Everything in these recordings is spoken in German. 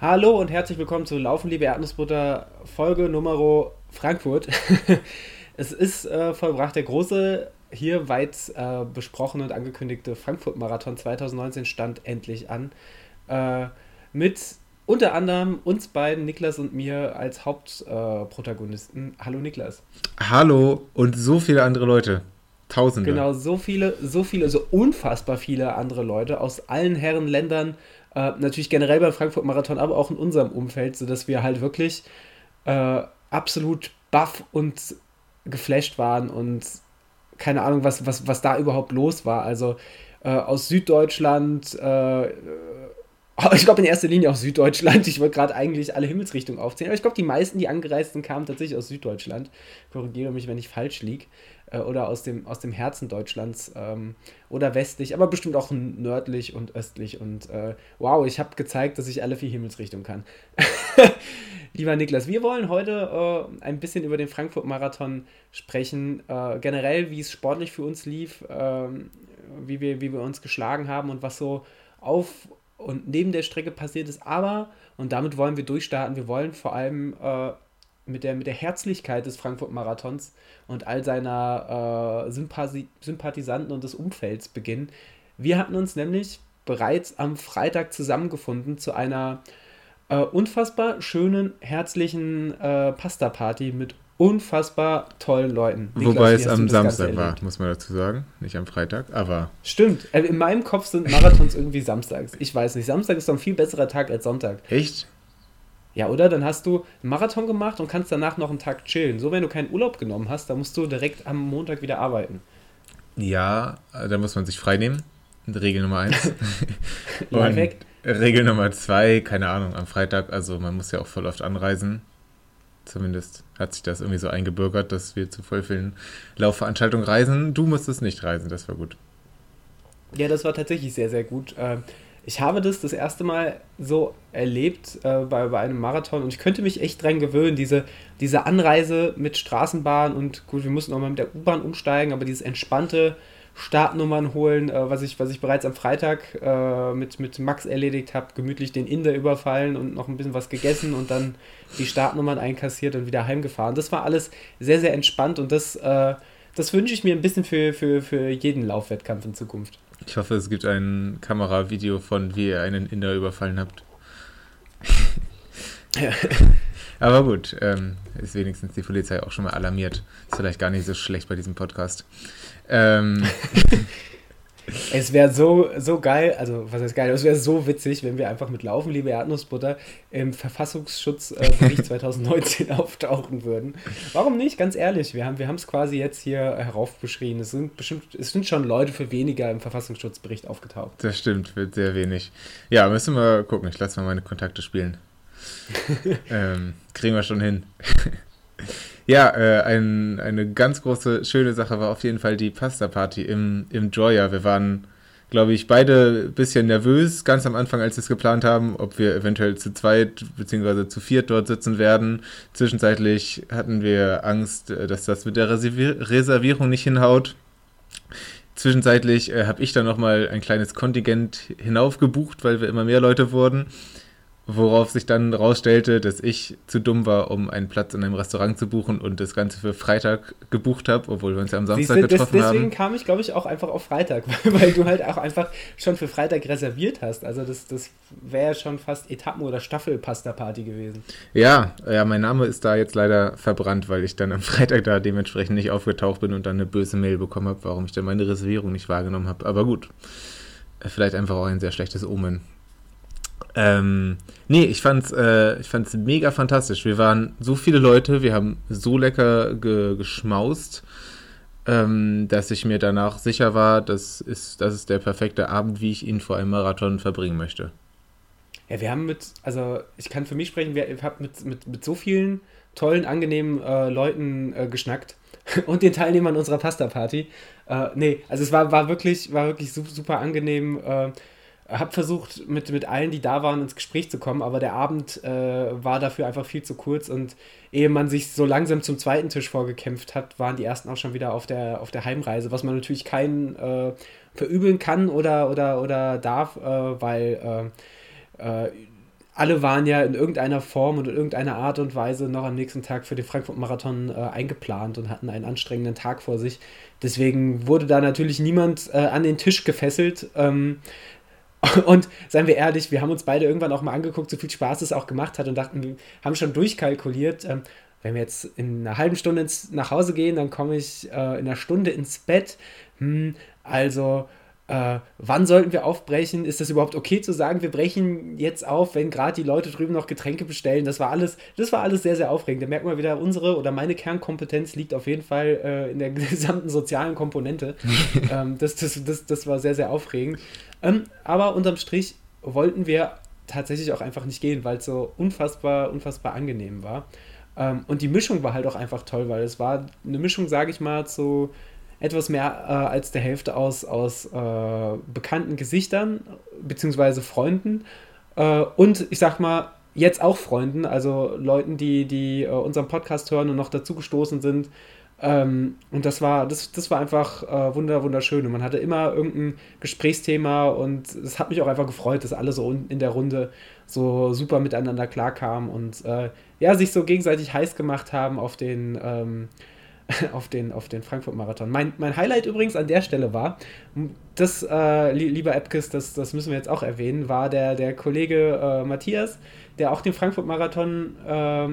Hallo und herzlich willkommen zu Laufen, liebe Erdnussbutter, Folge Nummer Frankfurt. es ist äh, vollbracht der große, hier weit äh, besprochene und angekündigte Frankfurt-Marathon 2019 stand endlich an. Äh, mit unter anderem uns beiden, Niklas und mir, als Hauptprotagonisten. Hallo Niklas. Hallo und so viele andere Leute. Tausende. Genau, so viele, so viele, so unfassbar viele andere Leute aus allen Herren Ländern äh, natürlich generell beim Frankfurt-Marathon, aber auch in unserem Umfeld, sodass wir halt wirklich äh, absolut baff und geflasht waren und keine Ahnung, was, was, was da überhaupt los war. Also äh, aus Süddeutschland, äh, ich glaube in erster Linie aus Süddeutschland. Ich wollte gerade eigentlich alle Himmelsrichtungen aufzählen, aber ich glaube, die meisten, die angereisten, kamen tatsächlich aus Süddeutschland. Korrigiere mich, wenn ich falsch liege äh, oder aus dem, aus dem Herzen Deutschlands ähm, oder westlich, aber bestimmt auch nördlich und östlich. Und äh, wow, ich habe gezeigt, dass ich alle vier Himmelsrichtungen kann. Lieber Niklas, wir wollen heute äh, ein bisschen über den Frankfurt-Marathon sprechen. Äh, generell, wie es sportlich für uns lief, ähm, wie, wir, wie wir uns geschlagen haben und was so auf und neben der Strecke passiert ist. Aber, und damit wollen wir durchstarten, wir wollen vor allem äh, mit der, mit der Herzlichkeit des Frankfurt-Marathons und all seiner äh, Sympathie, Sympathisanten und des Umfelds beginnen. Wir hatten uns nämlich bereits am Freitag zusammengefunden zu einer äh, unfassbar schönen, herzlichen äh, Pasta-Party mit unfassbar tollen Leuten. Niklas, Wobei es am Samstag war, muss man dazu sagen. Nicht am Freitag, aber. Stimmt. Äh, in meinem Kopf sind Marathons irgendwie samstags. Ich weiß nicht. Samstag ist doch ein viel besserer Tag als Sonntag. Echt? Ja, oder? Dann hast du einen Marathon gemacht und kannst danach noch einen Tag chillen. So, wenn du keinen Urlaub genommen hast, dann musst du direkt am Montag wieder arbeiten. Ja, da muss man sich frei nehmen. Regel Nummer eins. und Regel Nummer zwei, keine Ahnung, am Freitag, also man muss ja auch voll oft anreisen. Zumindest hat sich das irgendwie so eingebürgert, dass wir zu voll vielen Laufveranstaltungen reisen. Du musstest nicht reisen, das war gut. Ja, das war tatsächlich sehr, sehr gut. Ich habe das das erste Mal so erlebt äh, bei, bei einem Marathon und ich könnte mich echt dran gewöhnen, diese, diese Anreise mit Straßenbahn und gut, wir mussten auch mal mit der U-Bahn umsteigen, aber dieses entspannte Startnummern holen, äh, was, ich, was ich bereits am Freitag äh, mit, mit Max erledigt habe, gemütlich den Inder überfallen und noch ein bisschen was gegessen und dann die Startnummern einkassiert und wieder heimgefahren. Das war alles sehr, sehr entspannt und das, äh, das wünsche ich mir ein bisschen für, für, für jeden Laufwettkampf in Zukunft. Ich hoffe, es gibt ein Kameravideo von, wie ihr einen Inder überfallen habt. Aber gut, ähm, ist wenigstens die Polizei auch schon mal alarmiert. Ist vielleicht gar nicht so schlecht bei diesem Podcast. Ähm, Es wäre so, so geil, also was heißt geil, es wäre so witzig, wenn wir einfach mit Laufen, liebe Erdnussbutter, im Verfassungsschutzbericht 2019 auftauchen würden. Warum nicht? Ganz ehrlich, wir haben wir es quasi jetzt hier heraufbeschrieben. Es sind bestimmt, es sind schon Leute für weniger im Verfassungsschutzbericht aufgetaucht. Das stimmt, wird sehr wenig. Ja, müssen wir gucken. Ich lasse mal meine Kontakte spielen. ähm, kriegen wir schon hin. Ja, äh, ein, eine ganz große, schöne Sache war auf jeden Fall die Pasta-Party im, im Joya. Wir waren, glaube ich, beide ein bisschen nervös, ganz am Anfang, als wir es geplant haben, ob wir eventuell zu zweit bzw. zu viert dort sitzen werden. Zwischenzeitlich hatten wir Angst, äh, dass das mit der Reservierung nicht hinhaut. Zwischenzeitlich äh, habe ich dann nochmal ein kleines Kontingent hinaufgebucht, weil wir immer mehr Leute wurden. Worauf sich dann rausstellte, dass ich zu dumm war, um einen Platz in einem Restaurant zu buchen und das Ganze für Freitag gebucht habe, obwohl wir uns ja am Samstag Siehste, getroffen das, deswegen haben. Deswegen kam ich, glaube ich, auch einfach auf Freitag, weil du halt auch einfach schon für Freitag reserviert hast. Also das, das wäre ja schon fast Etappen- oder Staffelpasta-Party gewesen. Ja, ja, mein Name ist da jetzt leider verbrannt, weil ich dann am Freitag da dementsprechend nicht aufgetaucht bin und dann eine böse Mail bekommen habe, warum ich dann meine Reservierung nicht wahrgenommen habe. Aber gut, vielleicht einfach auch ein sehr schlechtes Omen. Ähm, nee, ich fand's, äh, ich fand's mega fantastisch. Wir waren so viele Leute, wir haben so lecker ge geschmaust, ähm, dass ich mir danach sicher war, das ist, das ist der perfekte Abend, wie ich ihn vor einem Marathon verbringen möchte. Ja, wir haben mit, also ich kann für mich sprechen, wir haben mit, mit, mit so vielen tollen, angenehmen äh, Leuten äh, geschnackt und den Teilnehmern unserer Pasta-Party. Äh, nee, also es war, war wirklich, war wirklich super, super angenehm. Äh, habe versucht, mit, mit allen, die da waren, ins Gespräch zu kommen, aber der Abend äh, war dafür einfach viel zu kurz und ehe man sich so langsam zum zweiten Tisch vorgekämpft hat, waren die ersten auch schon wieder auf der, auf der Heimreise, was man natürlich keinen äh, verübeln kann oder, oder, oder darf, äh, weil äh, äh, alle waren ja in irgendeiner Form und in irgendeiner Art und Weise noch am nächsten Tag für den Frankfurt-Marathon äh, eingeplant und hatten einen anstrengenden Tag vor sich. Deswegen wurde da natürlich niemand äh, an den Tisch gefesselt. Ähm, und seien wir ehrlich, wir haben uns beide irgendwann auch mal angeguckt, so viel Spaß es auch gemacht hat und dachten, wir haben schon durchkalkuliert, ähm, wenn wir jetzt in einer halben Stunde ins, nach Hause gehen, dann komme ich äh, in einer Stunde ins Bett. Hm, also äh, wann sollten wir aufbrechen? Ist das überhaupt okay zu sagen, wir brechen jetzt auf, wenn gerade die Leute drüben noch Getränke bestellen? Das war alles, das war alles sehr, sehr aufregend. Da merkt man wieder, unsere oder meine Kernkompetenz liegt auf jeden Fall äh, in der gesamten sozialen Komponente. ähm, das, das, das, das war sehr, sehr aufregend. Ähm, aber unterm Strich wollten wir tatsächlich auch einfach nicht gehen, weil es so unfassbar, unfassbar angenehm war. Ähm, und die Mischung war halt auch einfach toll, weil es war eine Mischung, sage ich mal, zu etwas mehr äh, als der Hälfte aus, aus äh, bekannten Gesichtern beziehungsweise Freunden äh, und ich sag mal jetzt auch Freunden, also Leuten, die, die äh, unseren Podcast hören und noch dazugestoßen sind. Ähm, und das war, das, das war einfach äh, wunder, wunderschön. Und man hatte immer irgendein Gesprächsthema und es hat mich auch einfach gefreut, dass alle so in der Runde so super miteinander klarkamen und äh, ja, sich so gegenseitig heiß gemacht haben auf den ähm, auf den, auf den Frankfurt-Marathon. Mein, mein Highlight übrigens an der Stelle war, das, äh, lieber Epkes, das, das müssen wir jetzt auch erwähnen, war der, der Kollege äh, Matthias, der auch den Frankfurt-Marathon äh,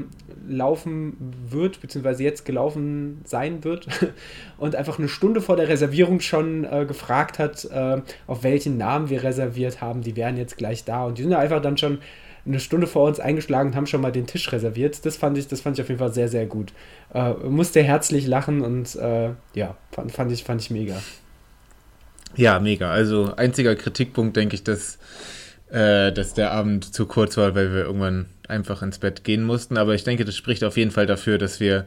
laufen wird, beziehungsweise jetzt gelaufen sein wird und einfach eine Stunde vor der Reservierung schon äh, gefragt hat, äh, auf welchen Namen wir reserviert haben. Die wären jetzt gleich da und die sind einfach dann schon eine Stunde vor uns eingeschlagen und haben schon mal den Tisch reserviert. Das fand ich, das fand ich auf jeden Fall sehr, sehr gut. Äh, musste herzlich lachen und äh, ja, fand, fand, ich, fand ich mega. Ja, mega. Also einziger Kritikpunkt, denke ich, dass, äh, dass der Abend zu kurz war, weil wir irgendwann einfach ins Bett gehen mussten. Aber ich denke, das spricht auf jeden Fall dafür, dass wir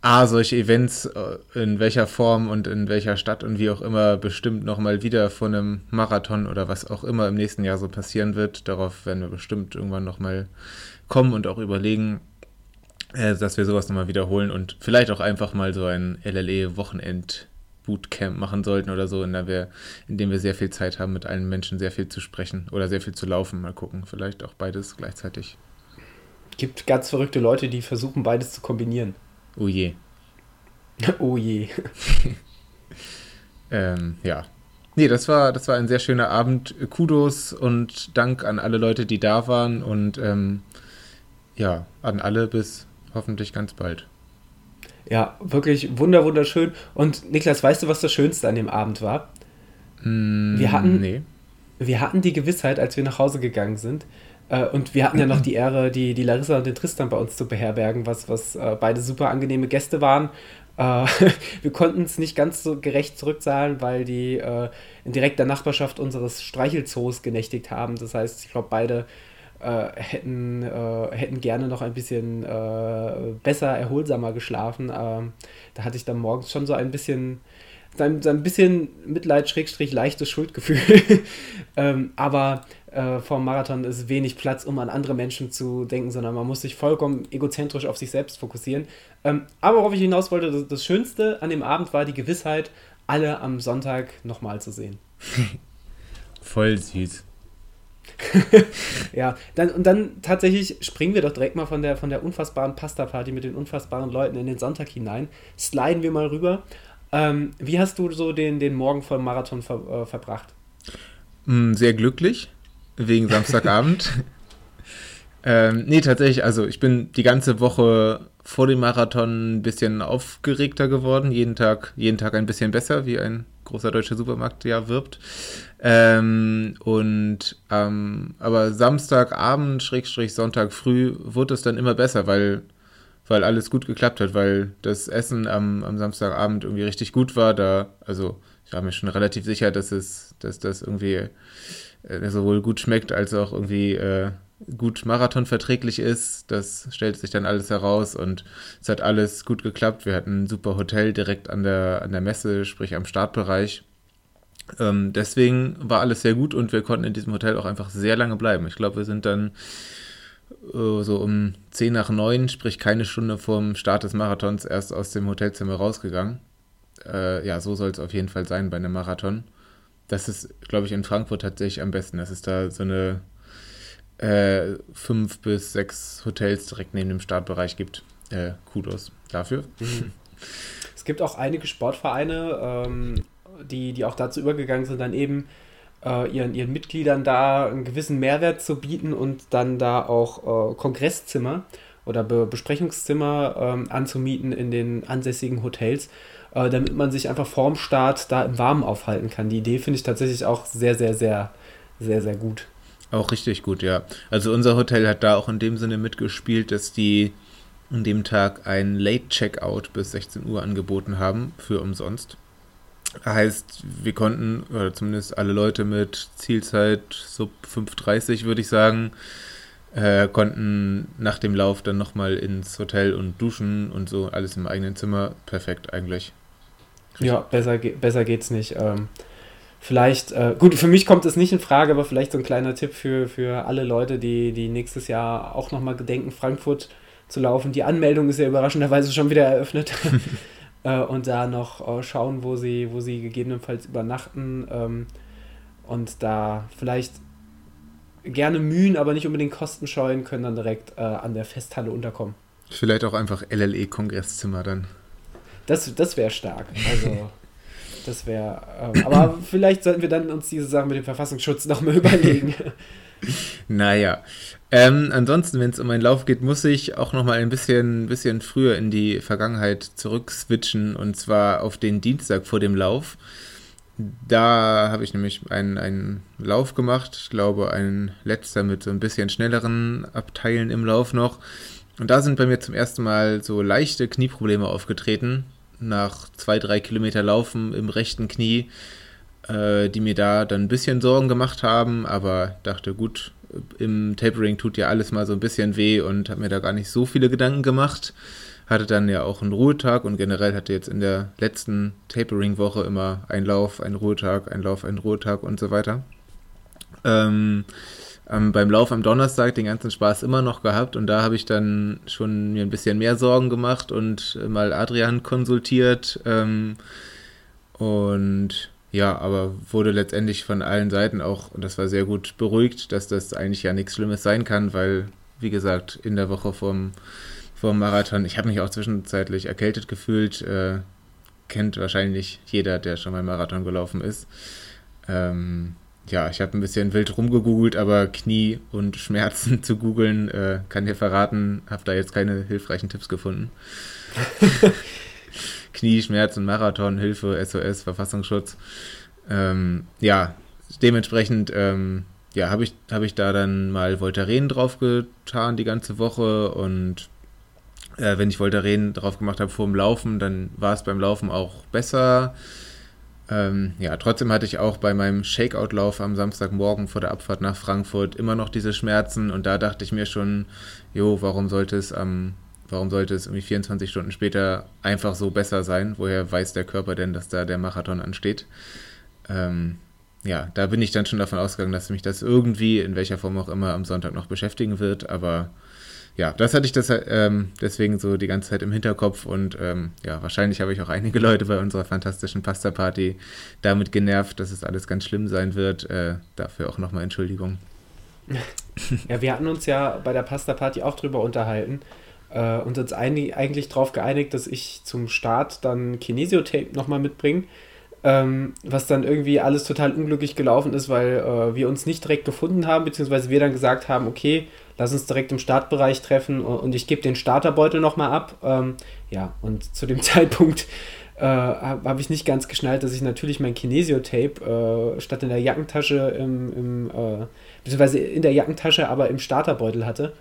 A, solche Events äh, in welcher Form und in welcher Stadt und wie auch immer bestimmt nochmal wieder von einem Marathon oder was auch immer im nächsten Jahr so passieren wird. Darauf werden wir bestimmt irgendwann nochmal kommen und auch überlegen, äh, dass wir sowas nochmal wiederholen und vielleicht auch einfach mal so ein LLE-Wochenend Bootcamp machen sollten oder so, in, der wir, in dem wir sehr viel Zeit haben, mit allen Menschen sehr viel zu sprechen oder sehr viel zu laufen. Mal gucken, vielleicht auch beides gleichzeitig. Gibt ganz verrückte Leute, die versuchen, beides zu kombinieren. Oh je. oh je. ähm, ja. Nee, das war, das war ein sehr schöner Abend. Kudos und Dank an alle Leute, die da waren und ähm, ja, an alle bis hoffentlich ganz bald. Ja, wirklich wunder, wunderschön. Und Niklas, weißt du, was das Schönste an dem Abend war? Mm, wir, hatten, nee. wir hatten die Gewissheit, als wir nach Hause gegangen sind, und wir hatten ja noch die Ehre, die, die Larissa und den Tristan bei uns zu beherbergen, was, was äh, beide super angenehme Gäste waren. Äh, wir konnten es nicht ganz so gerecht zurückzahlen, weil die äh, in direkter Nachbarschaft unseres Streichelzoos genächtigt haben. Das heißt, ich glaube, beide äh, hätten, äh, hätten gerne noch ein bisschen besser, erholsamer geschlafen. Da hatte ich dann morgens schon so ein bisschen ein, ein bisschen Mitleid, Schrägstrich, leichtes Schuldgefühl. ähm, aber äh, vor dem Marathon ist wenig Platz, um an andere Menschen zu denken, sondern man muss sich vollkommen egozentrisch auf sich selbst fokussieren. Ähm, aber worauf ich hinaus wollte, das, das Schönste an dem Abend war die Gewissheit, alle am Sonntag nochmal zu sehen. Voll süß. ja, dann, und dann tatsächlich springen wir doch direkt mal von der, von der unfassbaren Pasta-Party mit den unfassbaren Leuten in den Sonntag hinein. Sliden wir mal rüber. Ähm, wie hast du so den, den Morgen vor dem Marathon ver, äh, verbracht? Mm, sehr glücklich wegen Samstagabend. ähm, nee, tatsächlich, also ich bin die ganze Woche vor dem Marathon ein bisschen aufgeregter geworden. Jeden Tag, jeden Tag ein bisschen besser, wie ein großer deutscher Supermarkt ja wirbt. Ähm, und ähm, aber Samstagabend, Schrägstrich Sonntag früh, wurde es dann immer besser, weil, weil alles gut geklappt hat, weil das Essen am, am Samstagabend irgendwie richtig gut war. Da, also ich war mir schon relativ sicher, dass es, dass das irgendwie äh, sowohl gut schmeckt als auch irgendwie äh, gut marathonverträglich ist. Das stellt sich dann alles heraus und es hat alles gut geklappt. Wir hatten ein super Hotel direkt an der, an der Messe, sprich am Startbereich. Ähm, deswegen war alles sehr gut und wir konnten in diesem Hotel auch einfach sehr lange bleiben. Ich glaube, wir sind dann äh, so um 10 nach 9, sprich keine Stunde vorm Start des Marathons, erst aus dem Hotelzimmer rausgegangen. Äh, ja, so soll es auf jeden Fall sein bei einem Marathon das ist, glaube ich, in Frankfurt tatsächlich am besten. Das ist da so eine äh, fünf bis sechs Hotels direkt neben dem Startbereich gibt. Äh, Kudos dafür. Mhm. Es gibt auch einige Sportvereine, ähm, die, die auch dazu übergegangen sind, dann eben äh, ihren, ihren Mitgliedern da einen gewissen Mehrwert zu bieten und dann da auch äh, Kongresszimmer oder Be Besprechungszimmer ähm, anzumieten in den ansässigen Hotels, äh, damit man sich einfach vorm Start da im Warmen aufhalten kann. Die Idee finde ich tatsächlich auch sehr, sehr, sehr, sehr, sehr gut. Auch richtig gut, ja. Also unser Hotel hat da auch in dem Sinne mitgespielt, dass die an dem Tag ein Late Checkout bis 16 Uhr angeboten haben für umsonst. Heißt, wir konnten, oder zumindest alle Leute mit Zielzeit sub 5.30 würde ich sagen, äh, konnten nach dem Lauf dann nochmal ins Hotel und duschen und so, alles im eigenen Zimmer. Perfekt eigentlich. Ja, besser, besser geht's nicht. Ähm, vielleicht, äh, gut, für mich kommt es nicht in Frage, aber vielleicht so ein kleiner Tipp für, für alle Leute, die, die nächstes Jahr auch nochmal gedenken, Frankfurt zu laufen. Die Anmeldung ist ja überraschenderweise schon wieder eröffnet. äh, und da noch äh, schauen, wo sie, wo sie gegebenenfalls übernachten. Ähm, und da vielleicht gerne mühen, aber nicht unbedingt Kosten scheuen, können dann direkt äh, an der Festhalle unterkommen. Vielleicht auch einfach LLE-Kongreszimmer dann. Das, das wäre stark. Also, das wäre. Ähm, aber vielleicht sollten wir dann uns diese Sache mit dem Verfassungsschutz noch mal überlegen. naja. Ähm, ansonsten, wenn es um einen Lauf geht, muss ich auch noch mal ein bisschen, bisschen früher in die Vergangenheit zurückswitchen und zwar auf den Dienstag vor dem Lauf. Da habe ich nämlich einen, einen Lauf gemacht, ich glaube ein letzter mit so ein bisschen schnelleren Abteilen im Lauf noch. Und da sind bei mir zum ersten Mal so leichte Knieprobleme aufgetreten, nach zwei, drei Kilometer Laufen im rechten Knie, äh, die mir da dann ein bisschen Sorgen gemacht haben, aber dachte, gut, im Tapering tut ja alles mal so ein bisschen weh und habe mir da gar nicht so viele Gedanken gemacht hatte dann ja auch einen Ruhetag und generell hatte jetzt in der letzten Tapering-Woche immer ein Lauf, ein Ruhetag, ein Lauf, ein Ruhetag und so weiter. Ähm, ähm, beim Lauf am Donnerstag den ganzen Spaß immer noch gehabt und da habe ich dann schon mir ein bisschen mehr Sorgen gemacht und mal Adrian konsultiert ähm, und ja, aber wurde letztendlich von allen Seiten auch, und das war sehr gut beruhigt, dass das eigentlich ja nichts Schlimmes sein kann, weil, wie gesagt, in der Woche vom vor dem Marathon. Ich habe mich auch zwischenzeitlich erkältet gefühlt. Äh, kennt wahrscheinlich jeder, der schon mal Marathon gelaufen ist. Ähm, ja, ich habe ein bisschen wild rumgegoogelt, aber Knie und Schmerzen zu googeln, äh, kann dir verraten, habe da jetzt keine hilfreichen Tipps gefunden. Knie, Schmerzen, Marathon, Hilfe, SOS, Verfassungsschutz. Ähm, ja, dementsprechend ähm, ja, habe ich, hab ich da dann mal Voltaren drauf getan die ganze Woche und äh, wenn ich Voltaren drauf gemacht habe vor dem Laufen, dann war es beim Laufen auch besser. Ähm, ja, trotzdem hatte ich auch bei meinem Shakeout-Lauf am Samstagmorgen vor der Abfahrt nach Frankfurt immer noch diese Schmerzen und da dachte ich mir schon, jo, warum sollte es am warum sollte es irgendwie 24 Stunden später einfach so besser sein? Woher weiß der Körper denn, dass da der Marathon ansteht? Ähm, ja, da bin ich dann schon davon ausgegangen, dass mich das irgendwie, in welcher Form auch immer, am Sonntag noch beschäftigen wird, aber ja, das hatte ich das, ähm, deswegen so die ganze Zeit im Hinterkopf und ähm, ja, wahrscheinlich habe ich auch einige Leute bei unserer fantastischen Pasta-Party damit genervt, dass es alles ganz schlimm sein wird. Äh, dafür auch nochmal Entschuldigung. Ja, wir hatten uns ja bei der Pasta-Party auch drüber unterhalten äh, und uns eigentlich darauf geeinigt, dass ich zum Start dann Kinesiotape nochmal mitbringe. Ähm, was dann irgendwie alles total unglücklich gelaufen ist, weil äh, wir uns nicht direkt gefunden haben, beziehungsweise wir dann gesagt haben, okay, lass uns direkt im Startbereich treffen und ich gebe den Starterbeutel nochmal ab. Ähm, ja, und zu dem Zeitpunkt äh, habe hab ich nicht ganz geschnallt, dass ich natürlich mein Kinesiotape äh, statt in der Jackentasche im, im äh, beziehungsweise in der Jackentasche, aber im Starterbeutel hatte.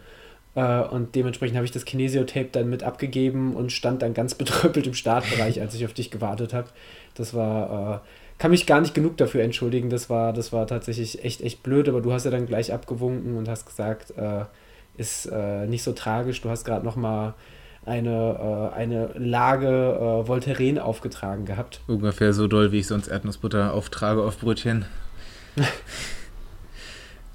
Äh, und dementsprechend habe ich das Kinesiotape dann mit abgegeben und stand dann ganz betröppelt im Startbereich, als ich auf dich gewartet habe. Das war äh, kann mich gar nicht genug dafür entschuldigen. Das war, das war tatsächlich echt, echt blöd, aber du hast ja dann gleich abgewunken und hast gesagt, äh, ist äh, nicht so tragisch. Du hast gerade nochmal eine, äh, eine Lage äh, Voltaren aufgetragen gehabt. Ungefähr so doll, wie ich sonst Erdnussbutter auftrage auf Brötchen.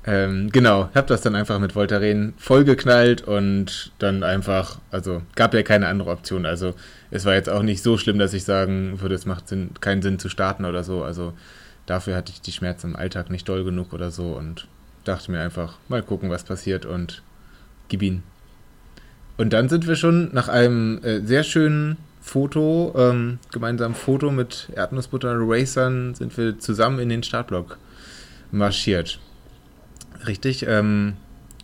ähm, genau, hab das dann einfach mit Voltaren vollgeknallt und dann einfach, also gab ja keine andere Option. Also es war jetzt auch nicht so schlimm, dass ich sagen würde, es macht Sinn, keinen Sinn zu starten oder so. Also dafür hatte ich die Schmerzen im Alltag nicht doll genug oder so. Und dachte mir einfach, mal gucken, was passiert und gib ihn. Und dann sind wir schon nach einem äh, sehr schönen Foto, ähm, gemeinsamen Foto mit Erdnussbutter Racern, sind wir zusammen in den Startblock marschiert. Richtig, ähm,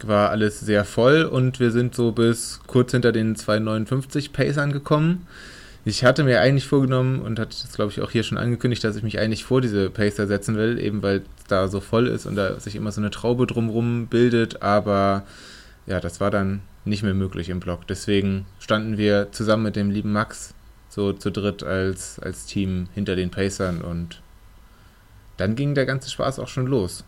war alles sehr voll und wir sind so bis kurz hinter den 259 Pacern gekommen. Ich hatte mir eigentlich vorgenommen und hatte das, glaube ich, auch hier schon angekündigt, dass ich mich eigentlich vor diese Pacer setzen will, eben weil es da so voll ist und da sich immer so eine Traube drumrum bildet. Aber ja, das war dann nicht mehr möglich im Block. Deswegen standen wir zusammen mit dem lieben Max so zu dritt als, als Team hinter den Pacern und dann ging der ganze Spaß auch schon los.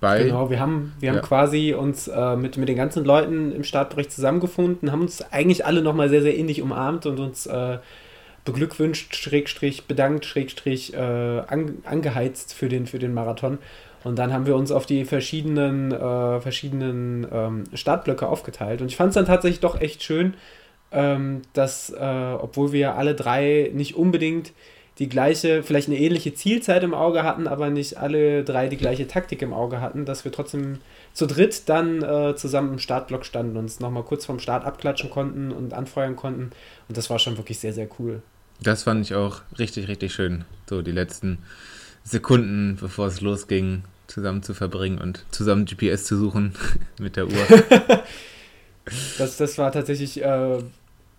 Bei, genau, wir haben, wir ja. haben quasi uns äh, mit, mit den ganzen Leuten im Startbericht zusammengefunden, haben uns eigentlich alle nochmal sehr, sehr ähnlich umarmt und uns äh, beglückwünscht, Schrägstrich, bedankt, Schrägstrich, äh, an, angeheizt für den, für den Marathon. Und dann haben wir uns auf die verschiedenen, äh, verschiedenen ähm, Startblöcke aufgeteilt. Und ich fand es dann tatsächlich doch echt schön, ähm, dass, äh, obwohl wir alle drei nicht unbedingt die gleiche, vielleicht eine ähnliche Zielzeit im Auge hatten, aber nicht alle drei die gleiche Taktik im Auge hatten, dass wir trotzdem zu dritt dann äh, zusammen im Startblock standen und uns nochmal kurz vorm Start abklatschen konnten und anfeuern konnten. Und das war schon wirklich sehr, sehr cool. Das fand ich auch richtig, richtig schön. So die letzten Sekunden, bevor es losging, zusammen zu verbringen und zusammen GPS zu suchen mit der Uhr. das, das war tatsächlich äh,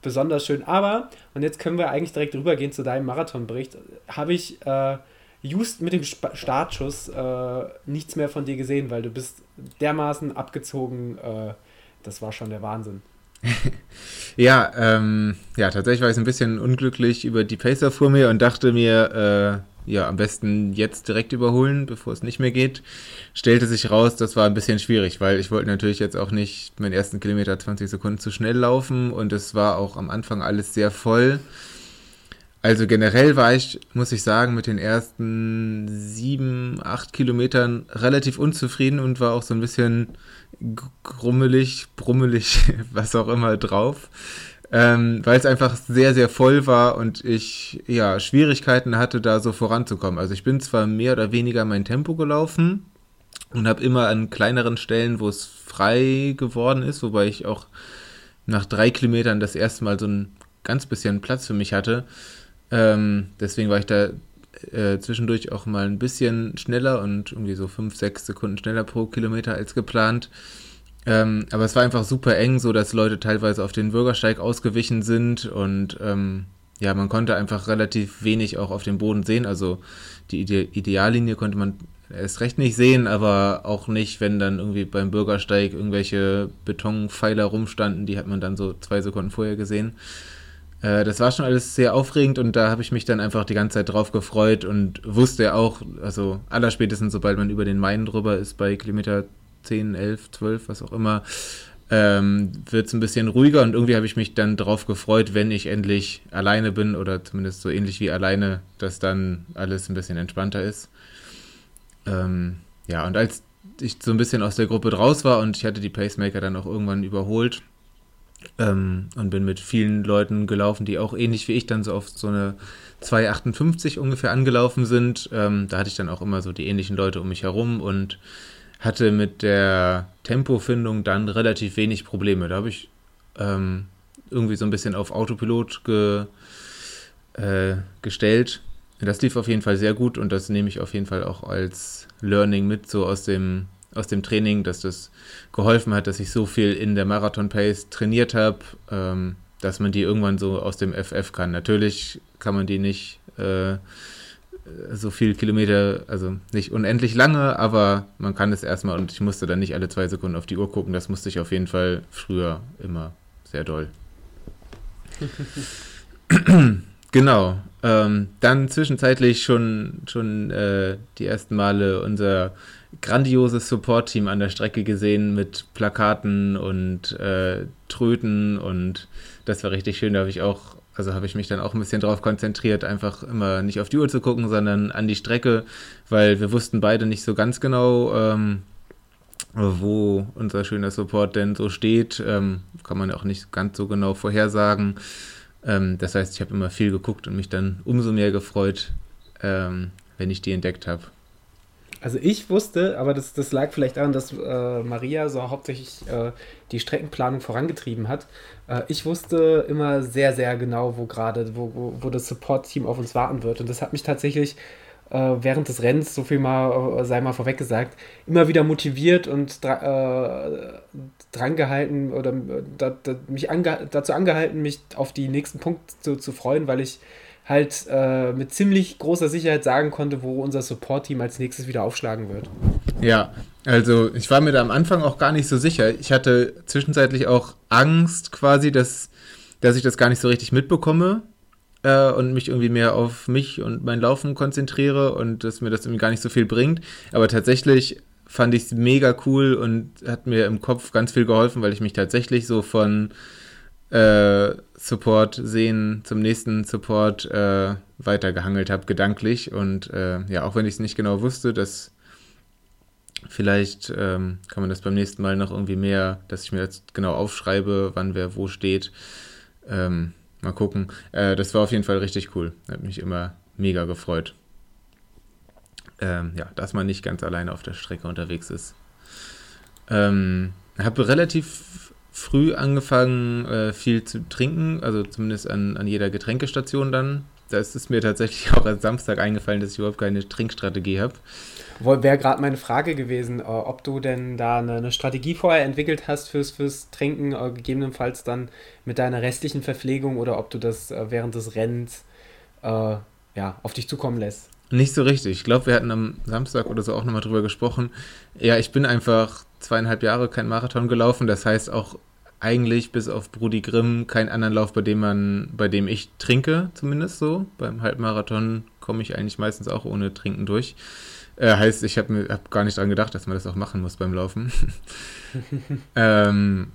besonders schön. Aber, und jetzt können wir eigentlich direkt rübergehen zu deinem Marathonbericht, habe ich äh, just mit dem Sp Startschuss äh, nichts mehr von dir gesehen, weil du bist dermaßen abgezogen. Äh, das war schon der Wahnsinn. ja, ähm, ja, tatsächlich war ich ein bisschen unglücklich über die Pacer vor mir und dachte mir, äh, ja, am besten jetzt direkt überholen, bevor es nicht mehr geht. Stellte sich raus, das war ein bisschen schwierig, weil ich wollte natürlich jetzt auch nicht meinen ersten Kilometer 20 Sekunden zu schnell laufen und es war auch am Anfang alles sehr voll. Also generell war ich, muss ich sagen, mit den ersten sieben, acht Kilometern relativ unzufrieden und war auch so ein bisschen grummelig, brummelig, was auch immer drauf ähm, weil es einfach sehr, sehr voll war und ich ja Schwierigkeiten hatte, da so voranzukommen. Also ich bin zwar mehr oder weniger mein Tempo gelaufen und habe immer an kleineren Stellen, wo es frei geworden ist, wobei ich auch nach drei Kilometern das erste Mal so ein ganz bisschen Platz für mich hatte. Ähm, deswegen war ich da äh, zwischendurch auch mal ein bisschen schneller und irgendwie so fünf, sechs Sekunden schneller pro Kilometer als geplant. Ähm, aber es war einfach super eng, so dass Leute teilweise auf den Bürgersteig ausgewichen sind und ähm, ja, man konnte einfach relativ wenig auch auf dem Boden sehen. Also die Ide Ideallinie konnte man erst recht nicht sehen, aber auch nicht, wenn dann irgendwie beim Bürgersteig irgendwelche Betonpfeiler rumstanden, die hat man dann so zwei Sekunden vorher gesehen. Äh, das war schon alles sehr aufregend und da habe ich mich dann einfach die ganze Zeit drauf gefreut und wusste auch, also allerspätestens sobald man über den Main drüber ist bei Kilometer 10, 11, 12, was auch immer, ähm, wird es ein bisschen ruhiger und irgendwie habe ich mich dann darauf gefreut, wenn ich endlich alleine bin oder zumindest so ähnlich wie alleine, dass dann alles ein bisschen entspannter ist. Ähm, ja, und als ich so ein bisschen aus der Gruppe draus war und ich hatte die Pacemaker dann auch irgendwann überholt ähm, und bin mit vielen Leuten gelaufen, die auch ähnlich wie ich dann so auf so eine 2,58 ungefähr angelaufen sind. Ähm, da hatte ich dann auch immer so die ähnlichen Leute um mich herum und hatte mit der Tempofindung dann relativ wenig Probleme. Da habe ich ähm, irgendwie so ein bisschen auf Autopilot ge, äh, gestellt. Das lief auf jeden Fall sehr gut und das nehme ich auf jeden Fall auch als Learning mit, so aus dem, aus dem Training, dass das geholfen hat, dass ich so viel in der Marathon-Pace trainiert habe, ähm, dass man die irgendwann so aus dem FF kann. Natürlich kann man die nicht äh, so viele Kilometer, also nicht unendlich lange, aber man kann es erstmal und ich musste dann nicht alle zwei Sekunden auf die Uhr gucken. Das musste ich auf jeden Fall früher immer sehr doll. genau. Ähm, dann zwischenzeitlich schon, schon äh, die ersten Male unser grandioses Support-Team an der Strecke gesehen mit Plakaten und äh, Tröten und das war richtig schön. Da habe ich auch also habe ich mich dann auch ein bisschen darauf konzentriert, einfach immer nicht auf die Uhr zu gucken, sondern an die Strecke, weil wir wussten beide nicht so ganz genau, ähm, wo unser schöner Support denn so steht. Ähm, kann man auch nicht ganz so genau vorhersagen. Ähm, das heißt, ich habe immer viel geguckt und mich dann umso mehr gefreut, ähm, wenn ich die entdeckt habe. Also ich wusste, aber das, das lag vielleicht daran, dass äh, Maria so hauptsächlich äh, die Streckenplanung vorangetrieben hat. Äh, ich wusste immer sehr, sehr genau, wo gerade, wo, wo, wo das Support-Team auf uns warten wird. Und das hat mich tatsächlich äh, während des Rennens, so viel mal, äh, sei mal vorweg gesagt, immer wieder motiviert und dra äh, drangehalten oder da, da, mich ange dazu angehalten, mich auf die nächsten Punkte zu, zu freuen, weil ich halt äh, mit ziemlich großer Sicherheit sagen konnte, wo unser Support-Team als nächstes wieder aufschlagen wird. Ja, also ich war mir da am Anfang auch gar nicht so sicher. Ich hatte zwischenzeitlich auch Angst quasi, dass, dass ich das gar nicht so richtig mitbekomme äh, und mich irgendwie mehr auf mich und mein Laufen konzentriere und dass mir das irgendwie gar nicht so viel bringt. Aber tatsächlich fand ich es mega cool und hat mir im Kopf ganz viel geholfen, weil ich mich tatsächlich so von äh, Support sehen zum nächsten Support äh, weitergehangelt habe, gedanklich. Und äh, ja, auch wenn ich es nicht genau wusste, dass vielleicht ähm, kann man das beim nächsten Mal noch irgendwie mehr, dass ich mir jetzt genau aufschreibe, wann wer wo steht. Ähm, mal gucken. Äh, das war auf jeden Fall richtig cool. Hat mich immer mega gefreut. Ähm, ja, dass man nicht ganz alleine auf der Strecke unterwegs ist. Ähm, habe relativ früh angefangen, äh, viel zu trinken, also zumindest an, an jeder Getränkestation dann. Da ist es mir tatsächlich auch als Samstag eingefallen, dass ich überhaupt keine Trinkstrategie habe. Wäre gerade meine Frage gewesen, äh, ob du denn da eine, eine, Strategie vorher entwickelt hast fürs, fürs Trinken, äh, gegebenenfalls dann mit deiner restlichen Verpflegung oder ob du das äh, während des Rennens äh, ja, auf dich zukommen lässt. Nicht so richtig. Ich glaube, wir hatten am Samstag oder so auch nochmal drüber gesprochen. Ja, ich bin einfach zweieinhalb Jahre kein Marathon gelaufen. Das heißt auch eigentlich bis auf Brudi Grimm keinen anderen Lauf, bei dem man, bei dem ich trinke, zumindest so. Beim Halbmarathon komme ich eigentlich meistens auch ohne Trinken durch. Äh, heißt, ich habe mir hab gar nicht dran gedacht, dass man das auch machen muss beim Laufen. ähm,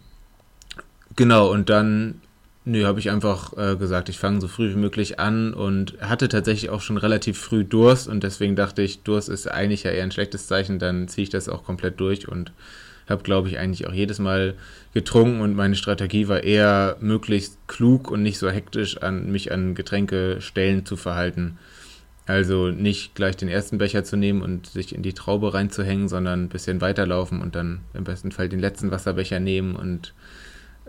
genau, und dann nö, habe ich einfach äh, gesagt, ich fange so früh wie möglich an und hatte tatsächlich auch schon relativ früh Durst und deswegen dachte ich, Durst ist eigentlich ja eher ein schlechtes Zeichen, dann ziehe ich das auch komplett durch und habe, glaube ich, eigentlich auch jedes Mal getrunken und meine Strategie war eher möglichst klug und nicht so hektisch an mich an Getränkestellen zu verhalten. Also nicht gleich den ersten Becher zu nehmen und sich in die Traube reinzuhängen, sondern ein bisschen weiterlaufen und dann im besten Fall den letzten Wasserbecher nehmen und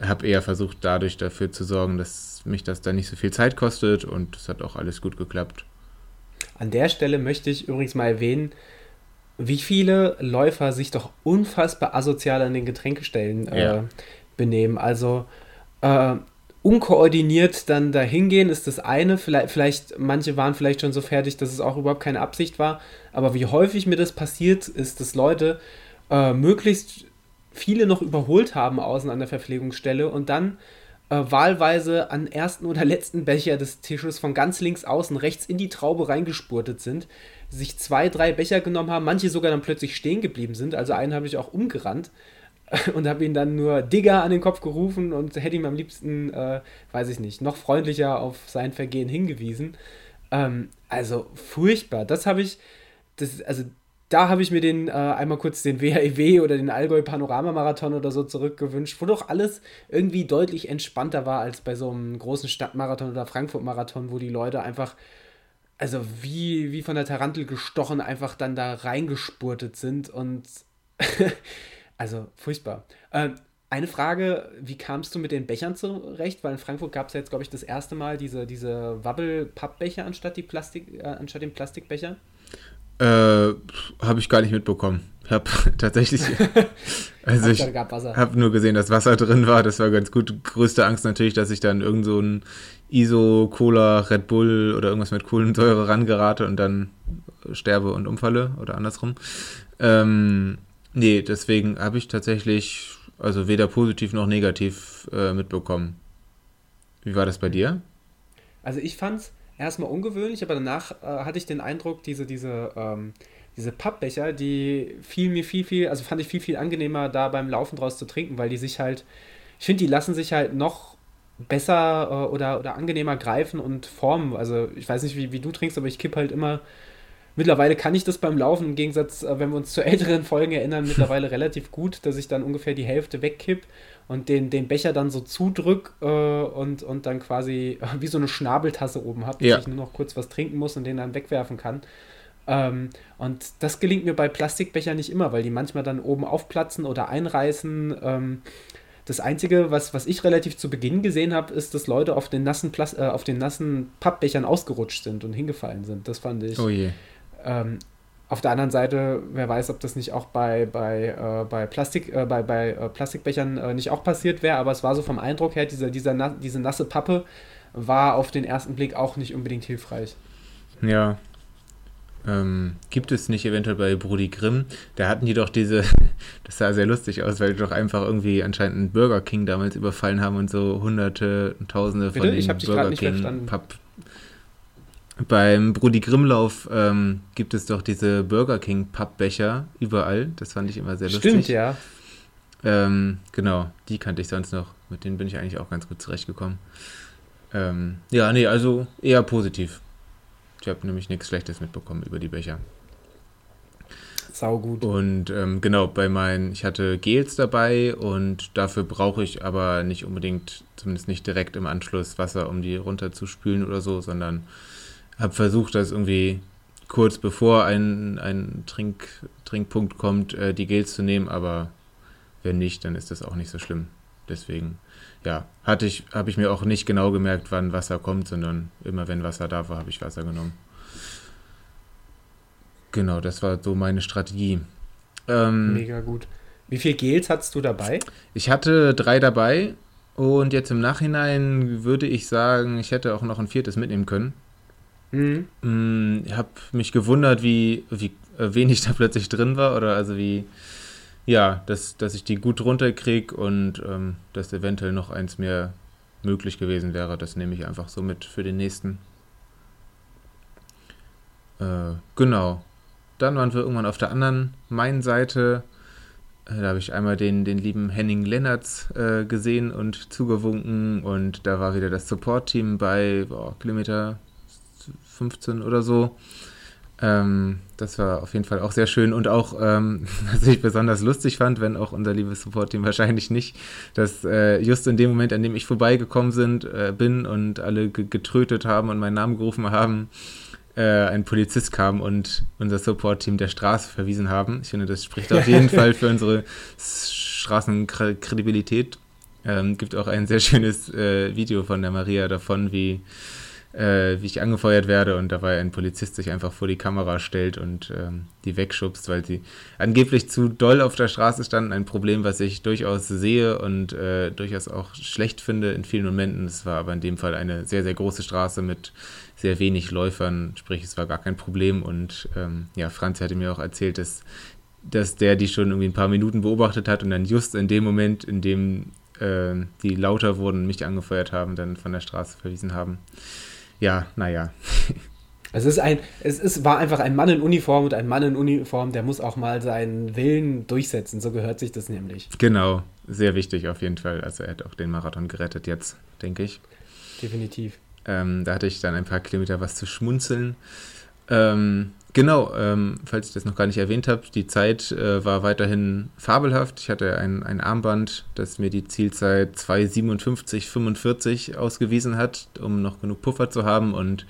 habe eher versucht, dadurch dafür zu sorgen, dass mich das dann nicht so viel Zeit kostet und es hat auch alles gut geklappt. An der Stelle möchte ich übrigens mal erwähnen, wie viele Läufer sich doch unfassbar asozial an den Getränkestellen äh, ja. benehmen. Also äh, unkoordiniert dann dahin gehen ist das eine. Vielleicht, vielleicht, manche waren vielleicht schon so fertig, dass es auch überhaupt keine Absicht war. Aber wie häufig mir das passiert ist, dass Leute äh, möglichst viele noch überholt haben außen an der Verpflegungsstelle und dann äh, wahlweise an ersten oder letzten Becher des Tisches von ganz links außen rechts in die Traube reingespurtet sind sich zwei, drei Becher genommen haben, manche sogar dann plötzlich stehen geblieben sind. Also einen habe ich auch umgerannt und habe ihn dann nur Digger an den Kopf gerufen und hätte ihm am liebsten, äh, weiß ich nicht, noch freundlicher auf sein Vergehen hingewiesen. Ähm, also furchtbar. Das habe ich, das, also da habe ich mir den äh, einmal kurz den WHEW e oder den Allgäu Panoramamarathon oder so zurückgewünscht, wo doch alles irgendwie deutlich entspannter war als bei so einem großen Stadtmarathon oder Frankfurt-Marathon, wo die Leute einfach also wie, wie von der Tarantel gestochen einfach dann da reingespurtet sind und also furchtbar. Ähm, eine Frage, wie kamst du mit den Bechern zurecht? Weil in Frankfurt gab es ja jetzt, glaube ich, das erste Mal diese, diese Wabbel-Pappbecher anstatt, die äh, anstatt den Plastikbecher. Äh, habe ich gar nicht mitbekommen. Ich habe tatsächlich, also ich habe nur gesehen, dass Wasser drin war. Das war ganz gut. Größte Angst natürlich, dass ich dann irgend so ein ISO, Cola, Red Bull oder irgendwas mit Kohlensäure rangerate und dann sterbe und umfalle oder andersrum. Ähm, nee, deswegen habe ich tatsächlich also weder positiv noch negativ äh, mitbekommen. Wie war das bei dir? Also ich fand es erstmal ungewöhnlich, aber danach äh, hatte ich den Eindruck, diese, diese, ähm, diese Pappbecher, die fiel mir viel, viel, also fand ich viel, viel angenehmer, da beim Laufen draus zu trinken, weil die sich halt, ich finde, die lassen sich halt noch besser äh, oder, oder angenehmer greifen und formen. Also ich weiß nicht, wie, wie du trinkst, aber ich kipp halt immer. Mittlerweile kann ich das beim Laufen, im Gegensatz, äh, wenn wir uns zu älteren Folgen erinnern, mittlerweile relativ gut, dass ich dann ungefähr die Hälfte wegkipp und den, den Becher dann so zudrück äh, und, und dann quasi wie so eine Schnabeltasse oben habe, dass ja. ich nur noch kurz was trinken muss und den dann wegwerfen kann. Ähm, und das gelingt mir bei Plastikbechern nicht immer, weil die manchmal dann oben aufplatzen oder einreißen. Ähm, das Einzige, was, was ich relativ zu Beginn gesehen habe, ist, dass Leute auf den nassen, Plas äh, auf den nassen Pappbechern ausgerutscht sind und hingefallen sind. Das fand ich. Oh je. Ähm, auf der anderen Seite, wer weiß, ob das nicht auch bei, bei, äh, bei, Plastik, äh, bei, bei äh, Plastikbechern äh, nicht auch passiert wäre, aber es war so vom Eindruck her, diese, dieser, na diese nasse Pappe war auf den ersten Blick auch nicht unbedingt hilfreich. Ja, ähm, gibt es nicht eventuell bei Brudi Grimm? Da hatten die doch diese, das sah sehr lustig aus, weil die doch einfach irgendwie anscheinend einen Burger King damals überfallen haben und so hunderte und tausende Bitte? von den Burger King Papp. Beim Brudi Grimmlauf ähm, gibt es doch diese Burger King Pappbecher überall. Das fand ich immer sehr lustig. Stimmt, ja. Ähm, genau, die kannte ich sonst noch. Mit denen bin ich eigentlich auch ganz gut zurechtgekommen. Ähm, ja, nee, also eher positiv. Ich habe nämlich nichts Schlechtes mitbekommen über die Becher. Sau gut. Und ähm, genau, bei meinen, ich hatte Gels dabei und dafür brauche ich aber nicht unbedingt, zumindest nicht direkt im Anschluss Wasser, um die runterzuspülen oder so, sondern habe versucht, das irgendwie kurz bevor ein, ein Trink, Trinkpunkt kommt, äh, die Gels zu nehmen, aber wenn nicht, dann ist das auch nicht so schlimm. Deswegen ja, hatte ich, habe ich mir auch nicht genau gemerkt, wann Wasser kommt, sondern immer wenn Wasser da war, habe ich Wasser genommen. Genau, das war so meine Strategie. Ähm, Mega gut. Wie viel Gels hattest du dabei? Ich hatte drei dabei und jetzt im Nachhinein würde ich sagen, ich hätte auch noch ein viertes mitnehmen können. Mhm. Mm, ich habe mich gewundert, wie, wie wenig da plötzlich drin war oder also wie, ja, dass, dass ich die gut runterkriege und ähm, dass eventuell noch eins mehr möglich gewesen wäre. Das nehme ich einfach so mit für den nächsten. Äh, genau. Dann waren wir irgendwann auf der anderen Main-Seite. Äh, da habe ich einmal den, den lieben Henning Lennertz äh, gesehen und zugewunken. Und da war wieder das Support-Team bei boah, Kilometer 15 oder so. Ähm, das war auf jeden Fall auch sehr schön und auch, ähm, was ich besonders lustig fand, wenn auch unser liebes Support-Team wahrscheinlich nicht, dass äh, just in dem Moment, an dem ich vorbeigekommen sind, äh, bin und alle getrötet haben und meinen Namen gerufen haben, äh, ein Polizist kam und unser Support-Team der Straße verwiesen haben. Ich finde, das spricht auf jeden Fall für unsere Straßenkredibilität. Ähm, gibt auch ein sehr schönes äh, Video von der Maria davon, wie äh, wie ich angefeuert werde und dabei ein Polizist sich einfach vor die Kamera stellt und ähm, die wegschubst, weil sie angeblich zu doll auf der Straße standen. Ein Problem, was ich durchaus sehe und äh, durchaus auch schlecht finde in vielen Momenten. Es war aber in dem Fall eine sehr, sehr große Straße mit sehr wenig Läufern, sprich es war gar kein Problem und ähm, ja, Franz hatte mir auch erzählt, dass, dass der die schon irgendwie ein paar Minuten beobachtet hat und dann just in dem Moment, in dem äh, die lauter wurden und mich angefeuert haben, dann von der Straße verwiesen haben ja, naja. Es ist ein, es ist, war einfach ein Mann in Uniform und ein Mann in Uniform, der muss auch mal seinen Willen durchsetzen. So gehört sich das nämlich. Genau, sehr wichtig auf jeden Fall. Also er hat auch den Marathon gerettet jetzt, denke ich. Definitiv. Ähm, da hatte ich dann ein paar Kilometer was zu schmunzeln. Ähm, Genau, ähm, falls ich das noch gar nicht erwähnt habe, die Zeit äh, war weiterhin fabelhaft. Ich hatte ein, ein Armband, das mir die Zielzeit 2,57,45 ausgewiesen hat, um noch genug Puffer zu haben. Und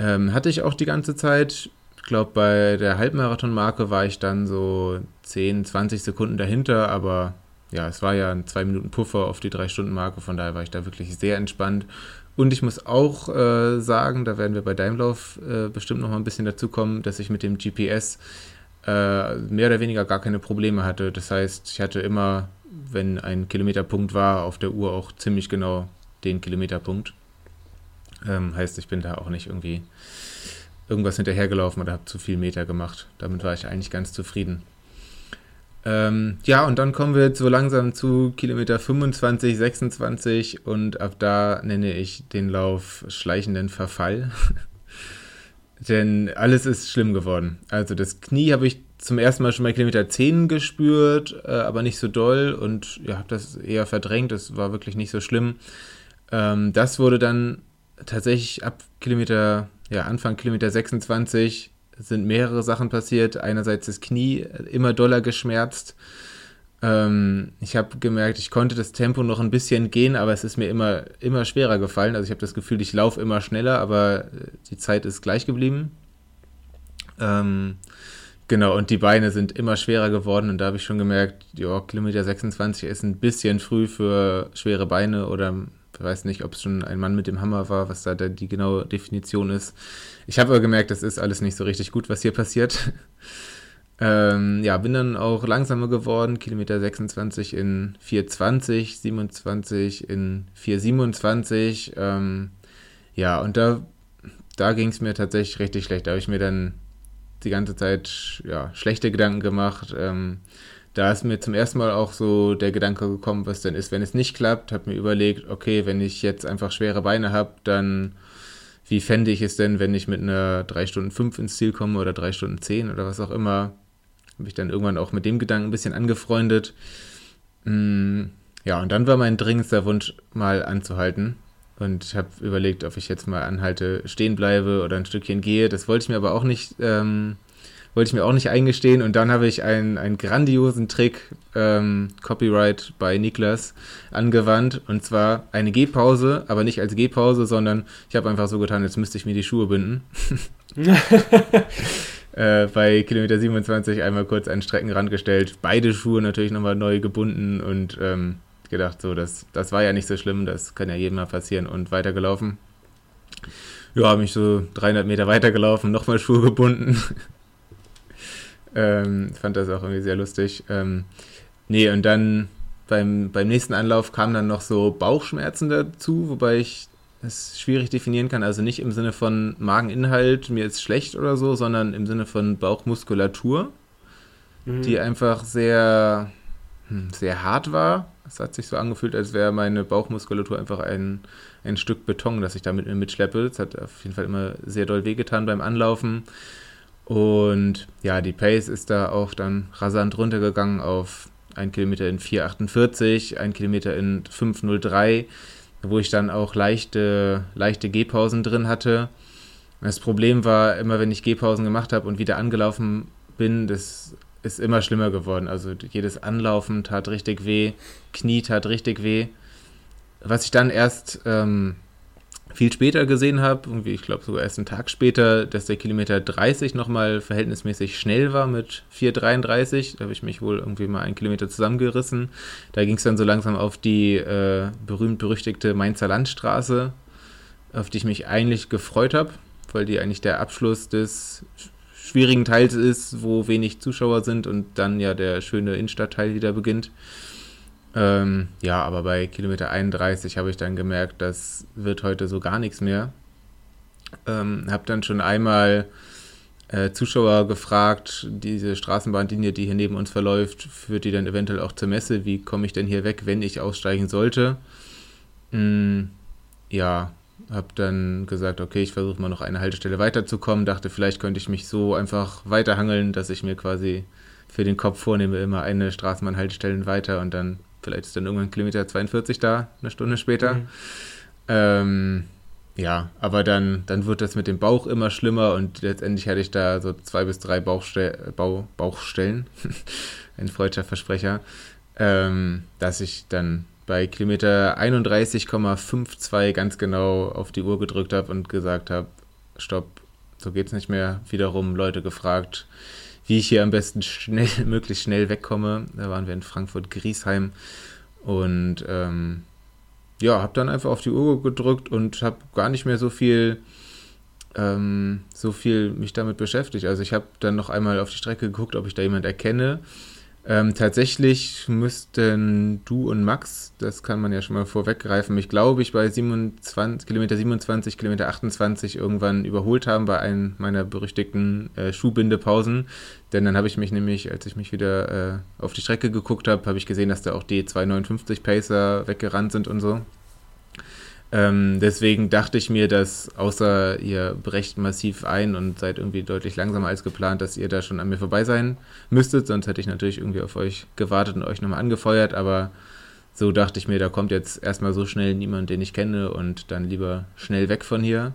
ähm, hatte ich auch die ganze Zeit. Ich glaube, bei der Halbmarathon-Marke war ich dann so 10, 20 Sekunden dahinter, aber ja, es war ja ein 2 Minuten Puffer auf die 3-Stunden-Marke, von daher war ich da wirklich sehr entspannt und ich muss auch äh, sagen, da werden wir bei Daimlauf äh, bestimmt noch mal ein bisschen dazu kommen, dass ich mit dem GPS äh, mehr oder weniger gar keine Probleme hatte. Das heißt, ich hatte immer, wenn ein Kilometerpunkt war, auf der Uhr auch ziemlich genau den Kilometerpunkt. Ähm, heißt, ich bin da auch nicht irgendwie irgendwas hinterhergelaufen oder habe zu viel Meter gemacht. Damit war ich eigentlich ganz zufrieden. Ähm, ja, und dann kommen wir jetzt so langsam zu Kilometer 25, 26 und ab da nenne ich den Lauf schleichenden Verfall. Denn alles ist schlimm geworden. Also das Knie habe ich zum ersten Mal schon bei Kilometer 10 gespürt, äh, aber nicht so doll und ja, habe das eher verdrängt. Das war wirklich nicht so schlimm. Ähm, das wurde dann tatsächlich ab Kilometer, ja, Anfang Kilometer 26 sind mehrere Sachen passiert. Einerseits das Knie immer doller geschmerzt. Ähm, ich habe gemerkt, ich konnte das Tempo noch ein bisschen gehen, aber es ist mir immer, immer schwerer gefallen. Also ich habe das Gefühl, ich laufe immer schneller, aber äh, die Zeit ist gleich geblieben. Ähm, genau, und die Beine sind immer schwerer geworden und da habe ich schon gemerkt, ja, Kilometer 26 ist ein bisschen früh für schwere Beine oder weiß nicht, ob es schon ein Mann mit dem Hammer war, was da die genaue Definition ist. Ich habe aber gemerkt, das ist alles nicht so richtig gut, was hier passiert. ähm, ja, bin dann auch langsamer geworden, Kilometer 26 in 420, 27 in 427. Ähm, ja, und da, da ging es mir tatsächlich richtig schlecht. Da habe ich mir dann die ganze Zeit ja, schlechte Gedanken gemacht. Ähm, da ist mir zum ersten Mal auch so der Gedanke gekommen, was denn ist, wenn es nicht klappt. Habe mir überlegt, okay, wenn ich jetzt einfach schwere Beine habe, dann wie fände ich es denn, wenn ich mit einer 3 Stunden 5 ins Ziel komme oder 3 Stunden 10 oder was auch immer. Habe ich dann irgendwann auch mit dem Gedanken ein bisschen angefreundet. Mm, ja, und dann war mein dringendster Wunsch, mal anzuhalten. Und ich habe überlegt, ob ich jetzt mal anhalte, stehen bleibe oder ein Stückchen gehe. Das wollte ich mir aber auch nicht, ähm, wollte ich mir auch nicht eingestehen. Und dann habe ich einen, einen grandiosen Trick, ähm, Copyright bei Niklas, angewandt. Und zwar eine Gehpause, aber nicht als Gehpause, sondern ich habe einfach so getan, jetzt müsste ich mir die Schuhe binden. äh, bei Kilometer 27 einmal kurz an den Streckenrand gestellt. Beide Schuhe natürlich nochmal neu gebunden und ähm, gedacht, so, das, das war ja nicht so schlimm, das kann ja jedem mal passieren und weitergelaufen. Ja, habe mich so 300 Meter weitergelaufen, nochmal Schuhe gebunden. Ähm, fand das auch irgendwie sehr lustig. Ähm, nee, und dann beim, beim nächsten Anlauf kamen dann noch so Bauchschmerzen dazu, wobei ich es schwierig definieren kann. Also nicht im Sinne von Mageninhalt, mir ist schlecht oder so, sondern im Sinne von Bauchmuskulatur, mhm. die einfach sehr, hm, sehr hart war. Es hat sich so angefühlt, als wäre meine Bauchmuskulatur einfach ein, ein Stück Beton, das ich da mit mir mitschleppe. Es hat auf jeden Fall immer sehr doll wehgetan beim Anlaufen. Und ja, die Pace ist da auch dann rasant runtergegangen auf 1 Kilometer in 4,48, 1 Kilometer in 5,03, wo ich dann auch leichte, leichte Gehpausen drin hatte. Das Problem war, immer wenn ich Gehpausen gemacht habe und wieder angelaufen bin, das ist immer schlimmer geworden. Also jedes Anlaufen tat richtig weh, Knie tat richtig weh. Was ich dann erst ähm, viel später gesehen habe, irgendwie, ich glaube sogar erst einen Tag später, dass der Kilometer 30 nochmal verhältnismäßig schnell war mit 4,33. Da habe ich mich wohl irgendwie mal einen Kilometer zusammengerissen. Da ging es dann so langsam auf die äh, berühmt-berüchtigte Mainzer Landstraße, auf die ich mich eigentlich gefreut habe, weil die eigentlich der Abschluss des schwierigen Teils ist, wo wenig Zuschauer sind und dann ja der schöne Innenstadtteil wieder beginnt. Ähm, ja, aber bei Kilometer 31 habe ich dann gemerkt, das wird heute so gar nichts mehr. Ähm, habe dann schon einmal äh, Zuschauer gefragt, diese Straßenbahnlinie, die hier neben uns verläuft, führt die dann eventuell auch zur Messe? Wie komme ich denn hier weg, wenn ich aussteigen sollte? Mm, ja, habe dann gesagt, okay, ich versuche mal noch eine Haltestelle weiterzukommen. Dachte, vielleicht könnte ich mich so einfach weiterhangeln, dass ich mir quasi für den Kopf vornehme, immer eine Straßenbahnhaltestelle weiter und dann vielleicht ist dann irgendwann Kilometer 42 da, eine Stunde später. Mhm. Ähm, ja, aber dann, dann wird das mit dem Bauch immer schlimmer und letztendlich hatte ich da so zwei bis drei Bauchste Bauch Bauchstellen, ein freudscher Versprecher, ähm, dass ich dann bei Kilometer 31,52 ganz genau auf die Uhr gedrückt habe und gesagt habe, stopp, so geht's nicht mehr. Wiederum Leute gefragt, wie ich hier am besten schnell, möglichst schnell wegkomme. Da waren wir in Frankfurt-Griesheim und ähm, ja, habe dann einfach auf die Uhr gedrückt und habe gar nicht mehr so viel ähm, so viel mich damit beschäftigt. Also ich habe dann noch einmal auf die Strecke geguckt, ob ich da jemand erkenne ähm, tatsächlich müssten du und Max, das kann man ja schon mal vorweggreifen, mich glaube ich bei 27, Kilometer 27, Kilometer 28 irgendwann überholt haben bei einem meiner berüchtigten äh, Schuhbindepausen. Denn dann habe ich mich nämlich, als ich mich wieder äh, auf die Strecke geguckt habe, habe ich gesehen, dass da auch die 259 Pacer weggerannt sind und so. Ähm, deswegen dachte ich mir, dass außer ihr brecht massiv ein und seid irgendwie deutlich langsamer als geplant, dass ihr da schon an mir vorbei sein müsstet. Sonst hätte ich natürlich irgendwie auf euch gewartet und euch nochmal angefeuert. Aber so dachte ich mir, da kommt jetzt erstmal so schnell niemand, den ich kenne und dann lieber schnell weg von hier.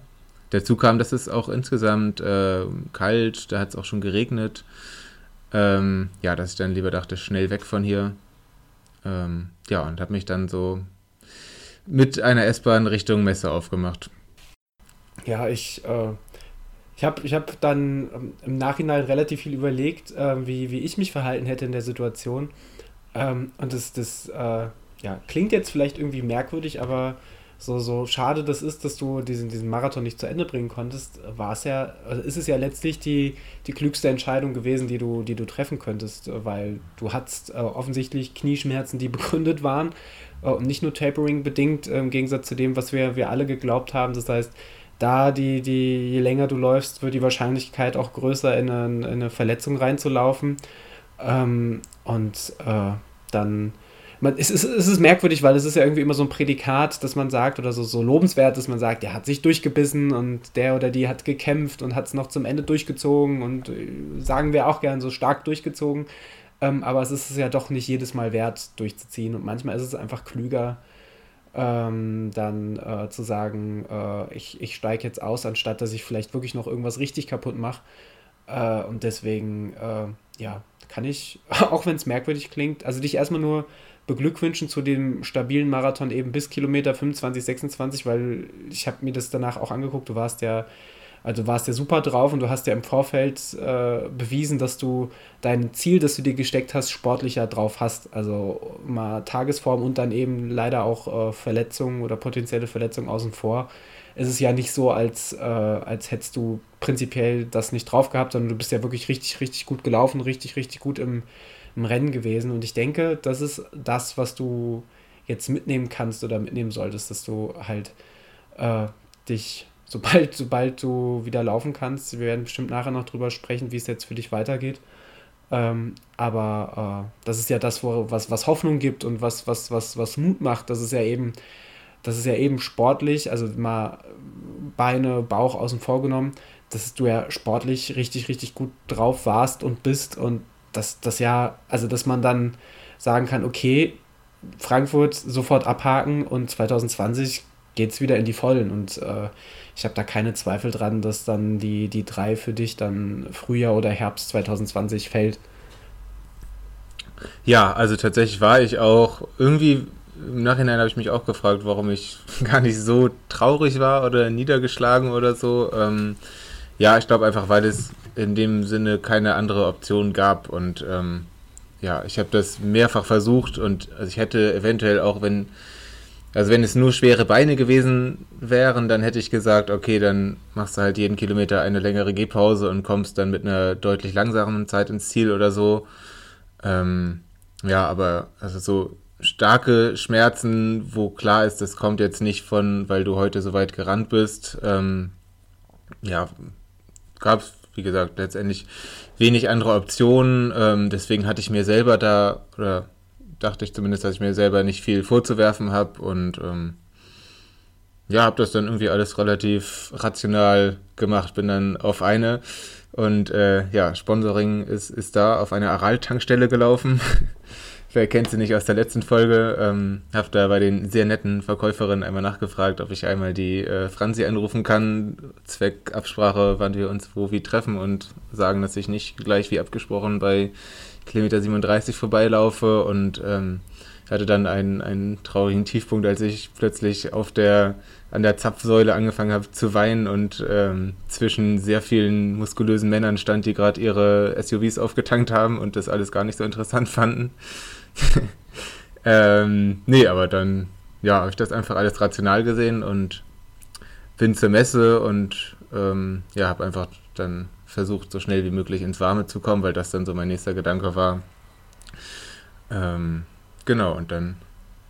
Dazu kam, dass es auch insgesamt äh, kalt, da hat es auch schon geregnet. Ähm, ja, dass ich dann lieber dachte, schnell weg von hier. Ähm, ja, und habe mich dann so mit einer S-Bahn Richtung Messe aufgemacht. Ja, ich, äh, ich habe ich hab dann ähm, im Nachhinein relativ viel überlegt, äh, wie, wie ich mich verhalten hätte in der Situation. Ähm, und das, das äh, ja, klingt jetzt vielleicht irgendwie merkwürdig, aber so, so schade das ist, dass du diesen, diesen Marathon nicht zu Ende bringen konntest, war es ja, also ist es ja letztlich die, die klügste Entscheidung gewesen, die du, die du treffen könntest, weil du hattest äh, offensichtlich Knieschmerzen, die begründet waren äh, und nicht nur Tapering bedingt, äh, im Gegensatz zu dem, was wir, wir alle geglaubt haben. Das heißt, da die, die, je länger du läufst, wird die Wahrscheinlichkeit auch größer, in eine, in eine Verletzung reinzulaufen. Ähm, und äh, dann man, es, ist, es ist merkwürdig, weil es ist ja irgendwie immer so ein Prädikat, dass man sagt, oder so, so lobenswert, dass man sagt, der hat sich durchgebissen und der oder die hat gekämpft und hat es noch zum Ende durchgezogen und äh, sagen wir auch gern so stark durchgezogen. Ähm, aber es ist es ja doch nicht jedes Mal wert, durchzuziehen. Und manchmal ist es einfach klüger, ähm, dann äh, zu sagen, äh, ich, ich steige jetzt aus, anstatt dass ich vielleicht wirklich noch irgendwas richtig kaputt mache. Äh, und deswegen, äh, ja, kann ich, auch wenn es merkwürdig klingt, also dich erstmal nur beglückwünschen zu dem stabilen Marathon eben bis Kilometer 25, 26, weil ich habe mir das danach auch angeguckt. Du warst ja, also warst ja super drauf und du hast ja im Vorfeld äh, bewiesen, dass du dein Ziel, das du dir gesteckt hast, sportlicher drauf hast. Also mal Tagesform und dann eben leider auch äh, Verletzungen oder potenzielle Verletzungen außen vor. Es ist ja nicht so, als, äh, als hättest du prinzipiell das nicht drauf gehabt, sondern du bist ja wirklich richtig, richtig gut gelaufen, richtig, richtig gut im, im Rennen gewesen. Und ich denke, das ist das, was du jetzt mitnehmen kannst oder mitnehmen solltest, dass du halt äh, dich, sobald, sobald du wieder laufen kannst, wir werden bestimmt nachher noch drüber sprechen, wie es jetzt für dich weitergeht. Ähm, aber äh, das ist ja das, wo, was, was Hoffnung gibt und was, was, was, was Mut macht. Das ist ja eben, das ist ja eben sportlich, also mal Beine, Bauch außen vor genommen, dass du ja sportlich richtig, richtig gut drauf warst und bist und dass das ja, also dass man dann sagen kann, okay, Frankfurt sofort abhaken und 2020 geht es wieder in die Vollen. Und äh, ich habe da keine Zweifel dran, dass dann die, die drei für dich dann Frühjahr oder Herbst 2020 fällt. Ja, also tatsächlich war ich auch irgendwie im Nachhinein habe ich mich auch gefragt, warum ich gar nicht so traurig war oder niedergeschlagen oder so. Ähm, ja, ich glaube einfach, weil es in dem Sinne keine andere Option gab. Und ähm, ja, ich habe das mehrfach versucht und also ich hätte eventuell auch, wenn, also wenn es nur schwere Beine gewesen wären, dann hätte ich gesagt, okay, dann machst du halt jeden Kilometer eine längere Gehpause und kommst dann mit einer deutlich langsamen Zeit ins Ziel oder so. Ähm, ja, aber also so starke Schmerzen, wo klar ist, das kommt jetzt nicht von, weil du heute so weit gerannt bist. Ähm, ja, gab es wie gesagt, letztendlich wenig andere Optionen. Ähm, deswegen hatte ich mir selber da, oder dachte ich zumindest, dass ich mir selber nicht viel vorzuwerfen habe und ähm, ja, habe das dann irgendwie alles relativ rational gemacht. Bin dann auf eine und äh, ja, Sponsoring ist, ist da auf eine Aral-Tankstelle gelaufen. Wer kennt sie nicht aus der letzten Folge? Ähm, habe da bei den sehr netten Verkäuferinnen einmal nachgefragt, ob ich einmal die äh, Franzi anrufen kann. Zweck Absprache, wann wir uns wo wie treffen und sagen, dass ich nicht gleich wie abgesprochen bei Kilometer 37 vorbeilaufe und ähm, hatte dann einen, einen traurigen Tiefpunkt, als ich plötzlich auf der an der Zapfsäule angefangen habe zu weinen und ähm, zwischen sehr vielen muskulösen Männern stand, die gerade ihre SUVs aufgetankt haben und das alles gar nicht so interessant fanden. ähm, nee, aber dann, ja, habe ich das einfach alles rational gesehen und bin zur Messe und ähm, ja, habe einfach dann versucht, so schnell wie möglich ins Warme zu kommen, weil das dann so mein nächster Gedanke war. Ähm, genau, und dann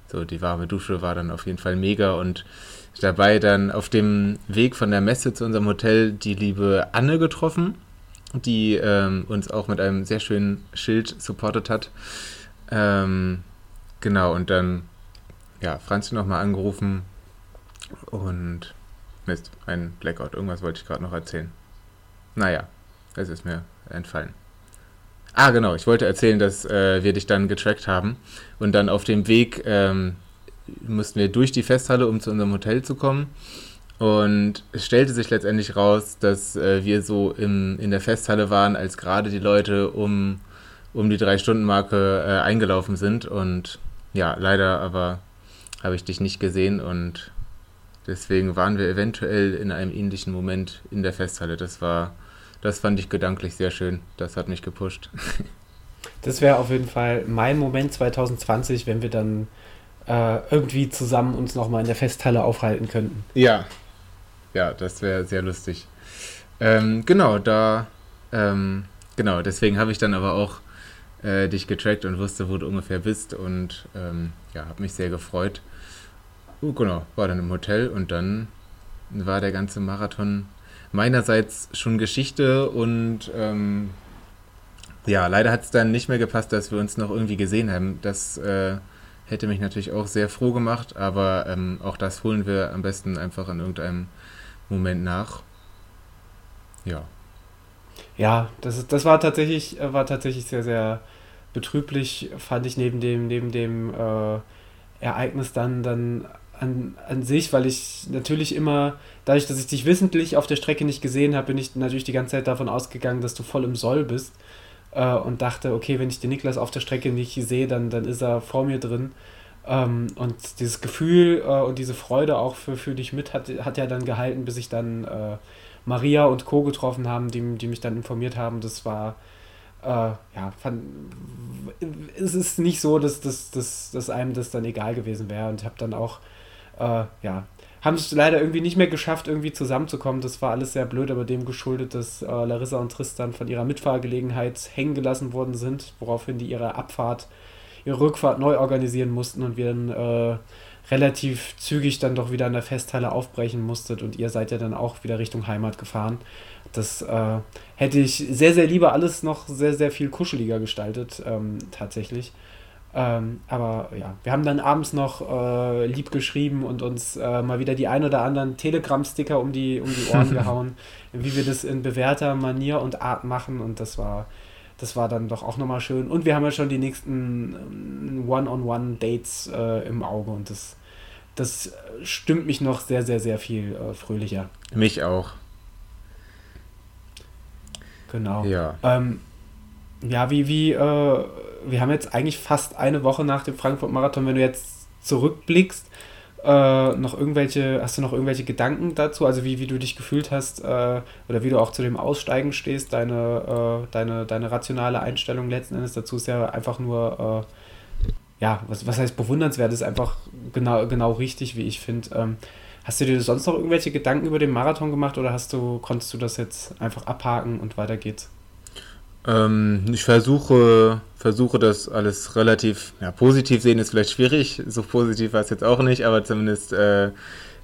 so die warme Dusche war dann auf jeden Fall mega und dabei dann auf dem Weg von der Messe zu unserem Hotel die liebe Anne getroffen, die ähm, uns auch mit einem sehr schönen Schild supportet hat. Ähm, genau, und dann, ja, Franzi nochmal angerufen und Mist, ein Blackout. Irgendwas wollte ich gerade noch erzählen. Naja, es ist mir entfallen. Ah, genau, ich wollte erzählen, dass äh, wir dich dann getrackt haben und dann auf dem Weg ähm, mussten wir durch die Festhalle, um zu unserem Hotel zu kommen. Und es stellte sich letztendlich raus, dass äh, wir so im, in der Festhalle waren, als gerade die Leute um um die Drei-Stunden-Marke äh, eingelaufen sind. Und ja, leider aber habe ich dich nicht gesehen und Deswegen waren wir eventuell in einem ähnlichen Moment in der Festhalle. Das war, das fand ich gedanklich sehr schön. Das hat mich gepusht. Das wäre auf jeden Fall mein Moment 2020, wenn wir dann äh, irgendwie zusammen uns nochmal in der Festhalle aufhalten könnten. Ja, ja, das wäre sehr lustig. Ähm, genau, da, ähm, genau, deswegen habe ich dann aber auch äh, dich getrackt und wusste, wo du ungefähr bist und ähm, ja, habe mich sehr gefreut. Uh, genau, war dann im Hotel und dann war der ganze Marathon meinerseits schon Geschichte und ähm, ja, leider hat es dann nicht mehr gepasst, dass wir uns noch irgendwie gesehen haben. Das äh, hätte mich natürlich auch sehr froh gemacht, aber ähm, auch das holen wir am besten einfach in irgendeinem Moment nach. Ja. Ja, das, ist, das war tatsächlich, äh, war tatsächlich sehr, sehr betrüblich, fand ich neben dem, neben dem äh, Ereignis dann, dann an, an sich, weil ich natürlich immer, dadurch, dass ich dich wissentlich auf der Strecke nicht gesehen habe, bin ich natürlich die ganze Zeit davon ausgegangen, dass du voll im Soll bist äh, und dachte, okay, wenn ich den Niklas auf der Strecke nicht sehe, dann, dann ist er vor mir drin. Ähm, und dieses Gefühl äh, und diese Freude auch für, für dich mit hat, hat ja dann gehalten, bis ich dann äh, Maria und Co. getroffen haben, die, die mich dann informiert haben. Das war, äh, ja, fand, es ist nicht so, dass, dass, dass, dass einem das dann egal gewesen wäre. Und habe dann auch, äh, ja, haben es leider irgendwie nicht mehr geschafft, irgendwie zusammenzukommen. Das war alles sehr blöd, aber dem geschuldet, dass äh, Larissa und Tristan von ihrer Mitfahrgelegenheit hängen gelassen worden sind, woraufhin die ihre Abfahrt, ihre Rückfahrt neu organisieren mussten und wir dann äh, relativ zügig dann doch wieder an der Festhalle aufbrechen musstet und ihr seid ja dann auch wieder Richtung Heimat gefahren. Das äh, hätte ich sehr, sehr lieber alles noch sehr, sehr viel kuscheliger gestaltet, ähm, tatsächlich. Ähm, aber ja, wir haben dann abends noch äh, lieb geschrieben und uns äh, mal wieder die ein oder anderen Telegram-Sticker um die, um die Ohren gehauen, wie wir das in bewährter Manier und Art machen und das war, das war dann doch auch nochmal schön. Und wir haben ja schon die nächsten ähm, One-on-One-Dates äh, im Auge und das, das stimmt mich noch sehr, sehr, sehr viel äh, fröhlicher. Mich auch. Genau. Ja. Ähm, ja, wie, wie, äh, wir haben jetzt eigentlich fast eine Woche nach dem Frankfurt-Marathon, wenn du jetzt zurückblickst, äh, noch irgendwelche, hast du noch irgendwelche Gedanken dazu? Also wie, wie du dich gefühlt hast äh, oder wie du auch zu dem Aussteigen stehst, deine, äh, deine, deine rationale Einstellung letzten Endes dazu ist ja einfach nur, äh, ja, was, was heißt bewundernswert, ist einfach genau, genau richtig, wie ich finde. Ähm, hast du dir sonst noch irgendwelche Gedanken über den Marathon gemacht oder hast du, konntest du das jetzt einfach abhaken und weiter geht's? Ähm, ich versuche, versuche das alles relativ ja, positiv sehen, ist vielleicht schwierig. So positiv war es jetzt auch nicht, aber zumindest äh,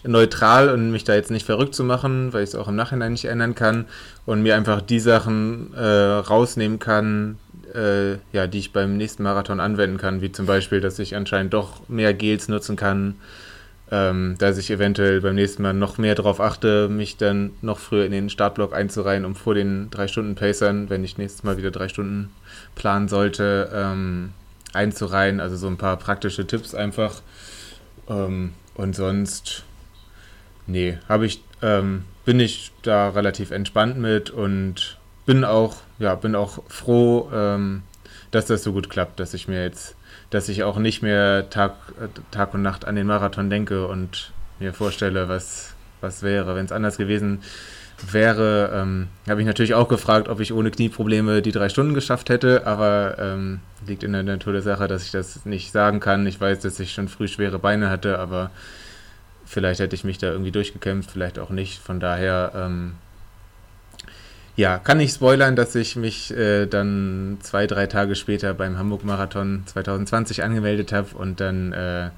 neutral und mich da jetzt nicht verrückt zu machen, weil ich es auch im Nachhinein nicht ändern kann und mir einfach die Sachen äh, rausnehmen kann, äh, ja, die ich beim nächsten Marathon anwenden kann, wie zum Beispiel, dass ich anscheinend doch mehr Gels nutzen kann, ähm, dass ich eventuell beim nächsten Mal noch mehr darauf achte, mich dann noch früher in den Startblock einzureihen, um vor den drei Stunden Pacern, wenn ich nächstes Mal wieder drei Stunden planen sollte, ähm, einzureihen. Also so ein paar praktische Tipps einfach. Ähm, und sonst, nee, habe ich, ähm, bin ich da relativ entspannt mit und bin auch, ja, bin auch froh, ähm, dass das so gut klappt, dass ich mir jetzt dass ich auch nicht mehr Tag, Tag und Nacht an den Marathon denke und mir vorstelle, was, was wäre. Wenn es anders gewesen wäre, ähm, habe ich natürlich auch gefragt, ob ich ohne Knieprobleme die drei Stunden geschafft hätte, aber ähm, liegt in der Natur der Sache, dass ich das nicht sagen kann. Ich weiß, dass ich schon früh schwere Beine hatte, aber vielleicht hätte ich mich da irgendwie durchgekämpft, vielleicht auch nicht. Von daher ähm, ja, kann ich spoilern, dass ich mich äh, dann zwei, drei Tage später beim Hamburg-Marathon 2020 angemeldet habe und dann äh,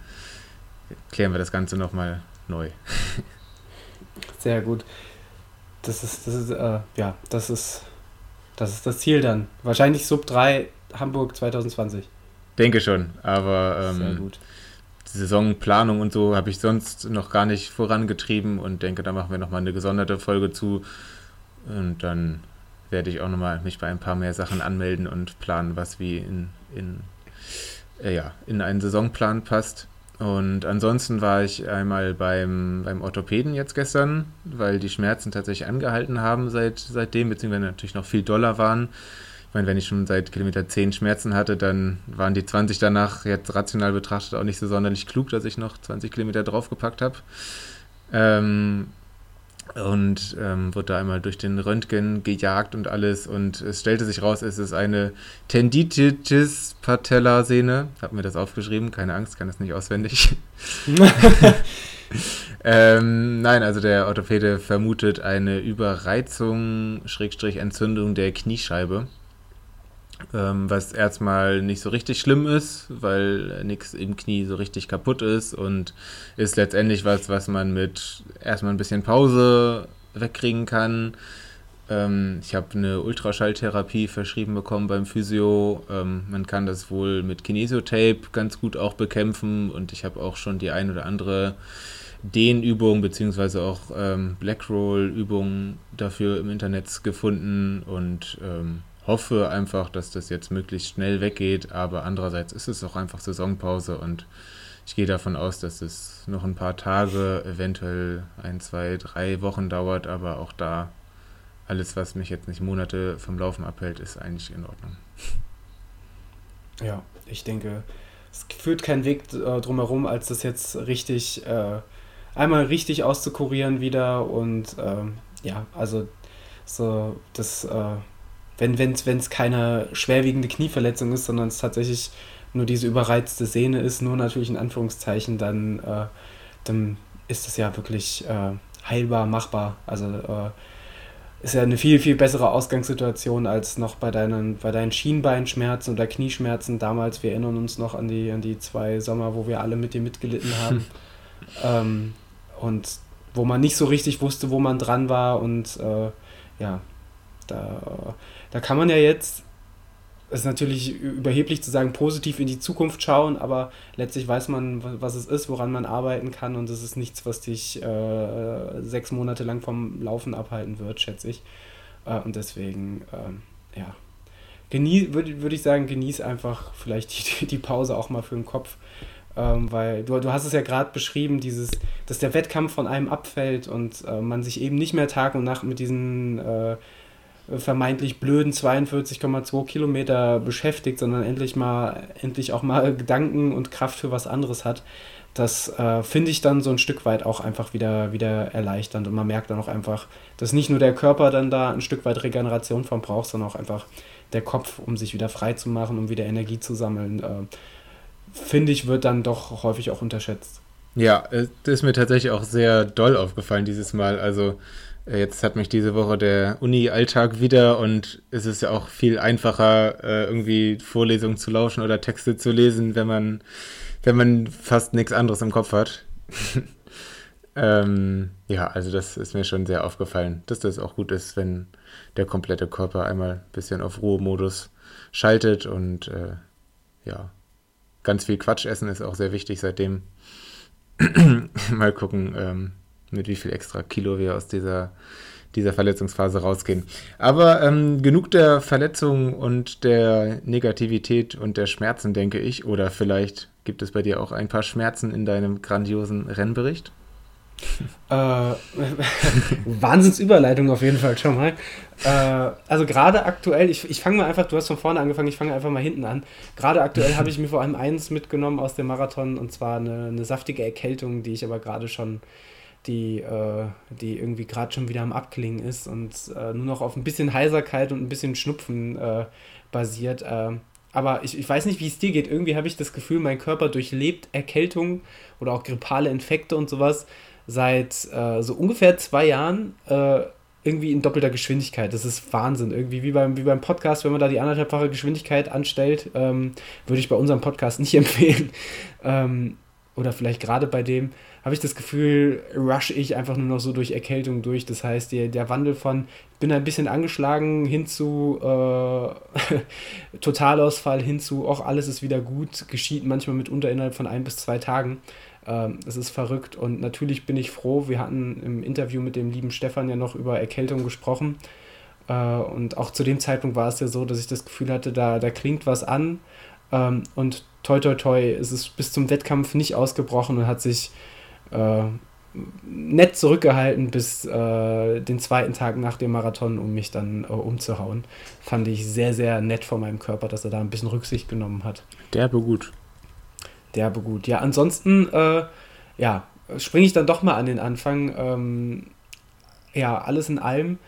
klären wir das Ganze nochmal neu. Sehr gut. Das ist, das ist, äh, ja, das ist, das ist das Ziel dann. Wahrscheinlich Sub 3 Hamburg 2020. Denke schon, aber ähm, Sehr gut. Saisonplanung und so habe ich sonst noch gar nicht vorangetrieben und denke, da machen wir nochmal eine gesonderte Folge zu und dann werde ich auch nochmal mich bei ein paar mehr Sachen anmelden und planen, was wie in, in, äh, ja, in einen Saisonplan passt. Und ansonsten war ich einmal beim, beim Orthopäden jetzt gestern, weil die Schmerzen tatsächlich angehalten haben seit, seitdem, beziehungsweise natürlich noch viel doller waren. Ich meine, wenn ich schon seit Kilometer 10 Schmerzen hatte, dann waren die 20 danach jetzt rational betrachtet auch nicht so sonderlich klug, dass ich noch 20 Kilometer draufgepackt habe. Ähm, und ähm, wurde da einmal durch den Röntgen gejagt und alles. Und es stellte sich raus, es ist eine Tenditis Patellasehne. Hab mir das aufgeschrieben, keine Angst, kann das nicht auswendig. ähm, nein, also der Orthopäde vermutet eine Überreizung, Schrägstrich Entzündung der Kniescheibe. Ähm, was erstmal nicht so richtig schlimm ist, weil nichts im Knie so richtig kaputt ist und ist letztendlich was, was man mit erstmal ein bisschen Pause wegkriegen kann. Ähm, ich habe eine Ultraschalltherapie verschrieben bekommen beim Physio. Ähm, man kann das wohl mit Kinesiotape ganz gut auch bekämpfen und ich habe auch schon die ein oder andere Dehnübung beziehungsweise auch ähm, Blackroll-Übungen dafür im Internet gefunden und ähm, hoffe einfach, dass das jetzt möglichst schnell weggeht, aber andererseits ist es auch einfach Saisonpause und ich gehe davon aus, dass es noch ein paar Tage, eventuell ein, zwei, drei Wochen dauert, aber auch da alles, was mich jetzt nicht Monate vom Laufen abhält, ist eigentlich in Ordnung. Ja, ich denke, es führt keinen Weg äh, drumherum, als das jetzt richtig, äh, einmal richtig auszukurieren wieder und äh, ja, also so das äh, wenn es wenn's keine schwerwiegende Knieverletzung ist, sondern es tatsächlich nur diese überreizte Sehne ist, nur natürlich in Anführungszeichen, dann, äh, dann ist es ja wirklich äh, heilbar, machbar. Also äh, ist ja eine viel, viel bessere Ausgangssituation als noch bei deinen, bei deinen Schienbeinschmerzen oder Knieschmerzen damals. Wir erinnern uns noch an die, an die zwei Sommer, wo wir alle mit dir mitgelitten haben. ähm, und wo man nicht so richtig wusste, wo man dran war und äh, ja, da da kann man ja jetzt, es ist natürlich überheblich zu sagen, positiv in die Zukunft schauen, aber letztlich weiß man, was es ist, woran man arbeiten kann und es ist nichts, was dich äh, sechs Monate lang vom Laufen abhalten wird, schätze ich. Äh, und deswegen, ähm, ja, würde würd ich sagen, genieß einfach vielleicht die, die Pause auch mal für den Kopf. Ähm, weil du, du hast es ja gerade beschrieben, dieses, dass der Wettkampf von einem abfällt und äh, man sich eben nicht mehr Tag und Nacht mit diesen äh, vermeintlich blöden 42,2 Kilometer beschäftigt, sondern endlich mal, endlich auch mal Gedanken und Kraft für was anderes hat. Das äh, finde ich dann so ein Stück weit auch einfach wieder, wieder erleichternd und man merkt dann auch einfach, dass nicht nur der Körper dann da ein Stück weit Regeneration von braucht, sondern auch einfach der Kopf, um sich wieder frei zu machen, um wieder Energie zu sammeln, äh, finde ich, wird dann doch häufig auch unterschätzt. Ja, das ist mir tatsächlich auch sehr doll aufgefallen dieses Mal. Also äh, jetzt hat mich diese Woche der Uni-Alltag wieder und es ist ja auch viel einfacher, äh, irgendwie Vorlesungen zu lauschen oder Texte zu lesen, wenn man, wenn man fast nichts anderes im Kopf hat. ähm, ja, also das ist mir schon sehr aufgefallen, dass das auch gut ist, wenn der komplette Körper einmal ein bisschen auf Ruhemodus schaltet und äh, ja, ganz viel Quatsch essen ist auch sehr wichtig seitdem. Mal gucken, ähm, mit wie viel extra Kilo wir aus dieser, dieser Verletzungsphase rausgehen. Aber ähm, genug der Verletzungen und der Negativität und der Schmerzen, denke ich. Oder vielleicht gibt es bei dir auch ein paar Schmerzen in deinem grandiosen Rennbericht? Äh, Wahnsinnsüberleitung auf jeden Fall schon mal. Äh, also gerade aktuell, ich, ich fange mal einfach, du hast von vorne angefangen, ich fange einfach mal hinten an. Gerade aktuell habe ich mir vor allem eins mitgenommen aus dem Marathon und zwar eine, eine saftige Erkältung, die ich aber gerade schon die, äh, die irgendwie gerade schon wieder am Abklingen ist und äh, nur noch auf ein bisschen Heiserkeit und ein bisschen Schnupfen äh, basiert. Ähm, aber ich, ich weiß nicht, wie es dir geht. Irgendwie habe ich das Gefühl, mein Körper durchlebt Erkältung oder auch grippale Infekte und sowas seit äh, so ungefähr zwei Jahren äh, irgendwie in doppelter Geschwindigkeit. Das ist Wahnsinn. Irgendwie wie beim, wie beim Podcast, wenn man da die anderthalbfache Geschwindigkeit anstellt, ähm, würde ich bei unserem Podcast nicht empfehlen. Ähm, oder vielleicht gerade bei dem habe ich das Gefühl, rush ich einfach nur noch so durch Erkältung durch. Das heißt, der, der Wandel von bin ein bisschen angeschlagen hin zu äh, Totalausfall hin zu auch alles ist wieder gut, geschieht manchmal mitunter innerhalb von ein bis zwei Tagen. Ähm, es ist verrückt und natürlich bin ich froh. Wir hatten im Interview mit dem lieben Stefan ja noch über Erkältung gesprochen. Äh, und auch zu dem Zeitpunkt war es ja so, dass ich das Gefühl hatte, da, da klingt was an. Ähm, und toi toi toi ist es bis zum Wettkampf nicht ausgebrochen und hat sich äh, nett zurückgehalten bis äh, den zweiten Tag nach dem Marathon, um mich dann äh, umzuhauen. Fand ich sehr, sehr nett von meinem Körper, dass er da ein bisschen Rücksicht genommen hat. Derbe gut. Derbe gut. Ja, ansonsten, äh, ja, springe ich dann doch mal an den Anfang. Ähm, ja, alles in allem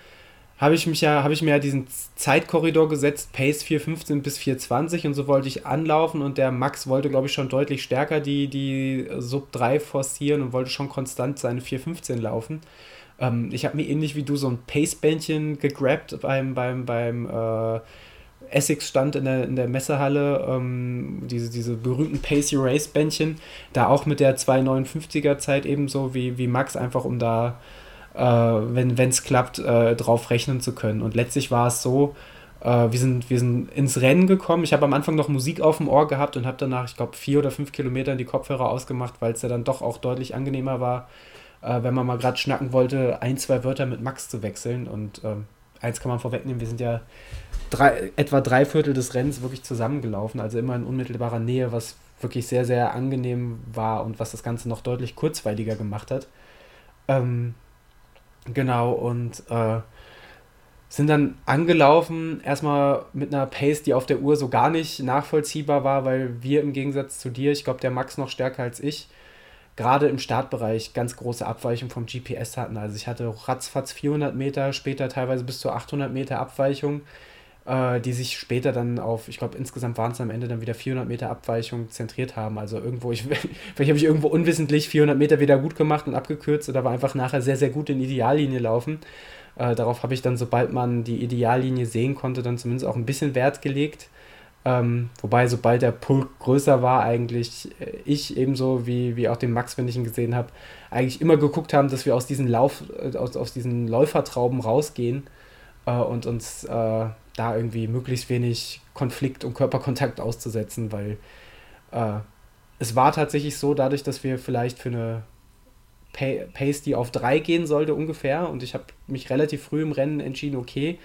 habe ich mich ja, habe ich mir ja diesen Zeitkorridor gesetzt, Pace 4,15 bis 4,20 und so wollte ich anlaufen und der Max wollte, glaube ich, schon deutlich stärker die, die Sub 3 forcieren und wollte schon konstant seine 4,15 laufen. Ähm, ich habe mir ähnlich wie du so ein Pace-Bändchen gegrabt beim, beim, beim äh, Essex-Stand in der, in der Messehalle, ähm, diese, diese berühmten Pace Race Bändchen, da auch mit der 2,59er Zeit ebenso wie, wie Max, einfach um da äh, wenn es klappt, äh, drauf rechnen zu können. Und letztlich war es so, äh, wir, sind, wir sind ins Rennen gekommen. Ich habe am Anfang noch Musik auf dem Ohr gehabt und habe danach, ich glaube, vier oder fünf Kilometer die Kopfhörer ausgemacht, weil es ja dann doch auch deutlich angenehmer war, äh, wenn man mal gerade schnacken wollte, ein, zwei Wörter mit Max zu wechseln. Und ähm, eins kann man vorwegnehmen, wir sind ja drei, etwa drei Viertel des Rennens wirklich zusammengelaufen, also immer in unmittelbarer Nähe, was wirklich sehr, sehr angenehm war und was das Ganze noch deutlich kurzweiliger gemacht hat. Ähm, Genau, und äh, sind dann angelaufen, erstmal mit einer Pace, die auf der Uhr so gar nicht nachvollziehbar war, weil wir im Gegensatz zu dir, ich glaube, der Max noch stärker als ich, gerade im Startbereich ganz große Abweichung vom GPS hatten. Also ich hatte ratzfatz 400 Meter, später teilweise bis zu 800 Meter Abweichung äh, die sich später dann auf, ich glaube, insgesamt waren es am Ende dann wieder 400 Meter Abweichung zentriert haben. Also irgendwo, ich, vielleicht habe ich irgendwo unwissentlich 400 Meter wieder gut gemacht und abgekürzt oder war einfach nachher sehr, sehr gut in Ideallinie laufen. Äh, darauf habe ich dann, sobald man die Ideallinie sehen konnte, dann zumindest auch ein bisschen Wert gelegt. Ähm, wobei, sobald der Pulk größer war, eigentlich äh, ich ebenso wie, wie auch den Max, wenn ich ihn gesehen habe, eigentlich immer geguckt haben, dass wir aus diesen Lauf, äh, aus, aus diesen Läufertrauben rausgehen äh, und uns äh, da irgendwie möglichst wenig Konflikt und Körperkontakt auszusetzen, weil äh, es war tatsächlich so, dadurch, dass wir vielleicht für eine Pace, die auf 3 gehen sollte ungefähr, und ich habe mich relativ früh im Rennen entschieden, okay,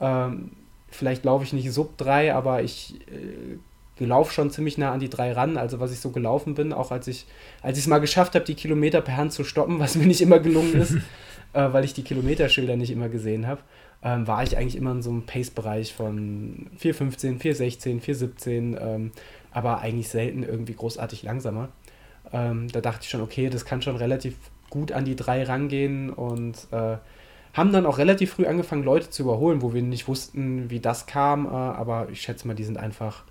ähm, vielleicht laufe ich nicht sub 3, aber ich äh, laufe schon ziemlich nah an die 3 ran, also was ich so gelaufen bin, auch als ich als ich es mal geschafft habe, die Kilometer per Hand zu stoppen, was mir nicht immer gelungen ist, äh, weil ich die Kilometerschilder nicht immer gesehen habe ähm, war ich eigentlich immer in so einem Pace-Bereich von 4,15, 4,16, 4,17, ähm, aber eigentlich selten irgendwie großartig langsamer. Ähm, da dachte ich schon, okay, das kann schon relativ gut an die drei rangehen und äh, haben dann auch relativ früh angefangen, Leute zu überholen, wo wir nicht wussten, wie das kam, äh, aber ich schätze mal, die sind einfach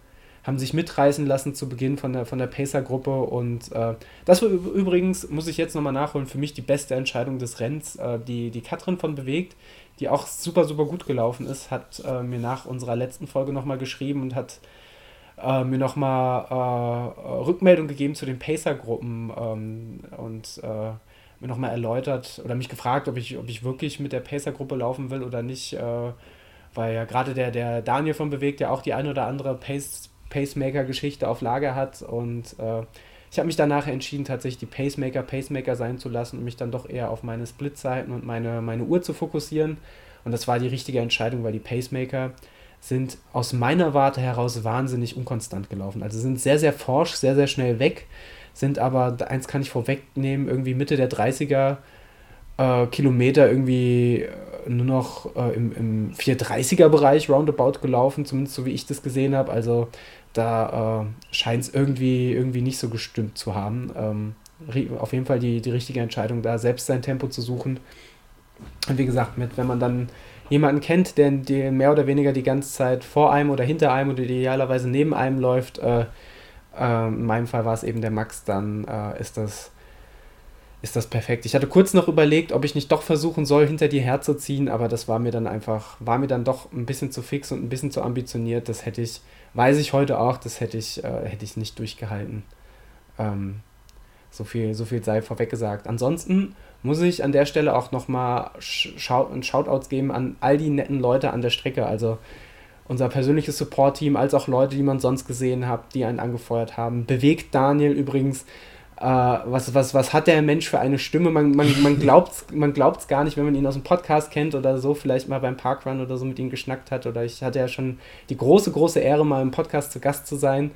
haben sich mitreißen lassen zu Beginn von der, von der Pacer-Gruppe und äh, das war übrigens, muss ich jetzt nochmal nachholen, für mich die beste Entscheidung des Rennens, äh, die, die Katrin von Bewegt, die auch super, super gut gelaufen ist, hat äh, mir nach unserer letzten Folge nochmal geschrieben und hat äh, mir nochmal äh, Rückmeldung gegeben zu den Pacer-Gruppen ähm, und äh, mir nochmal erläutert oder mich gefragt, ob ich, ob ich wirklich mit der Pacer-Gruppe laufen will oder nicht, äh, weil ja gerade der, der Daniel von Bewegt ja auch die ein oder andere Pace, Pacemaker-Geschichte auf Lager hat und äh, ich habe mich danach entschieden, tatsächlich die Pacemaker Pacemaker sein zu lassen und mich dann doch eher auf meine Splitzeiten und meine, meine Uhr zu fokussieren. Und das war die richtige Entscheidung, weil die Pacemaker sind aus meiner Warte heraus wahnsinnig unkonstant gelaufen. Also sind sehr, sehr forsch, sehr, sehr schnell weg, sind aber, eins kann ich vorwegnehmen, irgendwie Mitte der 30er äh, Kilometer irgendwie äh, nur noch äh, im, im 430er Bereich roundabout gelaufen, zumindest so wie ich das gesehen habe. Also da äh, scheint es irgendwie, irgendwie nicht so gestimmt zu haben. Ähm, auf jeden Fall die, die richtige Entscheidung, da selbst sein Tempo zu suchen. Und wie gesagt, mit, wenn man dann jemanden kennt, der, der mehr oder weniger die ganze Zeit vor einem oder hinter einem oder idealerweise neben einem läuft, äh, äh, in meinem Fall war es eben der Max, dann äh, ist das ist das perfekt. Ich hatte kurz noch überlegt, ob ich nicht doch versuchen soll, hinter dir herzuziehen, aber das war mir dann einfach, war mir dann doch ein bisschen zu fix und ein bisschen zu ambitioniert. Das hätte ich, weiß ich heute auch, das hätte ich, äh, hätte ich nicht durchgehalten. Ähm, so viel, so viel sei vorweg gesagt. Ansonsten muss ich an der Stelle auch nochmal Shoutouts geben an all die netten Leute an der Strecke. Also unser persönliches Support-Team, als auch Leute, die man sonst gesehen hat, die einen angefeuert haben. Bewegt Daniel übrigens äh, was, was, was hat der Mensch für eine Stimme? Man, man, man glaubt es man glaubt's gar nicht, wenn man ihn aus dem Podcast kennt oder so, vielleicht mal beim Parkrun oder so mit ihm geschnackt hat. Oder ich hatte ja schon die große, große Ehre, mal im Podcast zu Gast zu sein.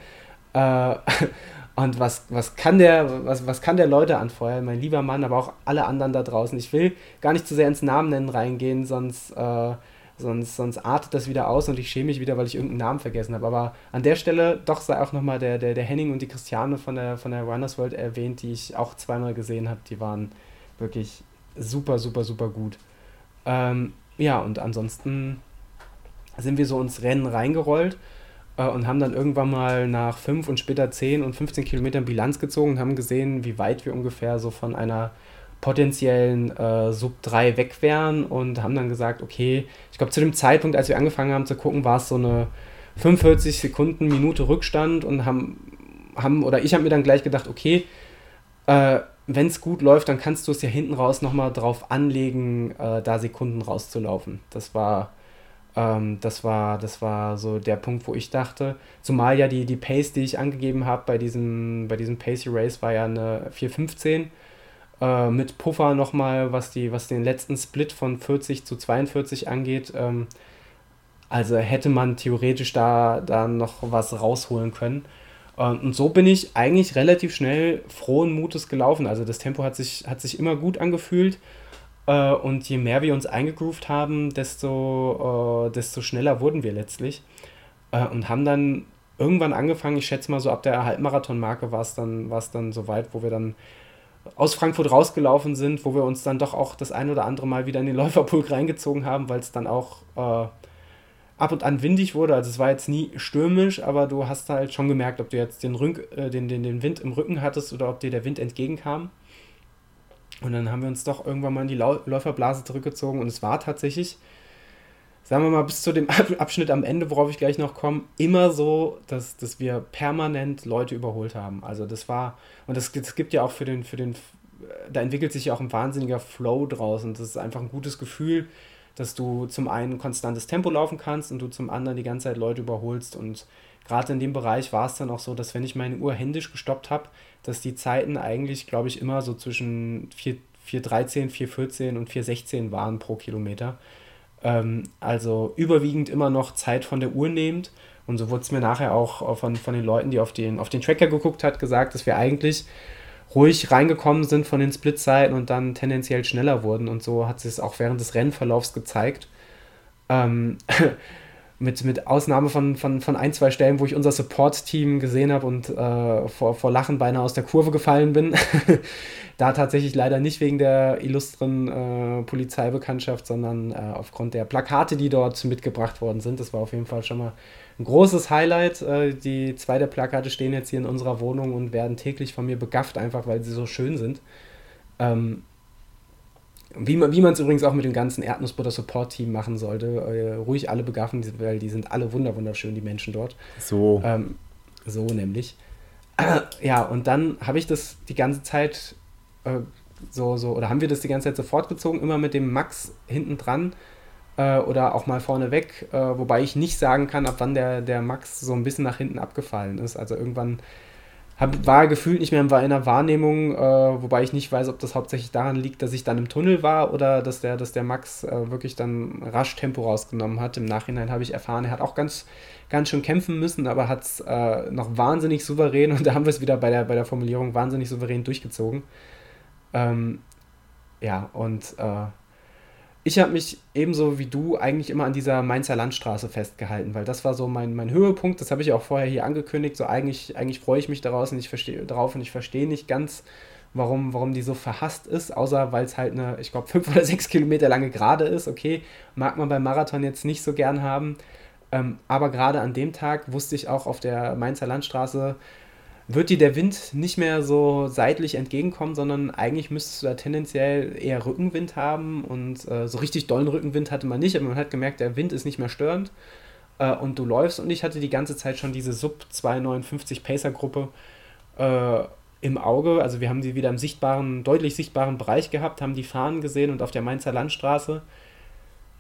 Äh, und was, was, kann der, was, was kann der Leute anfeuern, mein lieber Mann, aber auch alle anderen da draußen. Ich will gar nicht zu sehr ins Namen nennen reingehen, sonst, äh, sonst, sonst artet das wieder aus und ich schäme mich wieder, weil ich irgendeinen Namen vergessen habe. Aber an der Stelle doch sei auch nochmal der, der, der Henning und die Christiane von der, von der Runners World erwähnt, die ich auch zweimal gesehen habe. Die waren wirklich super, super, super gut. Ähm, ja, und ansonsten sind wir so ins Rennen reingerollt äh, und haben dann irgendwann mal nach 5 und später 10 und 15 Kilometern Bilanz gezogen und haben gesehen, wie weit wir ungefähr so von einer potenziellen äh, Sub 3 weg wären und haben dann gesagt, okay, ich glaube zu dem Zeitpunkt, als wir angefangen haben zu gucken, war es so eine 45 Sekunden, Minute Rückstand und haben, haben oder ich habe mir dann gleich gedacht, okay, äh, wenn es gut läuft, dann kannst du es ja hinten raus nochmal drauf anlegen, äh, da Sekunden rauszulaufen. Das war, ähm, das war, das war so der Punkt, wo ich dachte, zumal ja die, die Pace, die ich angegeben habe bei diesem, bei diesem Pacey Race, war ja eine 415 äh, mit Puffer nochmal, was, was den letzten Split von 40 zu 42 angeht. Ähm, also hätte man theoretisch da, da noch was rausholen können. Und so bin ich eigentlich relativ schnell frohen Mutes gelaufen. Also das Tempo hat sich, hat sich immer gut angefühlt. Äh, und je mehr wir uns eingegroovt haben, desto, äh, desto schneller wurden wir letztlich. Äh, und haben dann irgendwann angefangen, ich schätze mal so ab der Halbmarathon-Marke war es dann, dann so wo wir dann aus Frankfurt rausgelaufen sind, wo wir uns dann doch auch das ein oder andere Mal wieder in den Läuferpulk reingezogen haben, weil es dann auch äh, ab und an windig wurde. Also es war jetzt nie stürmisch, aber du hast halt schon gemerkt, ob du jetzt den, Rück, äh, den, den, den Wind im Rücken hattest oder ob dir der Wind entgegenkam. Und dann haben wir uns doch irgendwann mal in die Läuferblase zurückgezogen und es war tatsächlich, sagen wir mal, bis zu dem Abschnitt am Ende, worauf ich gleich noch komme, immer so, dass, dass wir permanent Leute überholt haben. Also das war, und das, das gibt ja auch für den, für den, da entwickelt sich ja auch ein wahnsinniger Flow draus und das ist einfach ein gutes Gefühl, dass du zum einen konstantes Tempo laufen kannst und du zum anderen die ganze Zeit Leute überholst. Und gerade in dem Bereich war es dann auch so, dass wenn ich meine Uhr händisch gestoppt habe, dass die Zeiten eigentlich, glaube ich, immer so zwischen 4.13, 4.14 und 4.16 waren pro Kilometer. Ähm, also überwiegend immer noch Zeit von der Uhr nehmend. Und so wurde es mir nachher auch von, von den Leuten, die auf den, auf den Tracker geguckt hat, gesagt, dass wir eigentlich ruhig reingekommen sind von den Splitzeiten und dann tendenziell schneller wurden. Und so hat es auch während des Rennverlaufs gezeigt. Ähm, mit, mit Ausnahme von, von, von ein, zwei Stellen, wo ich unser Support-Team gesehen habe und äh, vor, vor Lachen beinahe aus der Kurve gefallen bin. da tatsächlich leider nicht wegen der illustren äh, Polizeibekanntschaft, sondern äh, aufgrund der Plakate, die dort mitgebracht worden sind. Das war auf jeden Fall schon mal ein großes Highlight. Äh, die zwei der Plakate stehen jetzt hier in unserer Wohnung und werden täglich von mir begafft, einfach weil sie so schön sind. Ähm, wie man es übrigens auch mit dem ganzen Erdnussbutter-Support-Team machen sollte. Äh, ruhig alle begaffen, weil die sind alle wunderschön, die Menschen dort. So. Ähm, so nämlich. Äh, ja, und dann habe ich das die ganze Zeit äh, so, so, oder haben wir das die ganze Zeit so fortgezogen, immer mit dem Max hinten dran äh, oder auch mal vorne weg, äh, wobei ich nicht sagen kann, ab wann der, der Max so ein bisschen nach hinten abgefallen ist. Also irgendwann hab, war gefühlt nicht mehr in einer Wahrnehmung, äh, wobei ich nicht weiß, ob das hauptsächlich daran liegt, dass ich dann im Tunnel war oder dass der, dass der Max äh, wirklich dann rasch Tempo rausgenommen hat. Im Nachhinein habe ich erfahren, er hat auch ganz, ganz schön kämpfen müssen, aber hat es äh, noch wahnsinnig souverän, und da haben wir es wieder bei der, bei der Formulierung, wahnsinnig souverän durchgezogen. Ähm, ja, und äh, ich habe mich ebenso wie du eigentlich immer an dieser Mainzer Landstraße festgehalten, weil das war so mein, mein Höhepunkt. Das habe ich auch vorher hier angekündigt. So eigentlich, eigentlich freue ich mich daraus und ich verstehe darauf und ich verstehe nicht ganz, warum, warum die so verhasst ist, außer weil es halt eine, ich glaube, fünf oder sechs Kilometer lange Gerade ist. Okay, mag man beim Marathon jetzt nicht so gern haben. Ähm, aber gerade an dem Tag wusste ich auch auf der Mainzer Landstraße, wird dir der Wind nicht mehr so seitlich entgegenkommen, sondern eigentlich müsstest du da tendenziell eher Rückenwind haben. Und äh, so richtig dollen Rückenwind hatte man nicht, aber man hat gemerkt, der Wind ist nicht mehr störend. Äh, und du läufst. Und ich hatte die ganze Zeit schon diese Sub 259 Pacer Gruppe äh, im Auge, also wir haben sie wieder im sichtbaren, deutlich sichtbaren Bereich gehabt, haben die Fahnen gesehen und auf der Mainzer Landstraße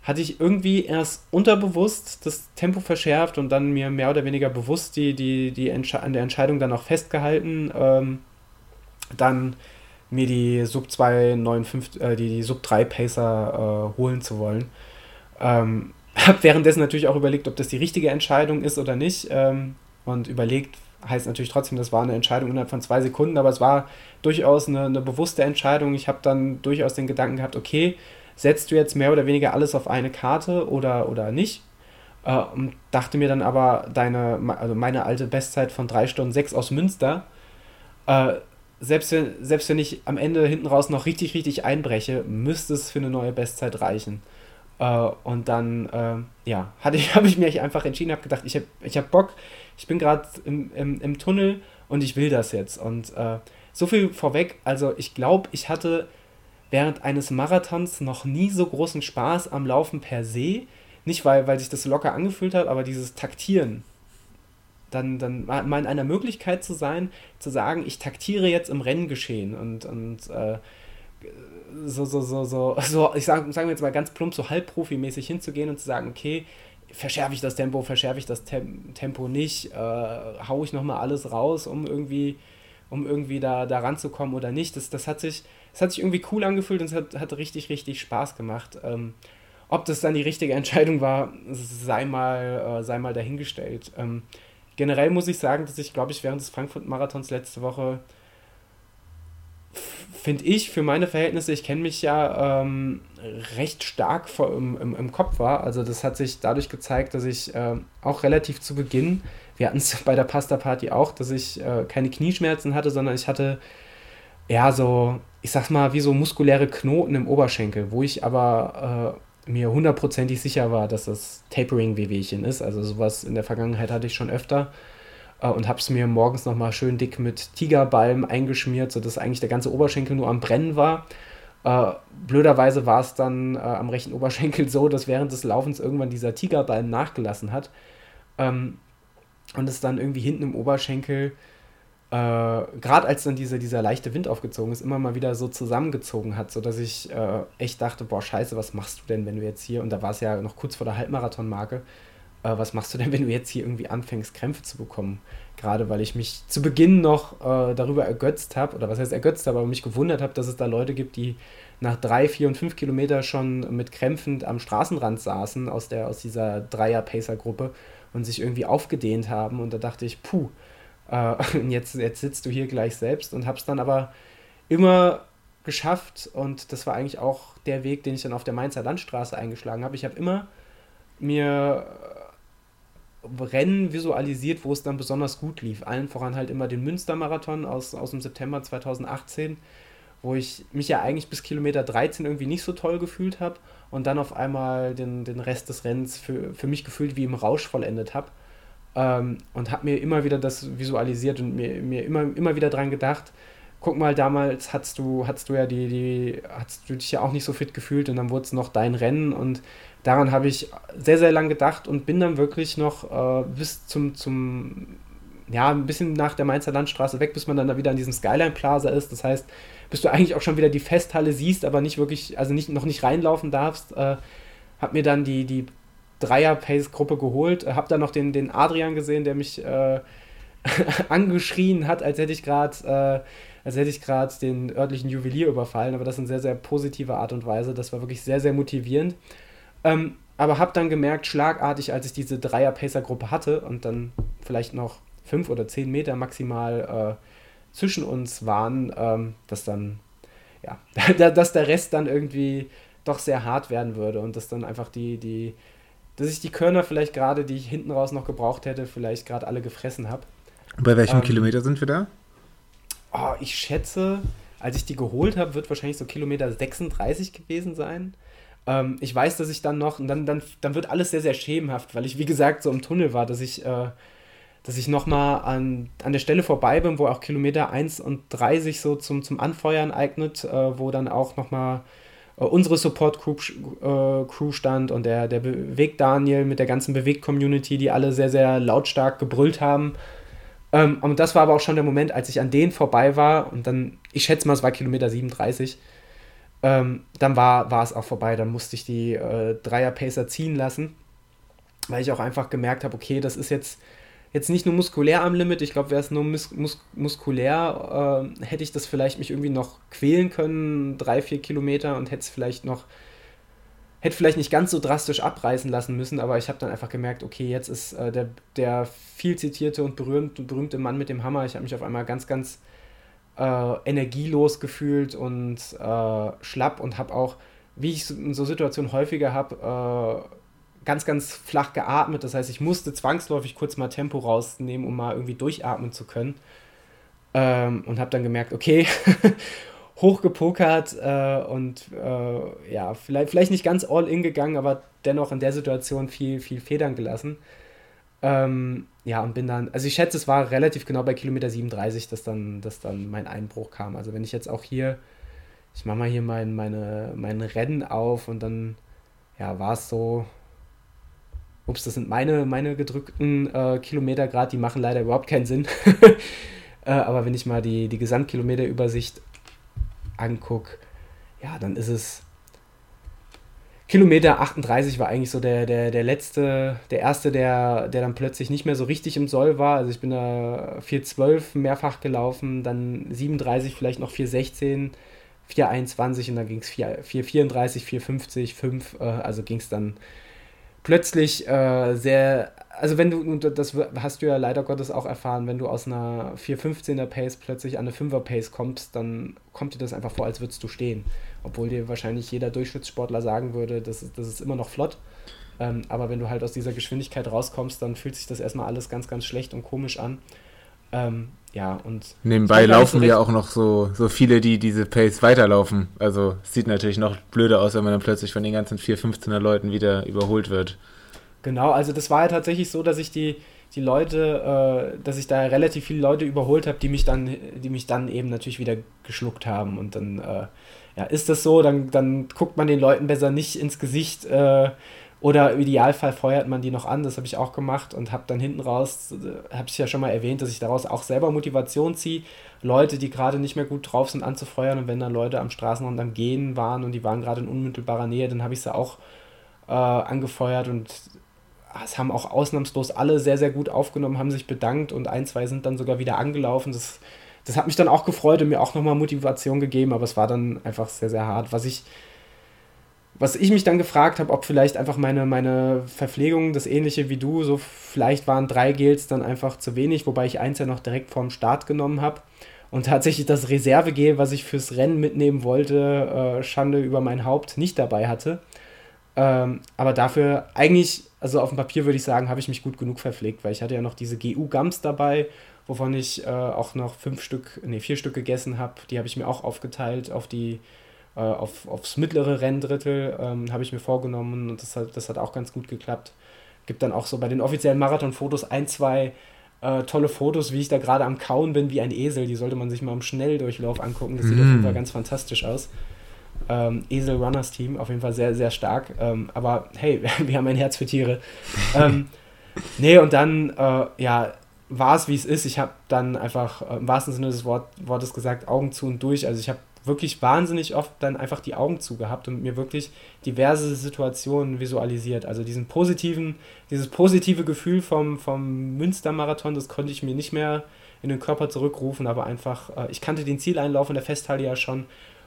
hatte ich irgendwie erst unterbewusst das Tempo verschärft und dann mir mehr oder weniger bewusst die, die, die an der Entscheidung dann auch festgehalten, ähm, dann mir die Sub 295, äh, die, die Sub 3 Pacer äh, holen zu wollen. Ähm, habe währenddessen natürlich auch überlegt, ob das die richtige Entscheidung ist oder nicht. Ähm, und überlegt heißt natürlich trotzdem, das war eine Entscheidung innerhalb von zwei Sekunden, aber es war durchaus eine, eine bewusste Entscheidung. Ich habe dann durchaus den Gedanken gehabt, okay, setzt du jetzt mehr oder weniger alles auf eine Karte oder, oder nicht? Äh, und dachte mir dann aber, deine, also meine alte Bestzeit von 3 Stunden 6 aus Münster, äh, selbst, wenn, selbst wenn ich am Ende hinten raus noch richtig, richtig einbreche, müsste es für eine neue Bestzeit reichen. Äh, und dann, äh, ja, hatte ich, habe ich mir einfach entschieden, habe gedacht, ich habe ich hab Bock, ich bin gerade im, im, im Tunnel und ich will das jetzt. Und äh, so viel vorweg, also ich glaube, ich hatte während eines Marathons noch nie so großen Spaß am Laufen per se. Nicht, weil, weil sich das locker angefühlt hat, aber dieses Taktieren. Dann, dann mal in einer Möglichkeit zu sein, zu sagen, ich taktiere jetzt im Renngeschehen und, und äh, so, so, so, so, so, ich sage sagen jetzt mal ganz plump, so halbprofimäßig hinzugehen und zu sagen, okay, verschärfe ich das Tempo, verschärfe ich das Tem Tempo nicht, äh, haue ich nochmal alles raus, um irgendwie, um irgendwie da, da ranzukommen oder nicht. Das, das, hat sich, das hat sich irgendwie cool angefühlt und es hat, hat richtig, richtig Spaß gemacht. Ähm, ob das dann die richtige Entscheidung war, sei mal, äh, sei mal dahingestellt. Ähm, generell muss ich sagen, dass ich, glaube ich, während des Frankfurt-Marathons letzte Woche finde ich, für meine Verhältnisse, ich kenne mich ja ähm, recht stark vor, im, im, im, Kopf war. Also das hat sich dadurch gezeigt, dass ich äh, auch relativ zu Beginn, wir hatten es bei der Pasta-Party auch, dass ich äh, keine Knieschmerzen hatte, sondern ich hatte ja so, ich sag's mal, wie so muskuläre Knoten im Oberschenkel, wo ich aber äh, mir hundertprozentig sicher war, dass das Tapering-Wehwehchen ist. Also sowas in der Vergangenheit hatte ich schon öfter äh, und habe es mir morgens nochmal schön dick mit Tigerbalm eingeschmiert, sodass eigentlich der ganze Oberschenkel nur am Brennen war. Äh, blöderweise war es dann äh, am rechten Oberschenkel so, dass während des Laufens irgendwann dieser Tigerbalm nachgelassen hat ähm, und es dann irgendwie hinten im Oberschenkel äh, gerade als dann diese, dieser leichte Wind aufgezogen ist, immer mal wieder so zusammengezogen hat, sodass ich äh, echt dachte, boah, scheiße, was machst du denn, wenn du jetzt hier, und da war es ja noch kurz vor der Halbmarathon-Marke, äh, was machst du denn, wenn du jetzt hier irgendwie anfängst, Krämpfe zu bekommen? Gerade weil ich mich zu Beginn noch äh, darüber ergötzt habe, oder was heißt ergötzt habe, aber mich gewundert habe, dass es da Leute gibt, die nach drei, vier und fünf Kilometer schon mit Krämpfen am Straßenrand saßen aus, der, aus dieser Dreier-Pacer-Gruppe und sich irgendwie aufgedehnt haben. Und da dachte ich, puh, äh, jetzt, jetzt sitzt du hier gleich selbst und habe es dann aber immer geschafft und das war eigentlich auch der Weg, den ich dann auf der Mainzer Landstraße eingeschlagen habe. Ich habe immer mir Rennen visualisiert, wo es dann besonders gut lief. Allen voran halt immer den Münstermarathon aus, aus dem September 2018, wo ich mich ja eigentlich bis Kilometer 13 irgendwie nicht so toll gefühlt habe und dann auf einmal den, den Rest des Rennens für, für mich gefühlt wie im Rausch vollendet habe. Ähm, und habe mir immer wieder das visualisiert und mir, mir immer, immer wieder dran gedacht, guck mal, damals hast du, hast du ja die, die, hast du dich ja auch nicht so fit gefühlt und dann wurde es noch dein Rennen und daran habe ich sehr, sehr lange gedacht und bin dann wirklich noch äh, bis zum, zum, ja, ein bisschen nach der Mainzer Landstraße weg, bis man dann da wieder an diesem Skyline Plaza ist. Das heißt, bis du eigentlich auch schon wieder die Festhalle siehst, aber nicht wirklich, also nicht, noch nicht reinlaufen darfst, äh, hab mir dann die, die Dreier-Pace-Gruppe geholt, hab dann noch den, den Adrian gesehen, der mich äh, angeschrien hat, als hätte ich gerade äh, als hätte ich gerade den örtlichen Juwelier überfallen, aber das in sehr, sehr positiver Art und Weise. Das war wirklich sehr, sehr motivierend. Ähm, aber habe dann gemerkt, schlagartig, als ich diese Dreier-Pacer-Gruppe hatte und dann vielleicht noch fünf oder zehn Meter maximal äh, zwischen uns waren, ähm, dass dann, ja, dass der Rest dann irgendwie doch sehr hart werden würde und dass dann einfach die, die, dass ich die Körner vielleicht gerade, die ich hinten raus noch gebraucht hätte, vielleicht gerade alle gefressen habe. Bei welchem ähm, Kilometer sind wir da? Oh, ich schätze, als ich die geholt habe, wird wahrscheinlich so Kilometer 36 gewesen sein. Ähm, ich weiß, dass ich dann noch, und dann, dann, dann wird alles sehr, sehr schemenhaft, weil ich, wie gesagt, so im Tunnel war, dass ich, äh, dass ich nochmal an, an der Stelle vorbei bin, wo auch Kilometer 1 und 3 sich so zum, zum Anfeuern eignet, äh, wo dann auch nochmal unsere Support-Crew äh, Crew stand und der, der Bewegt Daniel mit der ganzen Bewegt-Community, die alle sehr, sehr lautstark gebrüllt haben. Ähm, und das war aber auch schon der Moment, als ich an denen vorbei war und dann, ich schätze mal, es war Kilometer 37 ähm, dann war, war es auch vorbei. Dann musste ich die äh, Dreier-Pacer ziehen lassen, weil ich auch einfach gemerkt habe, okay, das ist jetzt, jetzt nicht nur muskulär am Limit. Ich glaube, wäre es nur mus mus muskulär, äh, hätte ich das vielleicht mich irgendwie noch quälen können, drei, vier Kilometer und hätte es vielleicht noch, hätte vielleicht nicht ganz so drastisch abreißen lassen müssen, aber ich habe dann einfach gemerkt, okay, jetzt ist äh, der, der viel zitierte und berühmt, berühmte Mann mit dem Hammer. Ich habe mich auf einmal ganz, ganz äh, energielos gefühlt und äh, schlapp und habe auch wie ich in so Situationen häufiger habe, äh, ganz, ganz flach geatmet. Das heißt, ich musste zwangsläufig kurz mal Tempo rausnehmen, um mal irgendwie durchatmen zu können. Ähm, und habe dann gemerkt, okay, hochgepokert äh, und äh, ja, vielleicht, vielleicht nicht ganz all in gegangen, aber dennoch in der Situation viel, viel Federn gelassen. Ähm, ja, und bin dann, also ich schätze, es war relativ genau bei Kilometer 37, dass dann, dass dann mein Einbruch kam. Also wenn ich jetzt auch hier, ich mache mal hier mein, meine, mein Rennen auf und dann, ja, war es so, ups, das sind meine, meine gedrückten äh, Kilometer gerade, die machen leider überhaupt keinen Sinn. äh, aber wenn ich mal die, die Gesamtkilometerübersicht angucke, ja, dann ist es Kilometer 38 war eigentlich so der, der, der letzte, der erste, der, der dann plötzlich nicht mehr so richtig im Soll war. Also ich bin da 412 mehrfach gelaufen, dann 37, vielleicht noch 416, 421 und dann ging es 434, 450, 5, äh, also ging es dann plötzlich äh, sehr, also wenn du, das hast du ja leider Gottes auch erfahren, wenn du aus einer 415er Pace plötzlich an eine 5er Pace kommst, dann kommt dir das einfach vor, als würdest du stehen. Obwohl dir wahrscheinlich jeder Durchschnittssportler sagen würde, das, das ist immer noch flott. Ähm, aber wenn du halt aus dieser Geschwindigkeit rauskommst, dann fühlt sich das erstmal alles ganz, ganz schlecht und komisch an. Ähm, ja, und. Nebenbei laufen so ja auch noch so, so viele, die diese Pace weiterlaufen. Also, es sieht natürlich noch blöder aus, wenn man dann plötzlich von den ganzen 4, 15er Leuten wieder überholt wird. Genau, also das war ja tatsächlich so, dass ich die, die Leute, äh, dass ich da relativ viele Leute überholt habe, die mich dann, die mich dann eben natürlich wieder geschluckt haben. Und dann, äh, ja, ist das so, dann, dann guckt man den Leuten besser nicht ins Gesicht, äh, oder im Idealfall feuert man die noch an, das habe ich auch gemacht und habe dann hinten raus, äh, habe ich ja schon mal erwähnt, dass ich daraus auch selber Motivation ziehe, Leute, die gerade nicht mehr gut drauf sind, anzufeuern und wenn dann Leute am Straßenrand am Gehen waren und die waren gerade in unmittelbarer Nähe, dann habe ich sie auch äh, angefeuert und es haben auch ausnahmslos alle sehr, sehr gut aufgenommen, haben sich bedankt und ein, zwei sind dann sogar wieder angelaufen. Das, das hat mich dann auch gefreut und mir auch nochmal Motivation gegeben, aber es war dann einfach sehr, sehr hart. Was ich was ich mich dann gefragt habe, ob vielleicht einfach meine, meine Verpflegung, das ähnliche wie du, so vielleicht waren drei Gels dann einfach zu wenig, wobei ich eins ja noch direkt vorm Start genommen habe. Und tatsächlich das Reservegel, was ich fürs Rennen mitnehmen wollte, äh, Schande über mein Haupt, nicht dabei hatte. Ähm, aber dafür eigentlich, also auf dem Papier würde ich sagen, habe ich mich gut genug verpflegt, weil ich hatte ja noch diese GU-Gums dabei, wovon ich äh, auch noch fünf Stück, nee, vier Stück gegessen habe. Die habe ich mir auch aufgeteilt auf die äh, auf, aufs mittlere Renndrittel ähm, habe ich mir vorgenommen und das hat, das hat auch ganz gut geklappt. Gibt dann auch so bei den offiziellen Marathon-Fotos ein, zwei äh, tolle Fotos, wie ich da gerade am Kauen bin, wie ein Esel. Die sollte man sich mal im Schnelldurchlauf angucken. Das sieht mm. auf jeden mm. Fall ganz fantastisch aus. Ähm, Esel Runners Team, auf jeden Fall sehr, sehr stark. Ähm, aber hey, wir haben ein Herz für Tiere. ähm, nee, und dann, äh, ja, war es wie es ist. Ich habe dann einfach äh, im wahrsten Sinne des Wort, Wortes gesagt, Augen zu und durch. Also ich habe wirklich wahnsinnig oft dann einfach die Augen zugehabt und mir wirklich diverse Situationen visualisiert. Also diesen positiven, dieses positive Gefühl vom, vom Münstermarathon, das konnte ich mir nicht mehr in den Körper zurückrufen, aber einfach, äh, ich kannte den Zieleinlauf in der Festhalle ja schon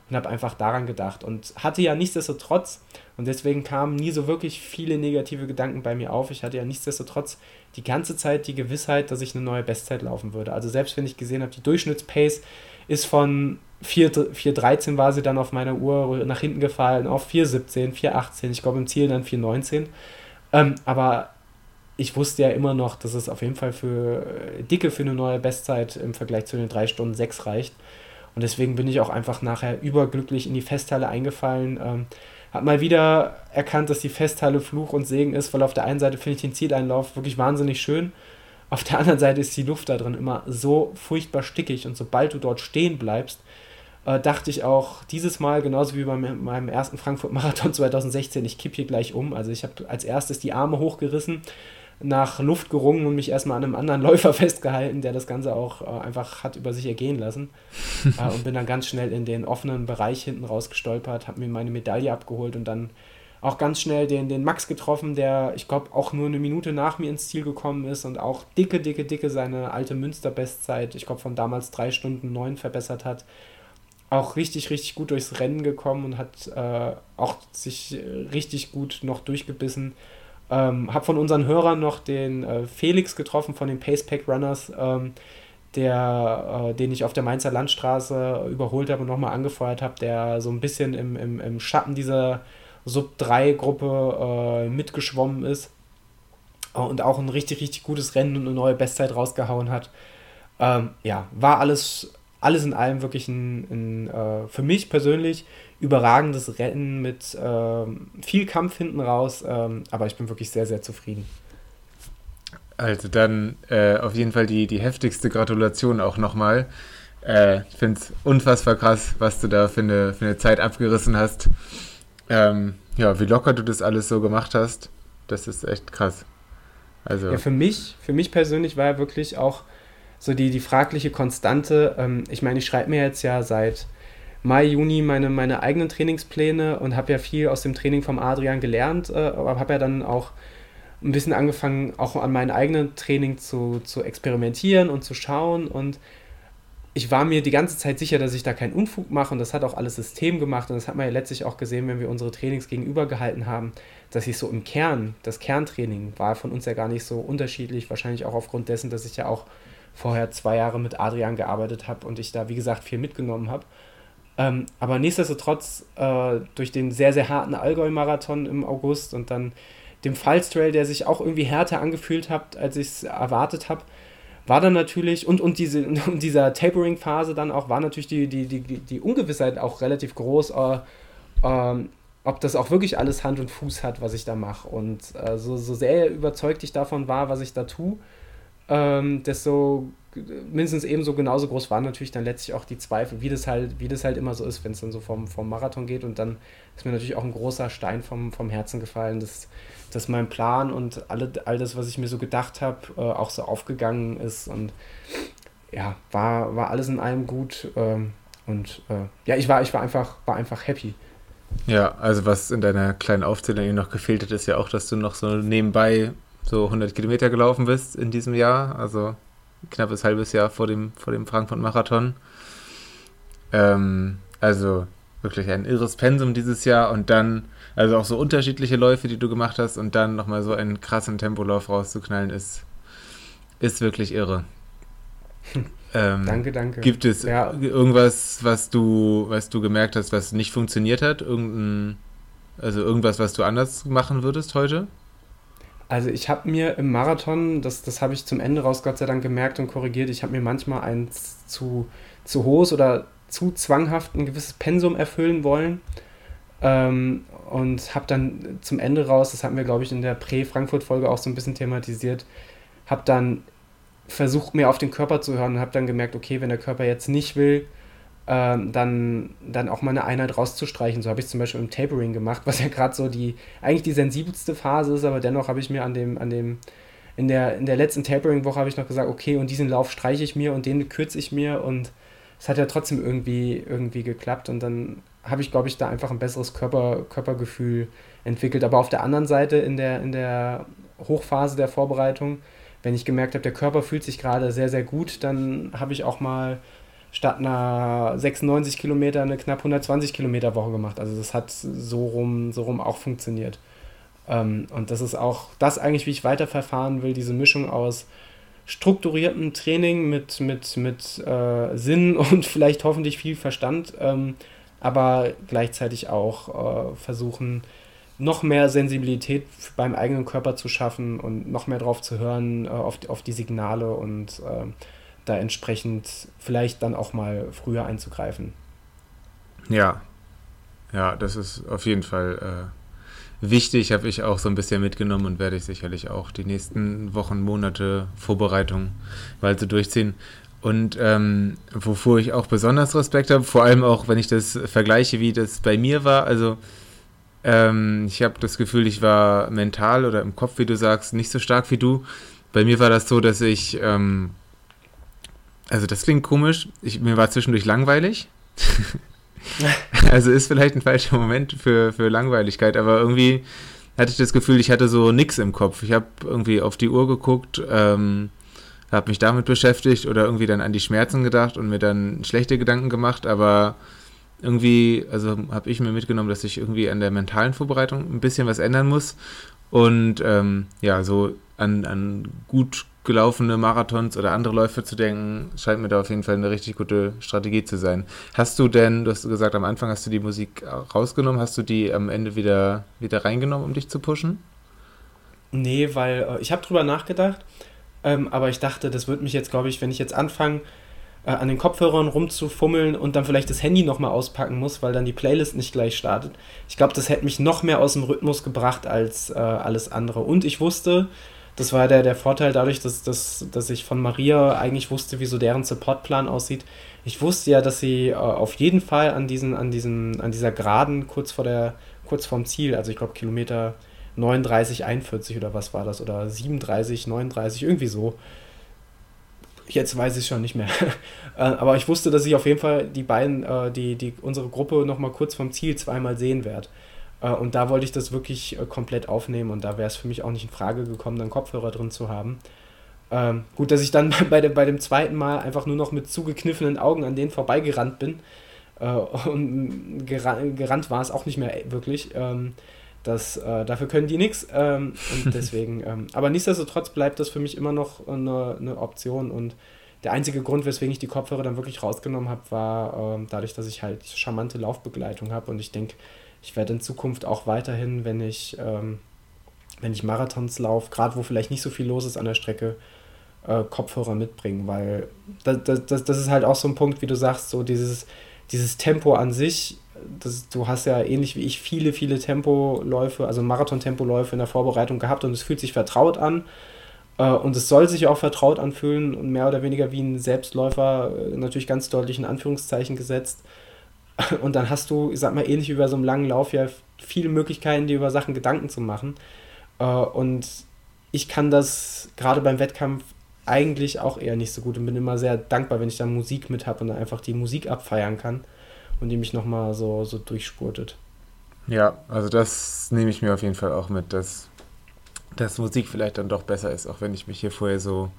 und habe einfach daran gedacht und hatte ja nichtsdestotrotz, und deswegen kamen nie so wirklich viele negative Gedanken bei mir auf, ich hatte ja nichtsdestotrotz die ganze Zeit die Gewissheit, dass ich eine neue Bestzeit laufen würde. Also selbst wenn ich gesehen habe, die Durchschnittspace ist von 4.13 war sie dann auf meiner Uhr nach hinten gefallen, auf 4.17, 4.18, ich glaube im Ziel dann 4.19. Ähm, aber ich wusste ja immer noch, dass es auf jeden Fall für äh, dicke für eine neue Bestzeit im Vergleich zu den 3 Stunden 6 reicht. Und deswegen bin ich auch einfach nachher überglücklich in die Festhalle eingefallen. Ähm, hab mal wieder erkannt, dass die Festhalle Fluch und Segen ist, weil auf der einen Seite finde ich den Zieleinlauf wirklich wahnsinnig schön. Auf der anderen Seite ist die Luft da drin immer so furchtbar stickig und sobald du dort stehen bleibst, äh, dachte ich auch dieses Mal, genauso wie bei meinem ersten Frankfurt-Marathon 2016, ich kipp hier gleich um. Also ich habe als erstes die Arme hochgerissen, nach Luft gerungen und mich erstmal an einem anderen Läufer festgehalten, der das Ganze auch äh, einfach hat über sich ergehen lassen. äh, und bin dann ganz schnell in den offenen Bereich hinten rausgestolpert, habe mir meine Medaille abgeholt und dann auch ganz schnell den, den Max getroffen, der, ich glaube, auch nur eine Minute nach mir ins Ziel gekommen ist und auch dicke, dicke, dicke seine alte Münster-Bestzeit, ich glaube, von damals drei Stunden neun verbessert hat auch richtig, richtig gut durchs Rennen gekommen und hat äh, auch sich richtig gut noch durchgebissen. Ähm, hab von unseren Hörern noch den äh, Felix getroffen von den Pacepack Runners. Ähm, der, äh, den ich auf der Mainzer Landstraße überholt habe und nochmal angefeuert habe, der so ein bisschen im, im, im Schatten dieser Sub-3-Gruppe äh, mitgeschwommen ist und auch ein richtig, richtig gutes Rennen und eine neue Bestzeit rausgehauen hat. Ähm, ja, war alles, alles in allem wirklich ein, ein äh, für mich persönlich überragendes Rennen mit äh, viel Kampf hinten raus, ähm, aber ich bin wirklich sehr, sehr zufrieden. Also dann äh, auf jeden Fall die, die heftigste Gratulation auch nochmal. Äh, ich finde es unfassbar krass, was du da für eine, für eine Zeit abgerissen hast. Ähm, ja, wie locker du das alles so gemacht hast, das ist echt krass. Also. Ja, für mich, für mich persönlich war ja wirklich auch so die, die fragliche Konstante. Ähm, ich meine, ich schreibe mir jetzt ja seit Mai, Juni meine, meine eigenen Trainingspläne und habe ja viel aus dem Training vom Adrian gelernt, äh, aber habe ja dann auch ein bisschen angefangen, auch an meinem eigenen Training zu, zu experimentieren und zu schauen. Und ich war mir die ganze Zeit sicher, dass ich da keinen Unfug mache. Und das hat auch alles System gemacht. Und das hat man ja letztlich auch gesehen, wenn wir unsere Trainings gegenüber gehalten haben, dass ich so im Kern, das Kerntraining war von uns ja gar nicht so unterschiedlich. Wahrscheinlich auch aufgrund dessen, dass ich ja auch vorher zwei Jahre mit Adrian gearbeitet habe und ich da, wie gesagt, viel mitgenommen habe. Ähm, aber nichtsdestotrotz, äh, durch den sehr, sehr harten Allgäu-Marathon im August und dann dem Fallstrail, der sich auch irgendwie härter angefühlt hat, als ich es erwartet habe, war dann natürlich, und, und, diese, und dieser Tapering-Phase dann auch, war natürlich die, die, die, die Ungewissheit auch relativ groß, äh, äh, ob das auch wirklich alles Hand und Fuß hat, was ich da mache. Und äh, so, so sehr überzeugt ich davon war, was ich da tue, ähm, desto mindestens ebenso genauso groß waren natürlich dann letztlich auch die Zweifel, wie das halt, wie das halt immer so ist, wenn es dann so vom, vom Marathon geht. Und dann ist mir natürlich auch ein großer Stein vom, vom Herzen gefallen, dass, dass mein Plan und alle, all das, was ich mir so gedacht habe, äh, auch so aufgegangen ist. Und ja, war, war alles in allem gut. Ähm, und äh, ja, ich war, ich war einfach, war einfach happy. Ja, also was in deiner kleinen Aufzählung noch gefehlt hat, ist ja auch, dass du noch so nebenbei so 100 Kilometer gelaufen bist in diesem Jahr. Also knappes halbes Jahr vor dem, vor dem Frankfurt-Marathon. Ähm, also wirklich ein irres Pensum dieses Jahr und dann, also auch so unterschiedliche Läufe, die du gemacht hast und dann nochmal so einen krassen Tempolauf rauszuknallen, ist, ist wirklich irre. Ähm, danke, danke. Gibt es ja. irgendwas, was du, was du gemerkt hast, was nicht funktioniert hat? Irgendein, also irgendwas, was du anders machen würdest heute? Also ich habe mir im Marathon, das, das habe ich zum Ende raus Gott sei Dank gemerkt und korrigiert, ich habe mir manchmal ein zu, zu hohes oder zu zwanghaft ein gewisses Pensum erfüllen wollen. Ähm, und habe dann zum Ende raus, das hatten wir glaube ich in der Prä-Frankfurt-Folge auch so ein bisschen thematisiert, habe dann versucht mir auf den Körper zu hören und habe dann gemerkt, okay, wenn der Körper jetzt nicht will, dann, dann auch mal eine Einheit rauszustreichen. So habe ich zum Beispiel im Tapering gemacht, was ja gerade so die, eigentlich die sensibelste Phase ist, aber dennoch habe ich mir an dem, an dem, in der, in der letzten Tapering-Woche habe ich noch gesagt, okay, und diesen Lauf streiche ich mir und den kürze ich mir und es hat ja trotzdem irgendwie, irgendwie geklappt und dann habe ich, glaube ich, da einfach ein besseres Körper, Körpergefühl entwickelt. Aber auf der anderen Seite in der, in der Hochphase der Vorbereitung, wenn ich gemerkt habe, der Körper fühlt sich gerade sehr, sehr gut, dann habe ich auch mal statt einer 96 Kilometer eine knapp 120 Kilometer Woche gemacht. Also das hat so rum, so rum auch funktioniert. Ähm, und das ist auch das eigentlich, wie ich weiterverfahren will, diese Mischung aus strukturiertem Training mit, mit, mit äh, Sinn und vielleicht hoffentlich viel Verstand, ähm, aber gleichzeitig auch äh, versuchen, noch mehr Sensibilität beim eigenen Körper zu schaffen und noch mehr drauf zu hören, äh, auf, auf die Signale und äh, da entsprechend vielleicht dann auch mal früher einzugreifen. Ja, ja, das ist auf jeden Fall äh, wichtig, habe ich auch so ein bisschen mitgenommen und werde ich sicherlich auch die nächsten Wochen, Monate Vorbereitung weiter durchziehen. Und ähm, wovor ich auch besonders Respekt habe, vor allem auch, wenn ich das vergleiche, wie das bei mir war. Also ähm, ich habe das Gefühl, ich war mental oder im Kopf, wie du sagst, nicht so stark wie du. Bei mir war das so, dass ich ähm, also das klingt komisch. Ich, mir war zwischendurch langweilig. also ist vielleicht ein falscher Moment für, für Langweiligkeit, aber irgendwie hatte ich das Gefühl, ich hatte so nichts im Kopf. Ich habe irgendwie auf die Uhr geguckt, ähm, habe mich damit beschäftigt oder irgendwie dann an die Schmerzen gedacht und mir dann schlechte Gedanken gemacht, aber irgendwie, also habe ich mir mitgenommen, dass ich irgendwie an der mentalen Vorbereitung ein bisschen was ändern muss und ähm, ja, so an, an gut gelaufene Marathons oder andere Läufe zu denken, scheint mir da auf jeden Fall eine richtig gute Strategie zu sein. Hast du denn, du hast gesagt, am Anfang hast du die Musik rausgenommen, hast du die am Ende wieder, wieder reingenommen, um dich zu pushen? Nee, weil äh, ich habe drüber nachgedacht, ähm, aber ich dachte, das wird mich jetzt, glaube ich, wenn ich jetzt anfange, äh, an den Kopfhörern rumzufummeln und dann vielleicht das Handy nochmal auspacken muss, weil dann die Playlist nicht gleich startet. Ich glaube, das hätte mich noch mehr aus dem Rhythmus gebracht als äh, alles andere. Und ich wusste, das war der, der Vorteil dadurch, dass, dass, dass ich von Maria eigentlich wusste, wie so deren Supportplan aussieht. Ich wusste ja, dass sie äh, auf jeden Fall an, diesen, an, diesen, an dieser Geraden kurz vor der, kurz vorm Ziel, also ich glaube Kilometer 39, 41 oder was war das, oder 37, 39, irgendwie so. Jetzt weiß ich schon nicht mehr. Äh, aber ich wusste, dass ich auf jeden Fall die beiden, äh, die, die, unsere Gruppe nochmal kurz vom Ziel zweimal sehen werde. Äh, und da wollte ich das wirklich komplett aufnehmen und da wäre es für mich auch nicht in Frage gekommen, dann Kopfhörer drin zu haben. Ähm, gut, dass ich dann bei, dem, bei dem zweiten Mal einfach nur noch mit zugekniffenen Augen an denen vorbeigerannt bin. Äh, und gerannt, gerannt war es auch nicht mehr wirklich. Ähm, das, äh, dafür können die nichts. Ähm, und deswegen, ähm, aber nichtsdestotrotz bleibt das für mich immer noch eine, eine, Option. Und der einzige Grund, weswegen ich die Kopfhörer dann wirklich rausgenommen habe, war ähm, dadurch, dass ich halt charmante Laufbegleitung habe. Und ich denke, ich werde in Zukunft auch weiterhin, wenn ich, ähm, wenn ich Marathons laufe, gerade wo vielleicht nicht so viel los ist an der Strecke, äh, Kopfhörer mitbringen, weil das, das, das ist halt auch so ein Punkt, wie du sagst, so dieses, dieses Tempo an sich das, du hast ja ähnlich wie ich viele, viele Tempoläufe, also Marathon-Tempoläufe in der Vorbereitung gehabt und es fühlt sich vertraut an. Äh, und es soll sich auch vertraut anfühlen und mehr oder weniger wie ein Selbstläufer, äh, natürlich ganz deutlich in Anführungszeichen gesetzt. Und dann hast du, ich sag mal, ähnlich wie bei so einem langen Lauf ja viele Möglichkeiten, dir über Sachen Gedanken zu machen. Äh, und ich kann das gerade beim Wettkampf eigentlich auch eher nicht so gut und bin immer sehr dankbar, wenn ich da Musik mit habe und dann einfach die Musik abfeiern kann und die mich nochmal so, so durchspurtet. Ja, also das nehme ich mir auf jeden Fall auch mit, dass, dass Musik vielleicht dann doch besser ist, auch wenn ich mich hier vorher so,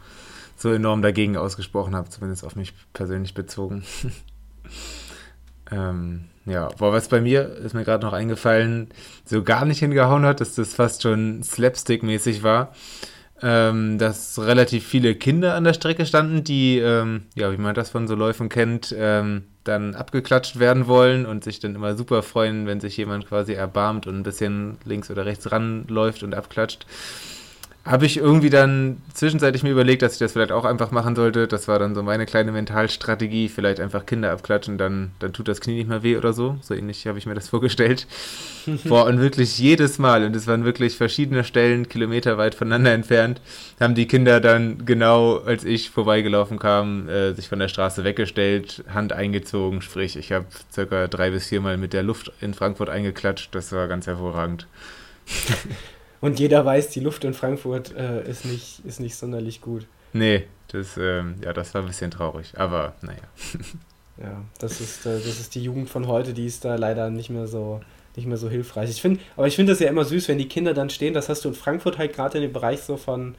so enorm dagegen ausgesprochen habe, zumindest auf mich persönlich bezogen. ähm, ja, boah, was bei mir ist mir gerade noch eingefallen, so gar nicht hingehauen hat, dass das fast schon Slapstick-mäßig war ähm, dass relativ viele Kinder an der Strecke standen, die, ähm, ja, wie man das von so Läufen kennt, ähm, dann abgeklatscht werden wollen und sich dann immer super freuen, wenn sich jemand quasi erbarmt und ein bisschen links oder rechts ranläuft und abklatscht habe ich irgendwie dann zwischenzeitlich mir überlegt, dass ich das vielleicht auch einfach machen sollte. Das war dann so meine kleine Mentalstrategie. Vielleicht einfach Kinder abklatschen, dann, dann tut das Knie nicht mehr weh oder so. So ähnlich habe ich mir das vorgestellt. Boah, und wirklich jedes Mal, und es waren wirklich verschiedene Stellen, kilometerweit voneinander entfernt, haben die Kinder dann genau, als ich vorbeigelaufen kam, äh, sich von der Straße weggestellt, Hand eingezogen. Sprich, ich habe circa drei bis viermal mit der Luft in Frankfurt eingeklatscht. Das war ganz hervorragend. Und jeder weiß, die Luft in Frankfurt äh, ist, nicht, ist nicht sonderlich gut. Nee, das, ähm, ja, das war ein bisschen traurig, aber naja. ja, das ist, äh, das ist die Jugend von heute, die ist da leider nicht mehr so, nicht mehr so hilfreich. Ich find, aber ich finde das ja immer süß, wenn die Kinder dann stehen, das hast du in Frankfurt halt gerade in dem Bereich so von,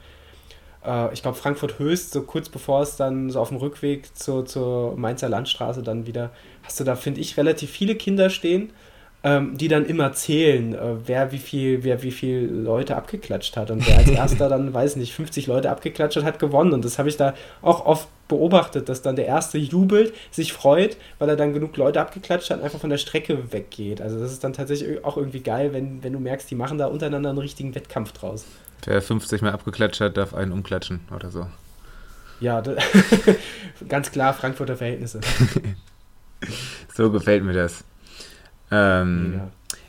äh, ich glaube, Frankfurt Höchst, so kurz bevor es dann so auf dem Rückweg zur, zur Mainzer Landstraße dann wieder, hast du da, finde ich, relativ viele Kinder stehen ähm, die dann immer zählen, äh, wer wie viel, wer wie viel Leute abgeklatscht hat. Und wer als erster dann, weiß nicht, 50 Leute abgeklatscht hat, hat gewonnen. Und das habe ich da auch oft beobachtet, dass dann der erste jubelt, sich freut, weil er dann genug Leute abgeklatscht hat, einfach von der Strecke weggeht. Also das ist dann tatsächlich auch irgendwie geil, wenn, wenn du merkst, die machen da untereinander einen richtigen Wettkampf draus. Wer 50 Mal abgeklatscht hat, darf einen umklatschen oder so. Ja, ganz klar Frankfurter Verhältnisse. so gefällt mir das. Ähm,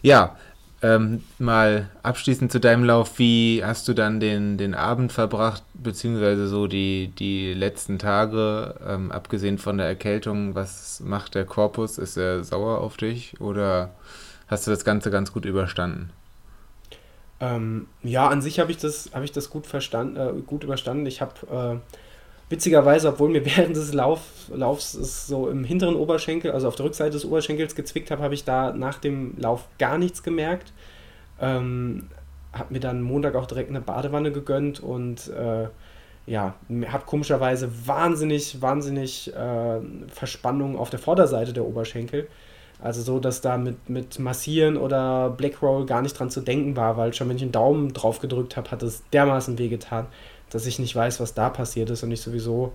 ja, ähm, mal abschließend zu deinem Lauf, wie hast du dann den, den Abend verbracht, beziehungsweise so die, die letzten Tage, ähm, abgesehen von der Erkältung, was macht der Korpus? Ist er sauer auf dich oder hast du das Ganze ganz gut überstanden? Ähm, ja, an sich habe ich das, hab ich das gut, verstanden, äh, gut überstanden. Ich habe äh, witzigerweise, obwohl mir während des Lauf, Laufs es so im hinteren Oberschenkel, also auf der Rückseite des Oberschenkels gezwickt habe, habe ich da nach dem Lauf gar nichts gemerkt. Ähm, habe mir dann Montag auch direkt eine Badewanne gegönnt und äh, ja, habe komischerweise wahnsinnig, wahnsinnig äh, Verspannung auf der Vorderseite der Oberschenkel. Also so, dass da mit, mit Massieren oder Blackroll gar nicht dran zu denken war, weil schon wenn ich einen Daumen drauf gedrückt habe, hat es dermaßen wehgetan dass ich nicht weiß, was da passiert ist und ich sowieso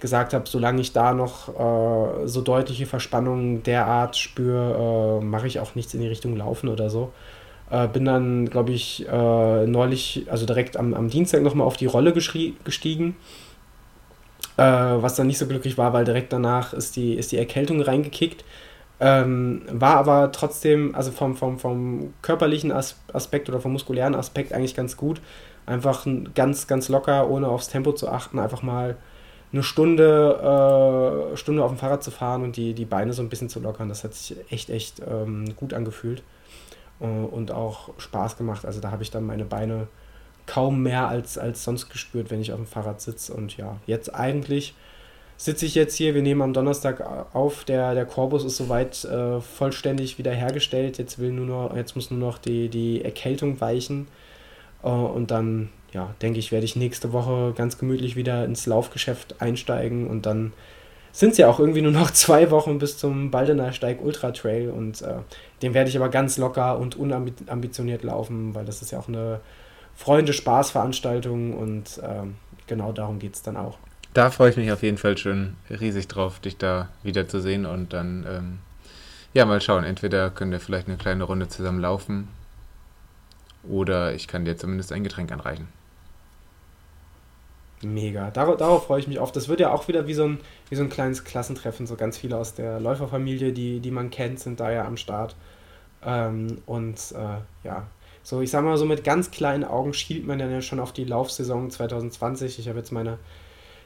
gesagt habe, solange ich da noch äh, so deutliche Verspannungen derart spüre, äh, mache ich auch nichts in die Richtung Laufen oder so. Äh, bin dann, glaube ich, äh, neulich, also direkt am, am Dienstag nochmal auf die Rolle gestiegen. Äh, was dann nicht so glücklich war, weil direkt danach ist die, ist die Erkältung reingekickt. Ähm, war aber trotzdem, also vom, vom, vom körperlichen Aspekt oder vom muskulären Aspekt eigentlich ganz gut. Einfach ganz, ganz locker, ohne aufs Tempo zu achten, einfach mal eine Stunde, äh, Stunde auf dem Fahrrad zu fahren und die, die Beine so ein bisschen zu lockern. Das hat sich echt, echt ähm, gut angefühlt äh, und auch Spaß gemacht. Also da habe ich dann meine Beine kaum mehr als, als sonst gespürt, wenn ich auf dem Fahrrad sitze. Und ja, jetzt eigentlich sitze ich jetzt hier. Wir nehmen am Donnerstag auf. Der, der Korbus ist soweit äh, vollständig wiederhergestellt. Jetzt, will nur noch, jetzt muss nur noch die, die Erkältung weichen. Äh, und dann ja, denke ich, werde ich nächste Woche ganz gemütlich wieder ins Laufgeschäft einsteigen und dann sind es ja auch irgendwie nur noch zwei Wochen bis zum Baldener Steig Ultra Trail und äh, den werde ich aber ganz locker und unambitioniert laufen, weil das ist ja auch eine Freunde-Spaß-Veranstaltung und äh, genau darum geht es dann auch. Da freue ich mich auf jeden Fall schon riesig drauf, dich da wiederzusehen und dann, ähm, ja, mal schauen. Entweder können wir vielleicht eine kleine Runde zusammen laufen oder ich kann dir zumindest ein Getränk anreichen. Mega. Dar darauf freue ich mich auf. Das wird ja auch wieder wie so, ein, wie so ein kleines Klassentreffen. So ganz viele aus der Läuferfamilie, die, die man kennt, sind da ja am Start. Ähm, und äh, ja, so ich sag mal so mit ganz kleinen Augen schielt man dann ja schon auf die Laufsaison 2020. Ich habe jetzt meine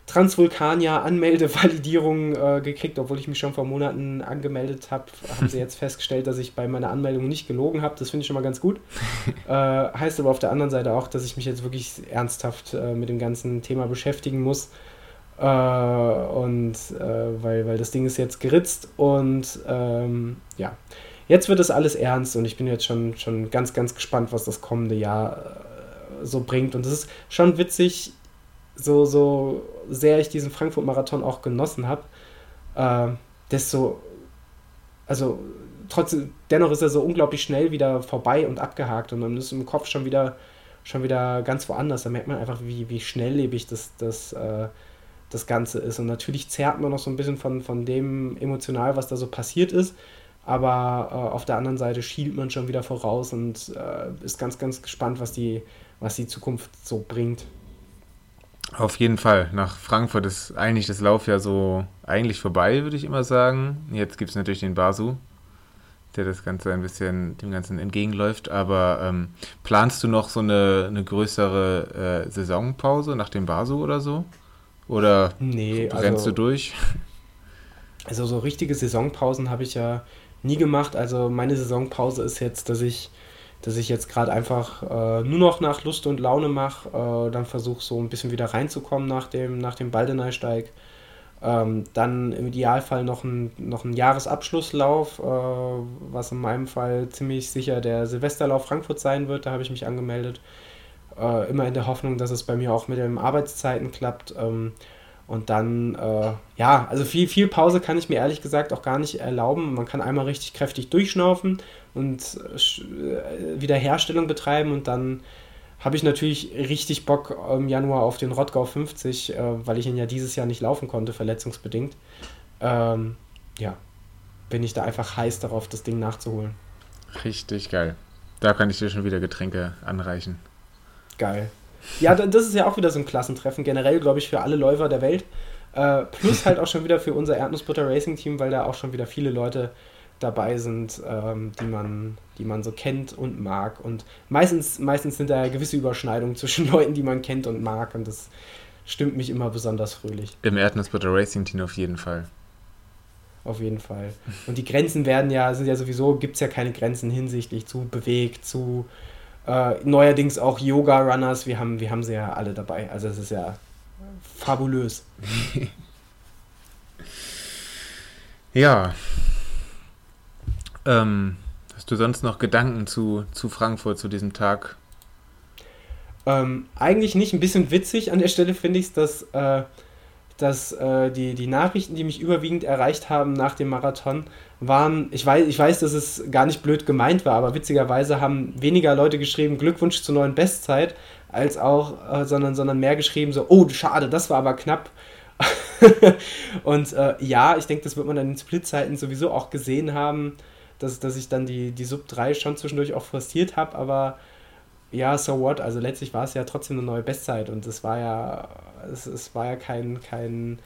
Transvulkania-Anmeldevalidierung äh, gekriegt, obwohl ich mich schon vor Monaten angemeldet habe. Haben sie jetzt festgestellt, dass ich bei meiner Anmeldung nicht gelogen habe. Das finde ich schon mal ganz gut. äh, heißt aber auf der anderen Seite auch, dass ich mich jetzt wirklich ernsthaft äh, mit dem ganzen Thema beschäftigen muss. Äh, und äh, weil, weil das Ding ist jetzt geritzt und ähm, ja, jetzt wird es alles ernst und ich bin jetzt schon, schon ganz, ganz gespannt, was das kommende Jahr äh, so bringt. Und es ist schon witzig, so, so sehr ich diesen Frankfurt-Marathon auch genossen habe, äh, desto, also trotzdem, dennoch ist er so unglaublich schnell wieder vorbei und abgehakt und man ist im Kopf schon wieder, schon wieder ganz woanders. Da merkt man einfach, wie, wie schnelllebig das, das, äh, das Ganze ist. Und natürlich zerrt man noch so ein bisschen von, von dem emotional, was da so passiert ist. Aber äh, auf der anderen Seite schielt man schon wieder voraus und äh, ist ganz, ganz gespannt, was die, was die Zukunft so bringt. Auf jeden Fall. Nach Frankfurt ist eigentlich das Laufjahr so eigentlich vorbei, würde ich immer sagen. Jetzt gibt es natürlich den Basu, der das Ganze ein bisschen dem Ganzen entgegenläuft. Aber ähm, planst du noch so eine, eine größere äh, Saisonpause nach dem Basu oder so? Oder nee, rennst also, du durch? Also so richtige Saisonpausen habe ich ja nie gemacht. Also meine Saisonpause ist jetzt, dass ich dass ich jetzt gerade einfach äh, nur noch nach Lust und Laune mache, äh, dann versuche so ein bisschen wieder reinzukommen nach dem, nach dem Baldeneysteig. Ähm, dann im Idealfall noch ein, noch ein Jahresabschlusslauf, äh, was in meinem Fall ziemlich sicher der Silvesterlauf Frankfurt sein wird. Da habe ich mich angemeldet. Äh, immer in der Hoffnung, dass es bei mir auch mit den Arbeitszeiten klappt. Ähm, und dann, äh, ja, also viel, viel Pause kann ich mir ehrlich gesagt auch gar nicht erlauben. Man kann einmal richtig kräftig durchschnaufen und äh, Wiederherstellung betreiben und dann habe ich natürlich richtig Bock im Januar auf den Rottgau 50, äh, weil ich ihn ja dieses Jahr nicht laufen konnte, verletzungsbedingt. Ähm, ja, bin ich da einfach heiß darauf, das Ding nachzuholen. Richtig geil. Da kann ich dir schon wieder Getränke anreichen. Geil. Ja, das ist ja auch wieder so ein Klassentreffen, generell, glaube ich, für alle Läufer der Welt. Äh, plus halt auch schon wieder für unser Erdnussbutter Racing Team, weil da auch schon wieder viele Leute dabei sind, ähm, die, man, die man so kennt und mag. Und meistens, meistens sind da gewisse Überschneidungen zwischen Leuten, die man kennt und mag. Und das stimmt mich immer besonders fröhlich. Im Erdnussbutter Racing Team auf jeden Fall. Auf jeden Fall. Und die Grenzen werden ja, sind ja sowieso, gibt es ja keine Grenzen hinsichtlich zu bewegt, zu äh, neuerdings auch Yoga-Runners, wir haben, wir haben sie ja alle dabei. Also es ist ja fabulös. ja. Ähm, hast du sonst noch Gedanken zu, zu Frankfurt, zu diesem Tag? Ähm, eigentlich nicht. Ein bisschen witzig an der Stelle finde ich es, dass, äh, dass äh, die, die Nachrichten, die mich überwiegend erreicht haben nach dem Marathon, waren, ich weiß, ich weiß, dass es gar nicht blöd gemeint war, aber witzigerweise haben weniger Leute geschrieben, Glückwunsch zur neuen Bestzeit, als auch, äh, sondern, sondern mehr geschrieben, so, oh, schade, das war aber knapp. und äh, ja, ich denke, das wird man dann in Splitzeiten sowieso auch gesehen haben, dass, dass ich dann die, die Sub 3 schon zwischendurch auch frustriert habe, aber ja, so what? Also letztlich war es ja trotzdem eine neue Bestzeit und es war ja, es, es war ja kein, kein,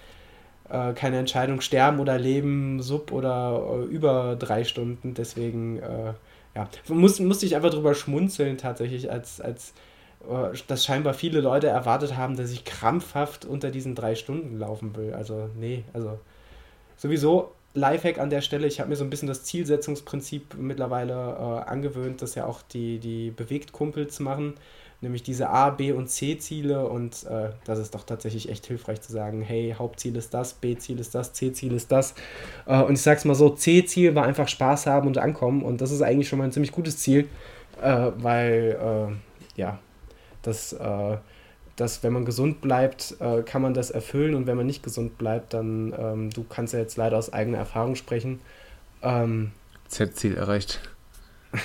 äh, keine Entscheidung, sterben oder leben, sub oder äh, über drei Stunden. Deswegen, äh, ja, muss, musste ich einfach drüber schmunzeln tatsächlich, als, als äh, dass scheinbar viele Leute erwartet haben, dass ich krampfhaft unter diesen drei Stunden laufen will. Also, nee, also sowieso Lifehack an der Stelle, ich habe mir so ein bisschen das Zielsetzungsprinzip mittlerweile äh, angewöhnt, das ja auch die, die Bewegtkumpels machen, nämlich diese A, B und C-Ziele und äh, das ist doch tatsächlich echt hilfreich zu sagen, hey, Hauptziel ist das, B-Ziel ist das, C-Ziel ist das. Äh, und ich sag's mal so, C-Ziel war einfach Spaß haben und ankommen und das ist eigentlich schon mal ein ziemlich gutes Ziel, äh, weil, äh, ja, das äh, dass wenn man gesund bleibt, äh, kann man das erfüllen und wenn man nicht gesund bleibt, dann, ähm, du kannst ja jetzt leider aus eigener Erfahrung sprechen. Ähm, Z-Ziel erreicht.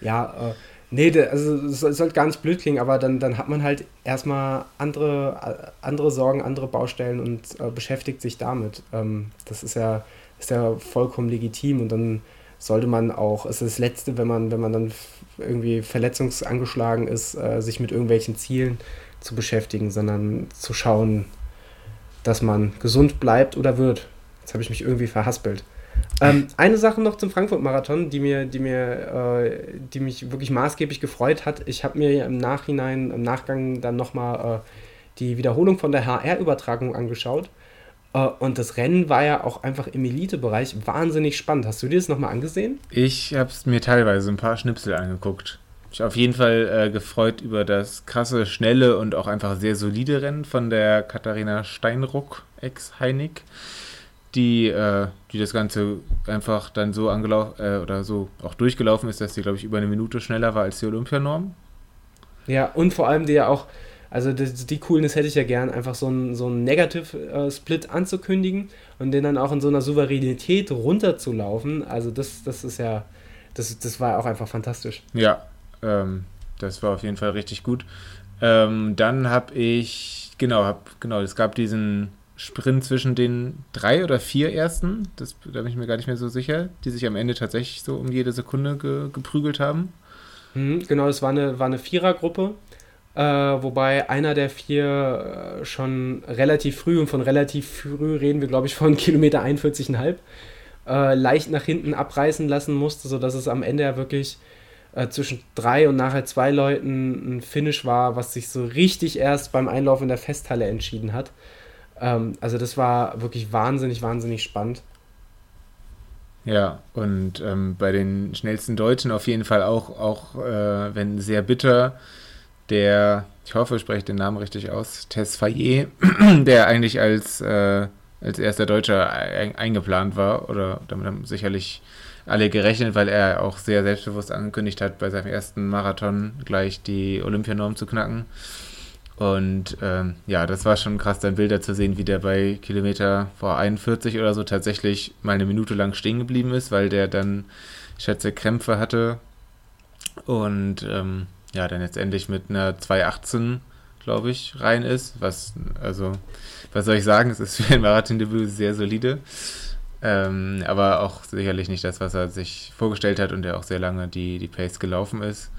ja, äh, nee, also es sollte gar nicht blöd klingen, aber dann, dann hat man halt erstmal andere, äh, andere Sorgen, andere Baustellen und äh, beschäftigt sich damit. Ähm, das ist ja, ist ja vollkommen legitim und dann sollte man auch, es ist das Letzte, wenn man, wenn man dann irgendwie verletzungsangeschlagen ist, äh, sich mit irgendwelchen Zielen zu beschäftigen, sondern zu schauen, dass man gesund bleibt oder wird. Jetzt habe ich mich irgendwie verhaspelt. Ähm, eine Sache noch zum Frankfurt-Marathon, die mir, die mir, äh, die mich wirklich maßgeblich gefreut hat. Ich habe mir im Nachhinein, im Nachgang dann nochmal äh, die Wiederholung von der HR-Übertragung angeschaut. Äh, und das Rennen war ja auch einfach im Elite-Bereich wahnsinnig spannend. Hast du dir das nochmal angesehen? Ich habe es mir teilweise ein paar Schnipsel angeguckt. Ich auf jeden Fall äh, gefreut über das krasse, schnelle und auch einfach sehr solide Rennen von der Katharina Steinruck, ex-Heinig, die, äh, die das Ganze einfach dann so angelaufen äh, oder so auch durchgelaufen ist, dass sie, glaube ich, über eine Minute schneller war als die Olympianorm. Ja, und vor allem die ja auch, also die, die Coolness hätte ich ja gern, einfach so einen so Negative-Split äh, anzukündigen und den dann auch in so einer Souveränität runterzulaufen. Also das, das ist ja, das, das war auch einfach fantastisch. Ja, ähm, das war auf jeden Fall richtig gut. Ähm, dann habe ich, genau, hab, genau, es gab diesen Sprint zwischen den drei oder vier ersten, das, da bin ich mir gar nicht mehr so sicher, die sich am Ende tatsächlich so um jede Sekunde ge, geprügelt haben. Mhm, genau, es war eine, war eine Vierergruppe, äh, wobei einer der vier äh, schon relativ früh, und von relativ früh reden wir, glaube ich, von Kilometer 41,5, äh, leicht nach hinten abreißen lassen musste, sodass es am Ende ja wirklich äh, zwischen drei und nachher zwei Leuten ein Finish war, was sich so richtig erst beim Einlauf in der Festhalle entschieden hat. Ähm, also das war wirklich wahnsinnig, wahnsinnig spannend. Ja, und ähm, bei den schnellsten Deutschen auf jeden Fall auch, auch äh, wenn sehr bitter, der, ich hoffe, ich spreche den Namen richtig aus, Tess Fayet, der eigentlich als, äh, als erster Deutscher eingeplant war, oder damit haben sicherlich alle gerechnet, weil er auch sehr selbstbewusst angekündigt hat, bei seinem ersten Marathon gleich die Olympianorm zu knacken. Und ähm, ja, das war schon krass, dann Bilder zu sehen, wie der bei Kilometer vor 41 oder so tatsächlich mal eine Minute lang stehen geblieben ist, weil der dann, ich schätze, Krämpfe hatte. Und ähm, ja, dann jetzt endlich mit einer 218, glaube ich, rein ist. Was, also, was soll ich sagen? Es ist für ein Marathon-Debüt sehr solide. Ähm, aber auch sicherlich nicht das, was er sich vorgestellt hat und der auch sehr lange die, die Pace gelaufen ist,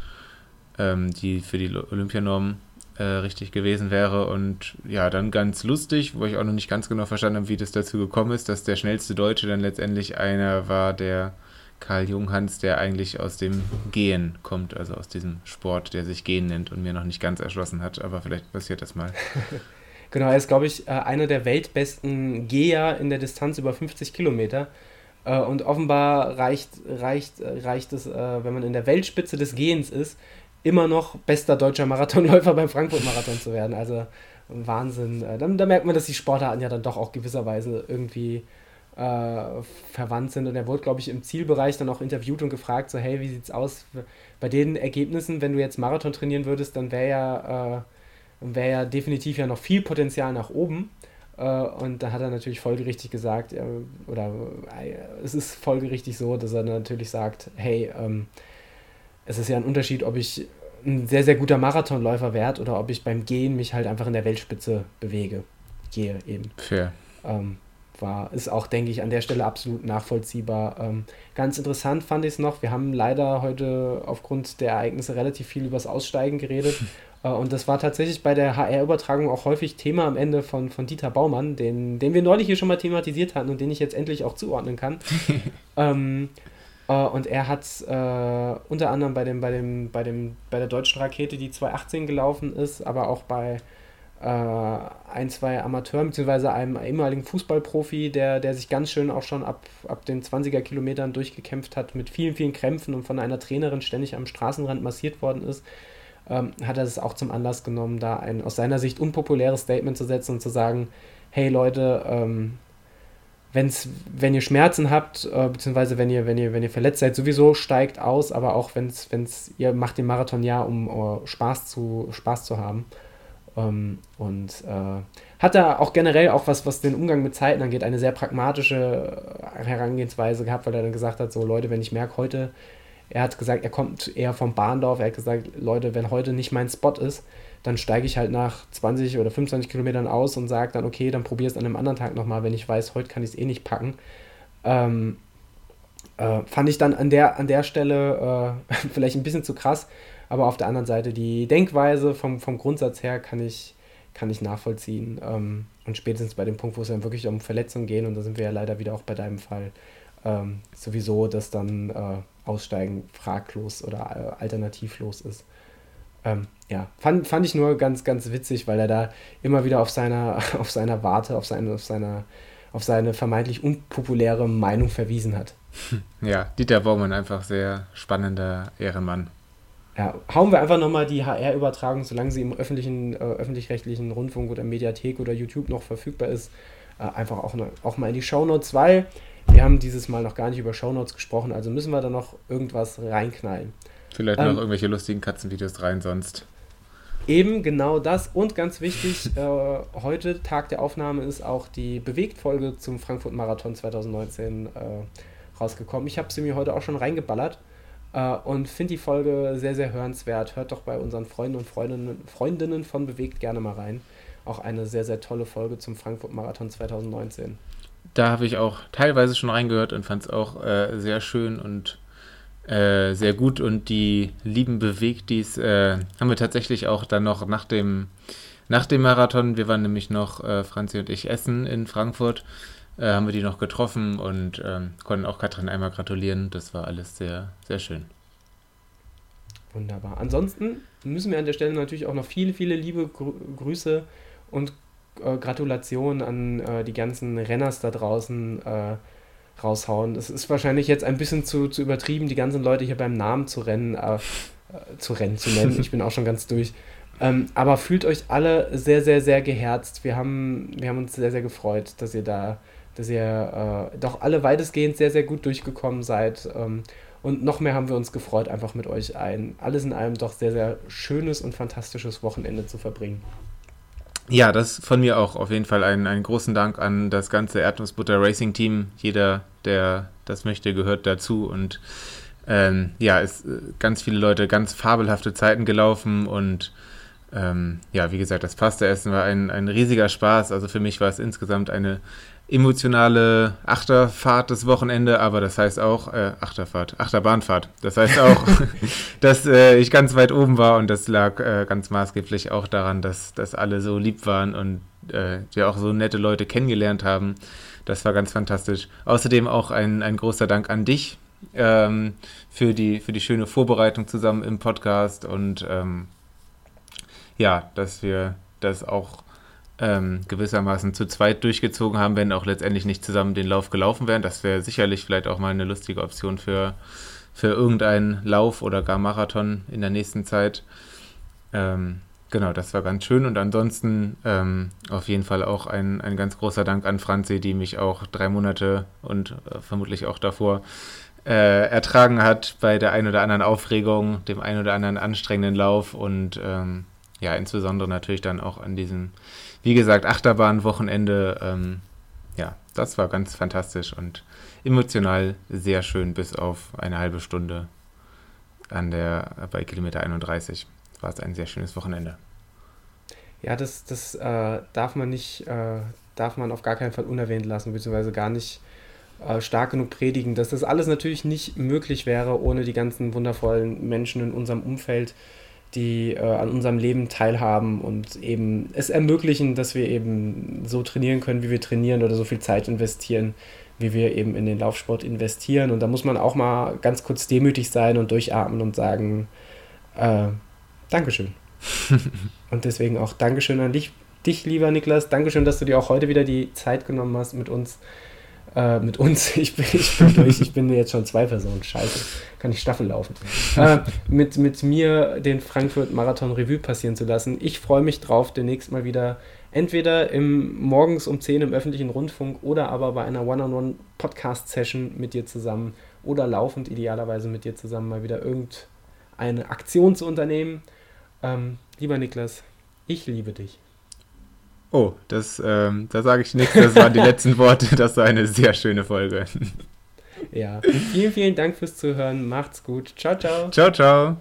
ähm, die für die Olympianorm äh, richtig gewesen wäre. Und ja, dann ganz lustig, wo ich auch noch nicht ganz genau verstanden habe, wie das dazu gekommen ist, dass der schnellste Deutsche dann letztendlich einer war, der Karl Junghans, der eigentlich aus dem Gehen kommt, also aus diesem Sport, der sich Gehen nennt und mir noch nicht ganz erschlossen hat, aber vielleicht passiert das mal. Genau, er ist, glaube ich, äh, einer der weltbesten Geher in der Distanz über 50 Kilometer. Äh, und offenbar reicht, reicht, äh, reicht es, wenn man in der Weltspitze des Gehens ist, immer noch bester deutscher Marathonläufer beim Frankfurt-Marathon zu werden. Also Wahnsinn. Dann, da merkt man, dass die Sportarten ja dann doch auch gewisserweise irgendwie äh, verwandt sind. Und er wurde, glaube ich, im Zielbereich dann auch interviewt und gefragt, so, hey, wie sieht's aus bei den Ergebnissen, wenn du jetzt Marathon trainieren würdest, dann wäre ja... Äh, wäre ja definitiv ja noch viel Potenzial nach oben. Äh, und da hat er natürlich folgerichtig gesagt, äh, oder äh, es ist folgerichtig so, dass er natürlich sagt, hey, ähm, es ist ja ein Unterschied, ob ich ein sehr, sehr guter Marathonläufer werde oder ob ich beim Gehen mich halt einfach in der Weltspitze bewege. Gehe eben. Fair. Ähm, war, ist auch, denke ich, an der Stelle absolut nachvollziehbar. Ähm, ganz interessant fand ich es noch, wir haben leider heute aufgrund der Ereignisse relativ viel übers Aussteigen geredet. äh, und das war tatsächlich bei der HR-Übertragung auch häufig Thema am Ende von, von Dieter Baumann, den, den wir neulich hier schon mal thematisiert hatten und den ich jetzt endlich auch zuordnen kann. ähm, äh, und er hat äh, unter anderem bei, dem, bei, dem, bei, dem, bei der deutschen Rakete, die 2018 gelaufen ist, aber auch bei ein, zwei Amateuren, beziehungsweise einem ehemaligen Fußballprofi, der, der sich ganz schön auch schon ab, ab den 20er Kilometern durchgekämpft hat, mit vielen, vielen Krämpfen und von einer Trainerin ständig am Straßenrand massiert worden ist, ähm, hat er es auch zum Anlass genommen, da ein aus seiner Sicht unpopuläres Statement zu setzen und zu sagen, hey Leute, ähm, wenn's, wenn ihr Schmerzen habt, äh, beziehungsweise wenn ihr, wenn, ihr, wenn ihr verletzt seid, sowieso steigt aus, aber auch wenn es, ihr macht den Marathon ja, um uh, Spaß, zu, Spaß zu haben. Ähm, und äh, hat da auch generell auch was, was den Umgang mit Zeiten angeht, eine sehr pragmatische äh, Herangehensweise gehabt, weil er dann gesagt hat, so Leute, wenn ich merke heute, er hat gesagt, er kommt eher vom Bahndorf, er hat gesagt, Leute, wenn heute nicht mein Spot ist, dann steige ich halt nach 20 oder 25 Kilometern aus und sage dann, okay, dann probiere es an einem anderen Tag nochmal, wenn ich weiß, heute kann ich es eh nicht packen. Ähm, äh, fand ich dann an der, an der Stelle äh, vielleicht ein bisschen zu krass, aber auf der anderen Seite die Denkweise vom, vom Grundsatz her kann ich, kann ich nachvollziehen. Ähm, und spätestens bei dem Punkt, wo es dann wirklich um Verletzungen geht, und da sind wir ja leider wieder auch bei deinem Fall, ähm, sowieso, dass dann äh, Aussteigen fraglos oder äh, alternativlos ist. Ähm, ja, fand, fand ich nur ganz, ganz witzig, weil er da immer wieder auf seiner, auf seiner Warte, auf seine, auf seine, auf seine vermeintlich unpopuläre Meinung verwiesen hat. Ja, Dieter Baumann einfach sehr spannender Ehrenmann ja, hauen wir einfach nochmal die HR-Übertragung, solange sie im öffentlichen, äh, öffentlich-rechtlichen Rundfunk oder Mediathek oder YouTube noch verfügbar ist, äh, einfach auch, ne, auch mal in die Shownotes, weil wir haben dieses Mal noch gar nicht über Shownotes gesprochen, also müssen wir da noch irgendwas reinknallen. Vielleicht ähm, noch irgendwelche lustigen Katzenvideos rein sonst. Eben genau das und ganz wichtig, äh, heute Tag der Aufnahme ist auch die Bewegtfolge zum Frankfurt Marathon 2019 äh, rausgekommen. Ich habe sie mir heute auch schon reingeballert äh, und finde die Folge sehr, sehr hörenswert. Hört doch bei unseren Freunden und Freundinnen, Freundinnen von Bewegt gerne mal rein. Auch eine sehr, sehr tolle Folge zum Frankfurt Marathon 2019. Da habe ich auch teilweise schon reingehört und fand es auch äh, sehr schön und äh, sehr gut. Und die lieben Bewegtis äh, haben wir tatsächlich auch dann noch nach dem, nach dem Marathon, wir waren nämlich noch, äh, Franzi und ich, essen in Frankfurt äh, haben wir die noch getroffen und ähm, konnten auch Katrin einmal gratulieren. Das war alles sehr, sehr schön. Wunderbar. Ansonsten müssen wir an der Stelle natürlich auch noch viele, viele liebe Grü Grüße und äh, Gratulationen an äh, die ganzen Renners da draußen äh, raushauen. Es ist wahrscheinlich jetzt ein bisschen zu, zu übertrieben, die ganzen Leute hier beim Namen zu rennen, äh, äh, zu rennen zu nennen. Ich bin auch schon ganz durch. Ähm, aber fühlt euch alle sehr, sehr, sehr geherzt. Wir haben, wir haben uns sehr, sehr gefreut, dass ihr da dass ihr äh, doch alle weitestgehend sehr, sehr gut durchgekommen seid. Ähm, und noch mehr haben wir uns gefreut, einfach mit euch ein alles in allem doch sehr, sehr schönes und fantastisches Wochenende zu verbringen. Ja, das von mir auch auf jeden Fall einen, einen großen Dank an das ganze Erdnussbutter Racing Team. Jeder, der das möchte, gehört dazu. Und ähm, ja, es äh, ganz viele Leute ganz fabelhafte Zeiten gelaufen und ähm, ja, wie gesagt, das Pasta-Essen war ein, ein riesiger Spaß. Also für mich war es insgesamt eine emotionale Achterfahrt das Wochenende, aber das heißt auch, äh, Achterfahrt, Achterbahnfahrt. Das heißt auch, dass äh, ich ganz weit oben war und das lag äh, ganz maßgeblich auch daran, dass, dass alle so lieb waren und äh, wir auch so nette Leute kennengelernt haben. Das war ganz fantastisch. Außerdem auch ein, ein großer Dank an dich ähm, für, die, für die schöne Vorbereitung zusammen im Podcast und ähm, ja, dass wir das auch ähm, gewissermaßen zu zweit durchgezogen haben, wenn auch letztendlich nicht zusammen den Lauf gelaufen wären. Das wäre sicherlich vielleicht auch mal eine lustige Option für, für irgendeinen Lauf oder gar Marathon in der nächsten Zeit. Ähm, genau, das war ganz schön. Und ansonsten ähm, auf jeden Fall auch ein, ein ganz großer Dank an Franzi, die mich auch drei Monate und äh, vermutlich auch davor äh, ertragen hat bei der ein oder anderen Aufregung, dem ein oder anderen anstrengenden Lauf und ähm, ja, insbesondere natürlich dann auch an diesem wie gesagt, Achterbahn-Wochenende, ähm, ja, das war ganz fantastisch und emotional sehr schön, bis auf eine halbe Stunde an der, bei Kilometer 31 war es ein sehr schönes Wochenende. Ja, das, das äh, darf man nicht, äh, darf man auf gar keinen Fall unerwähnt lassen, beziehungsweise gar nicht äh, stark genug predigen, dass das alles natürlich nicht möglich wäre ohne die ganzen wundervollen Menschen in unserem Umfeld, die äh, an unserem Leben teilhaben und eben es ermöglichen, dass wir eben so trainieren können, wie wir trainieren oder so viel Zeit investieren, wie wir eben in den Laufsport investieren. Und da muss man auch mal ganz kurz demütig sein und durchatmen und sagen, äh, Dankeschön. und deswegen auch Dankeschön an dich, dich, lieber Niklas. Dankeschön, dass du dir auch heute wieder die Zeit genommen hast, mit uns äh, mit uns, ich bin, ich bin durch, ich bin jetzt schon zwei Personen, scheiße, kann ich Staffel laufen. Äh, mit, mit mir den Frankfurt Marathon Revue passieren zu lassen. Ich freue mich drauf, demnächst mal wieder entweder im, morgens um 10 im öffentlichen Rundfunk oder aber bei einer One-on-One-Podcast-Session mit dir zusammen oder laufend idealerweise mit dir zusammen mal wieder irgendeine Aktion zu unternehmen. Ähm, lieber Niklas, ich liebe dich. Oh, das, ähm, da sage ich nichts, das waren die letzten Worte, das war eine sehr schöne Folge. Ja, vielen, vielen Dank fürs Zuhören, macht's gut, ciao, ciao. Ciao, ciao.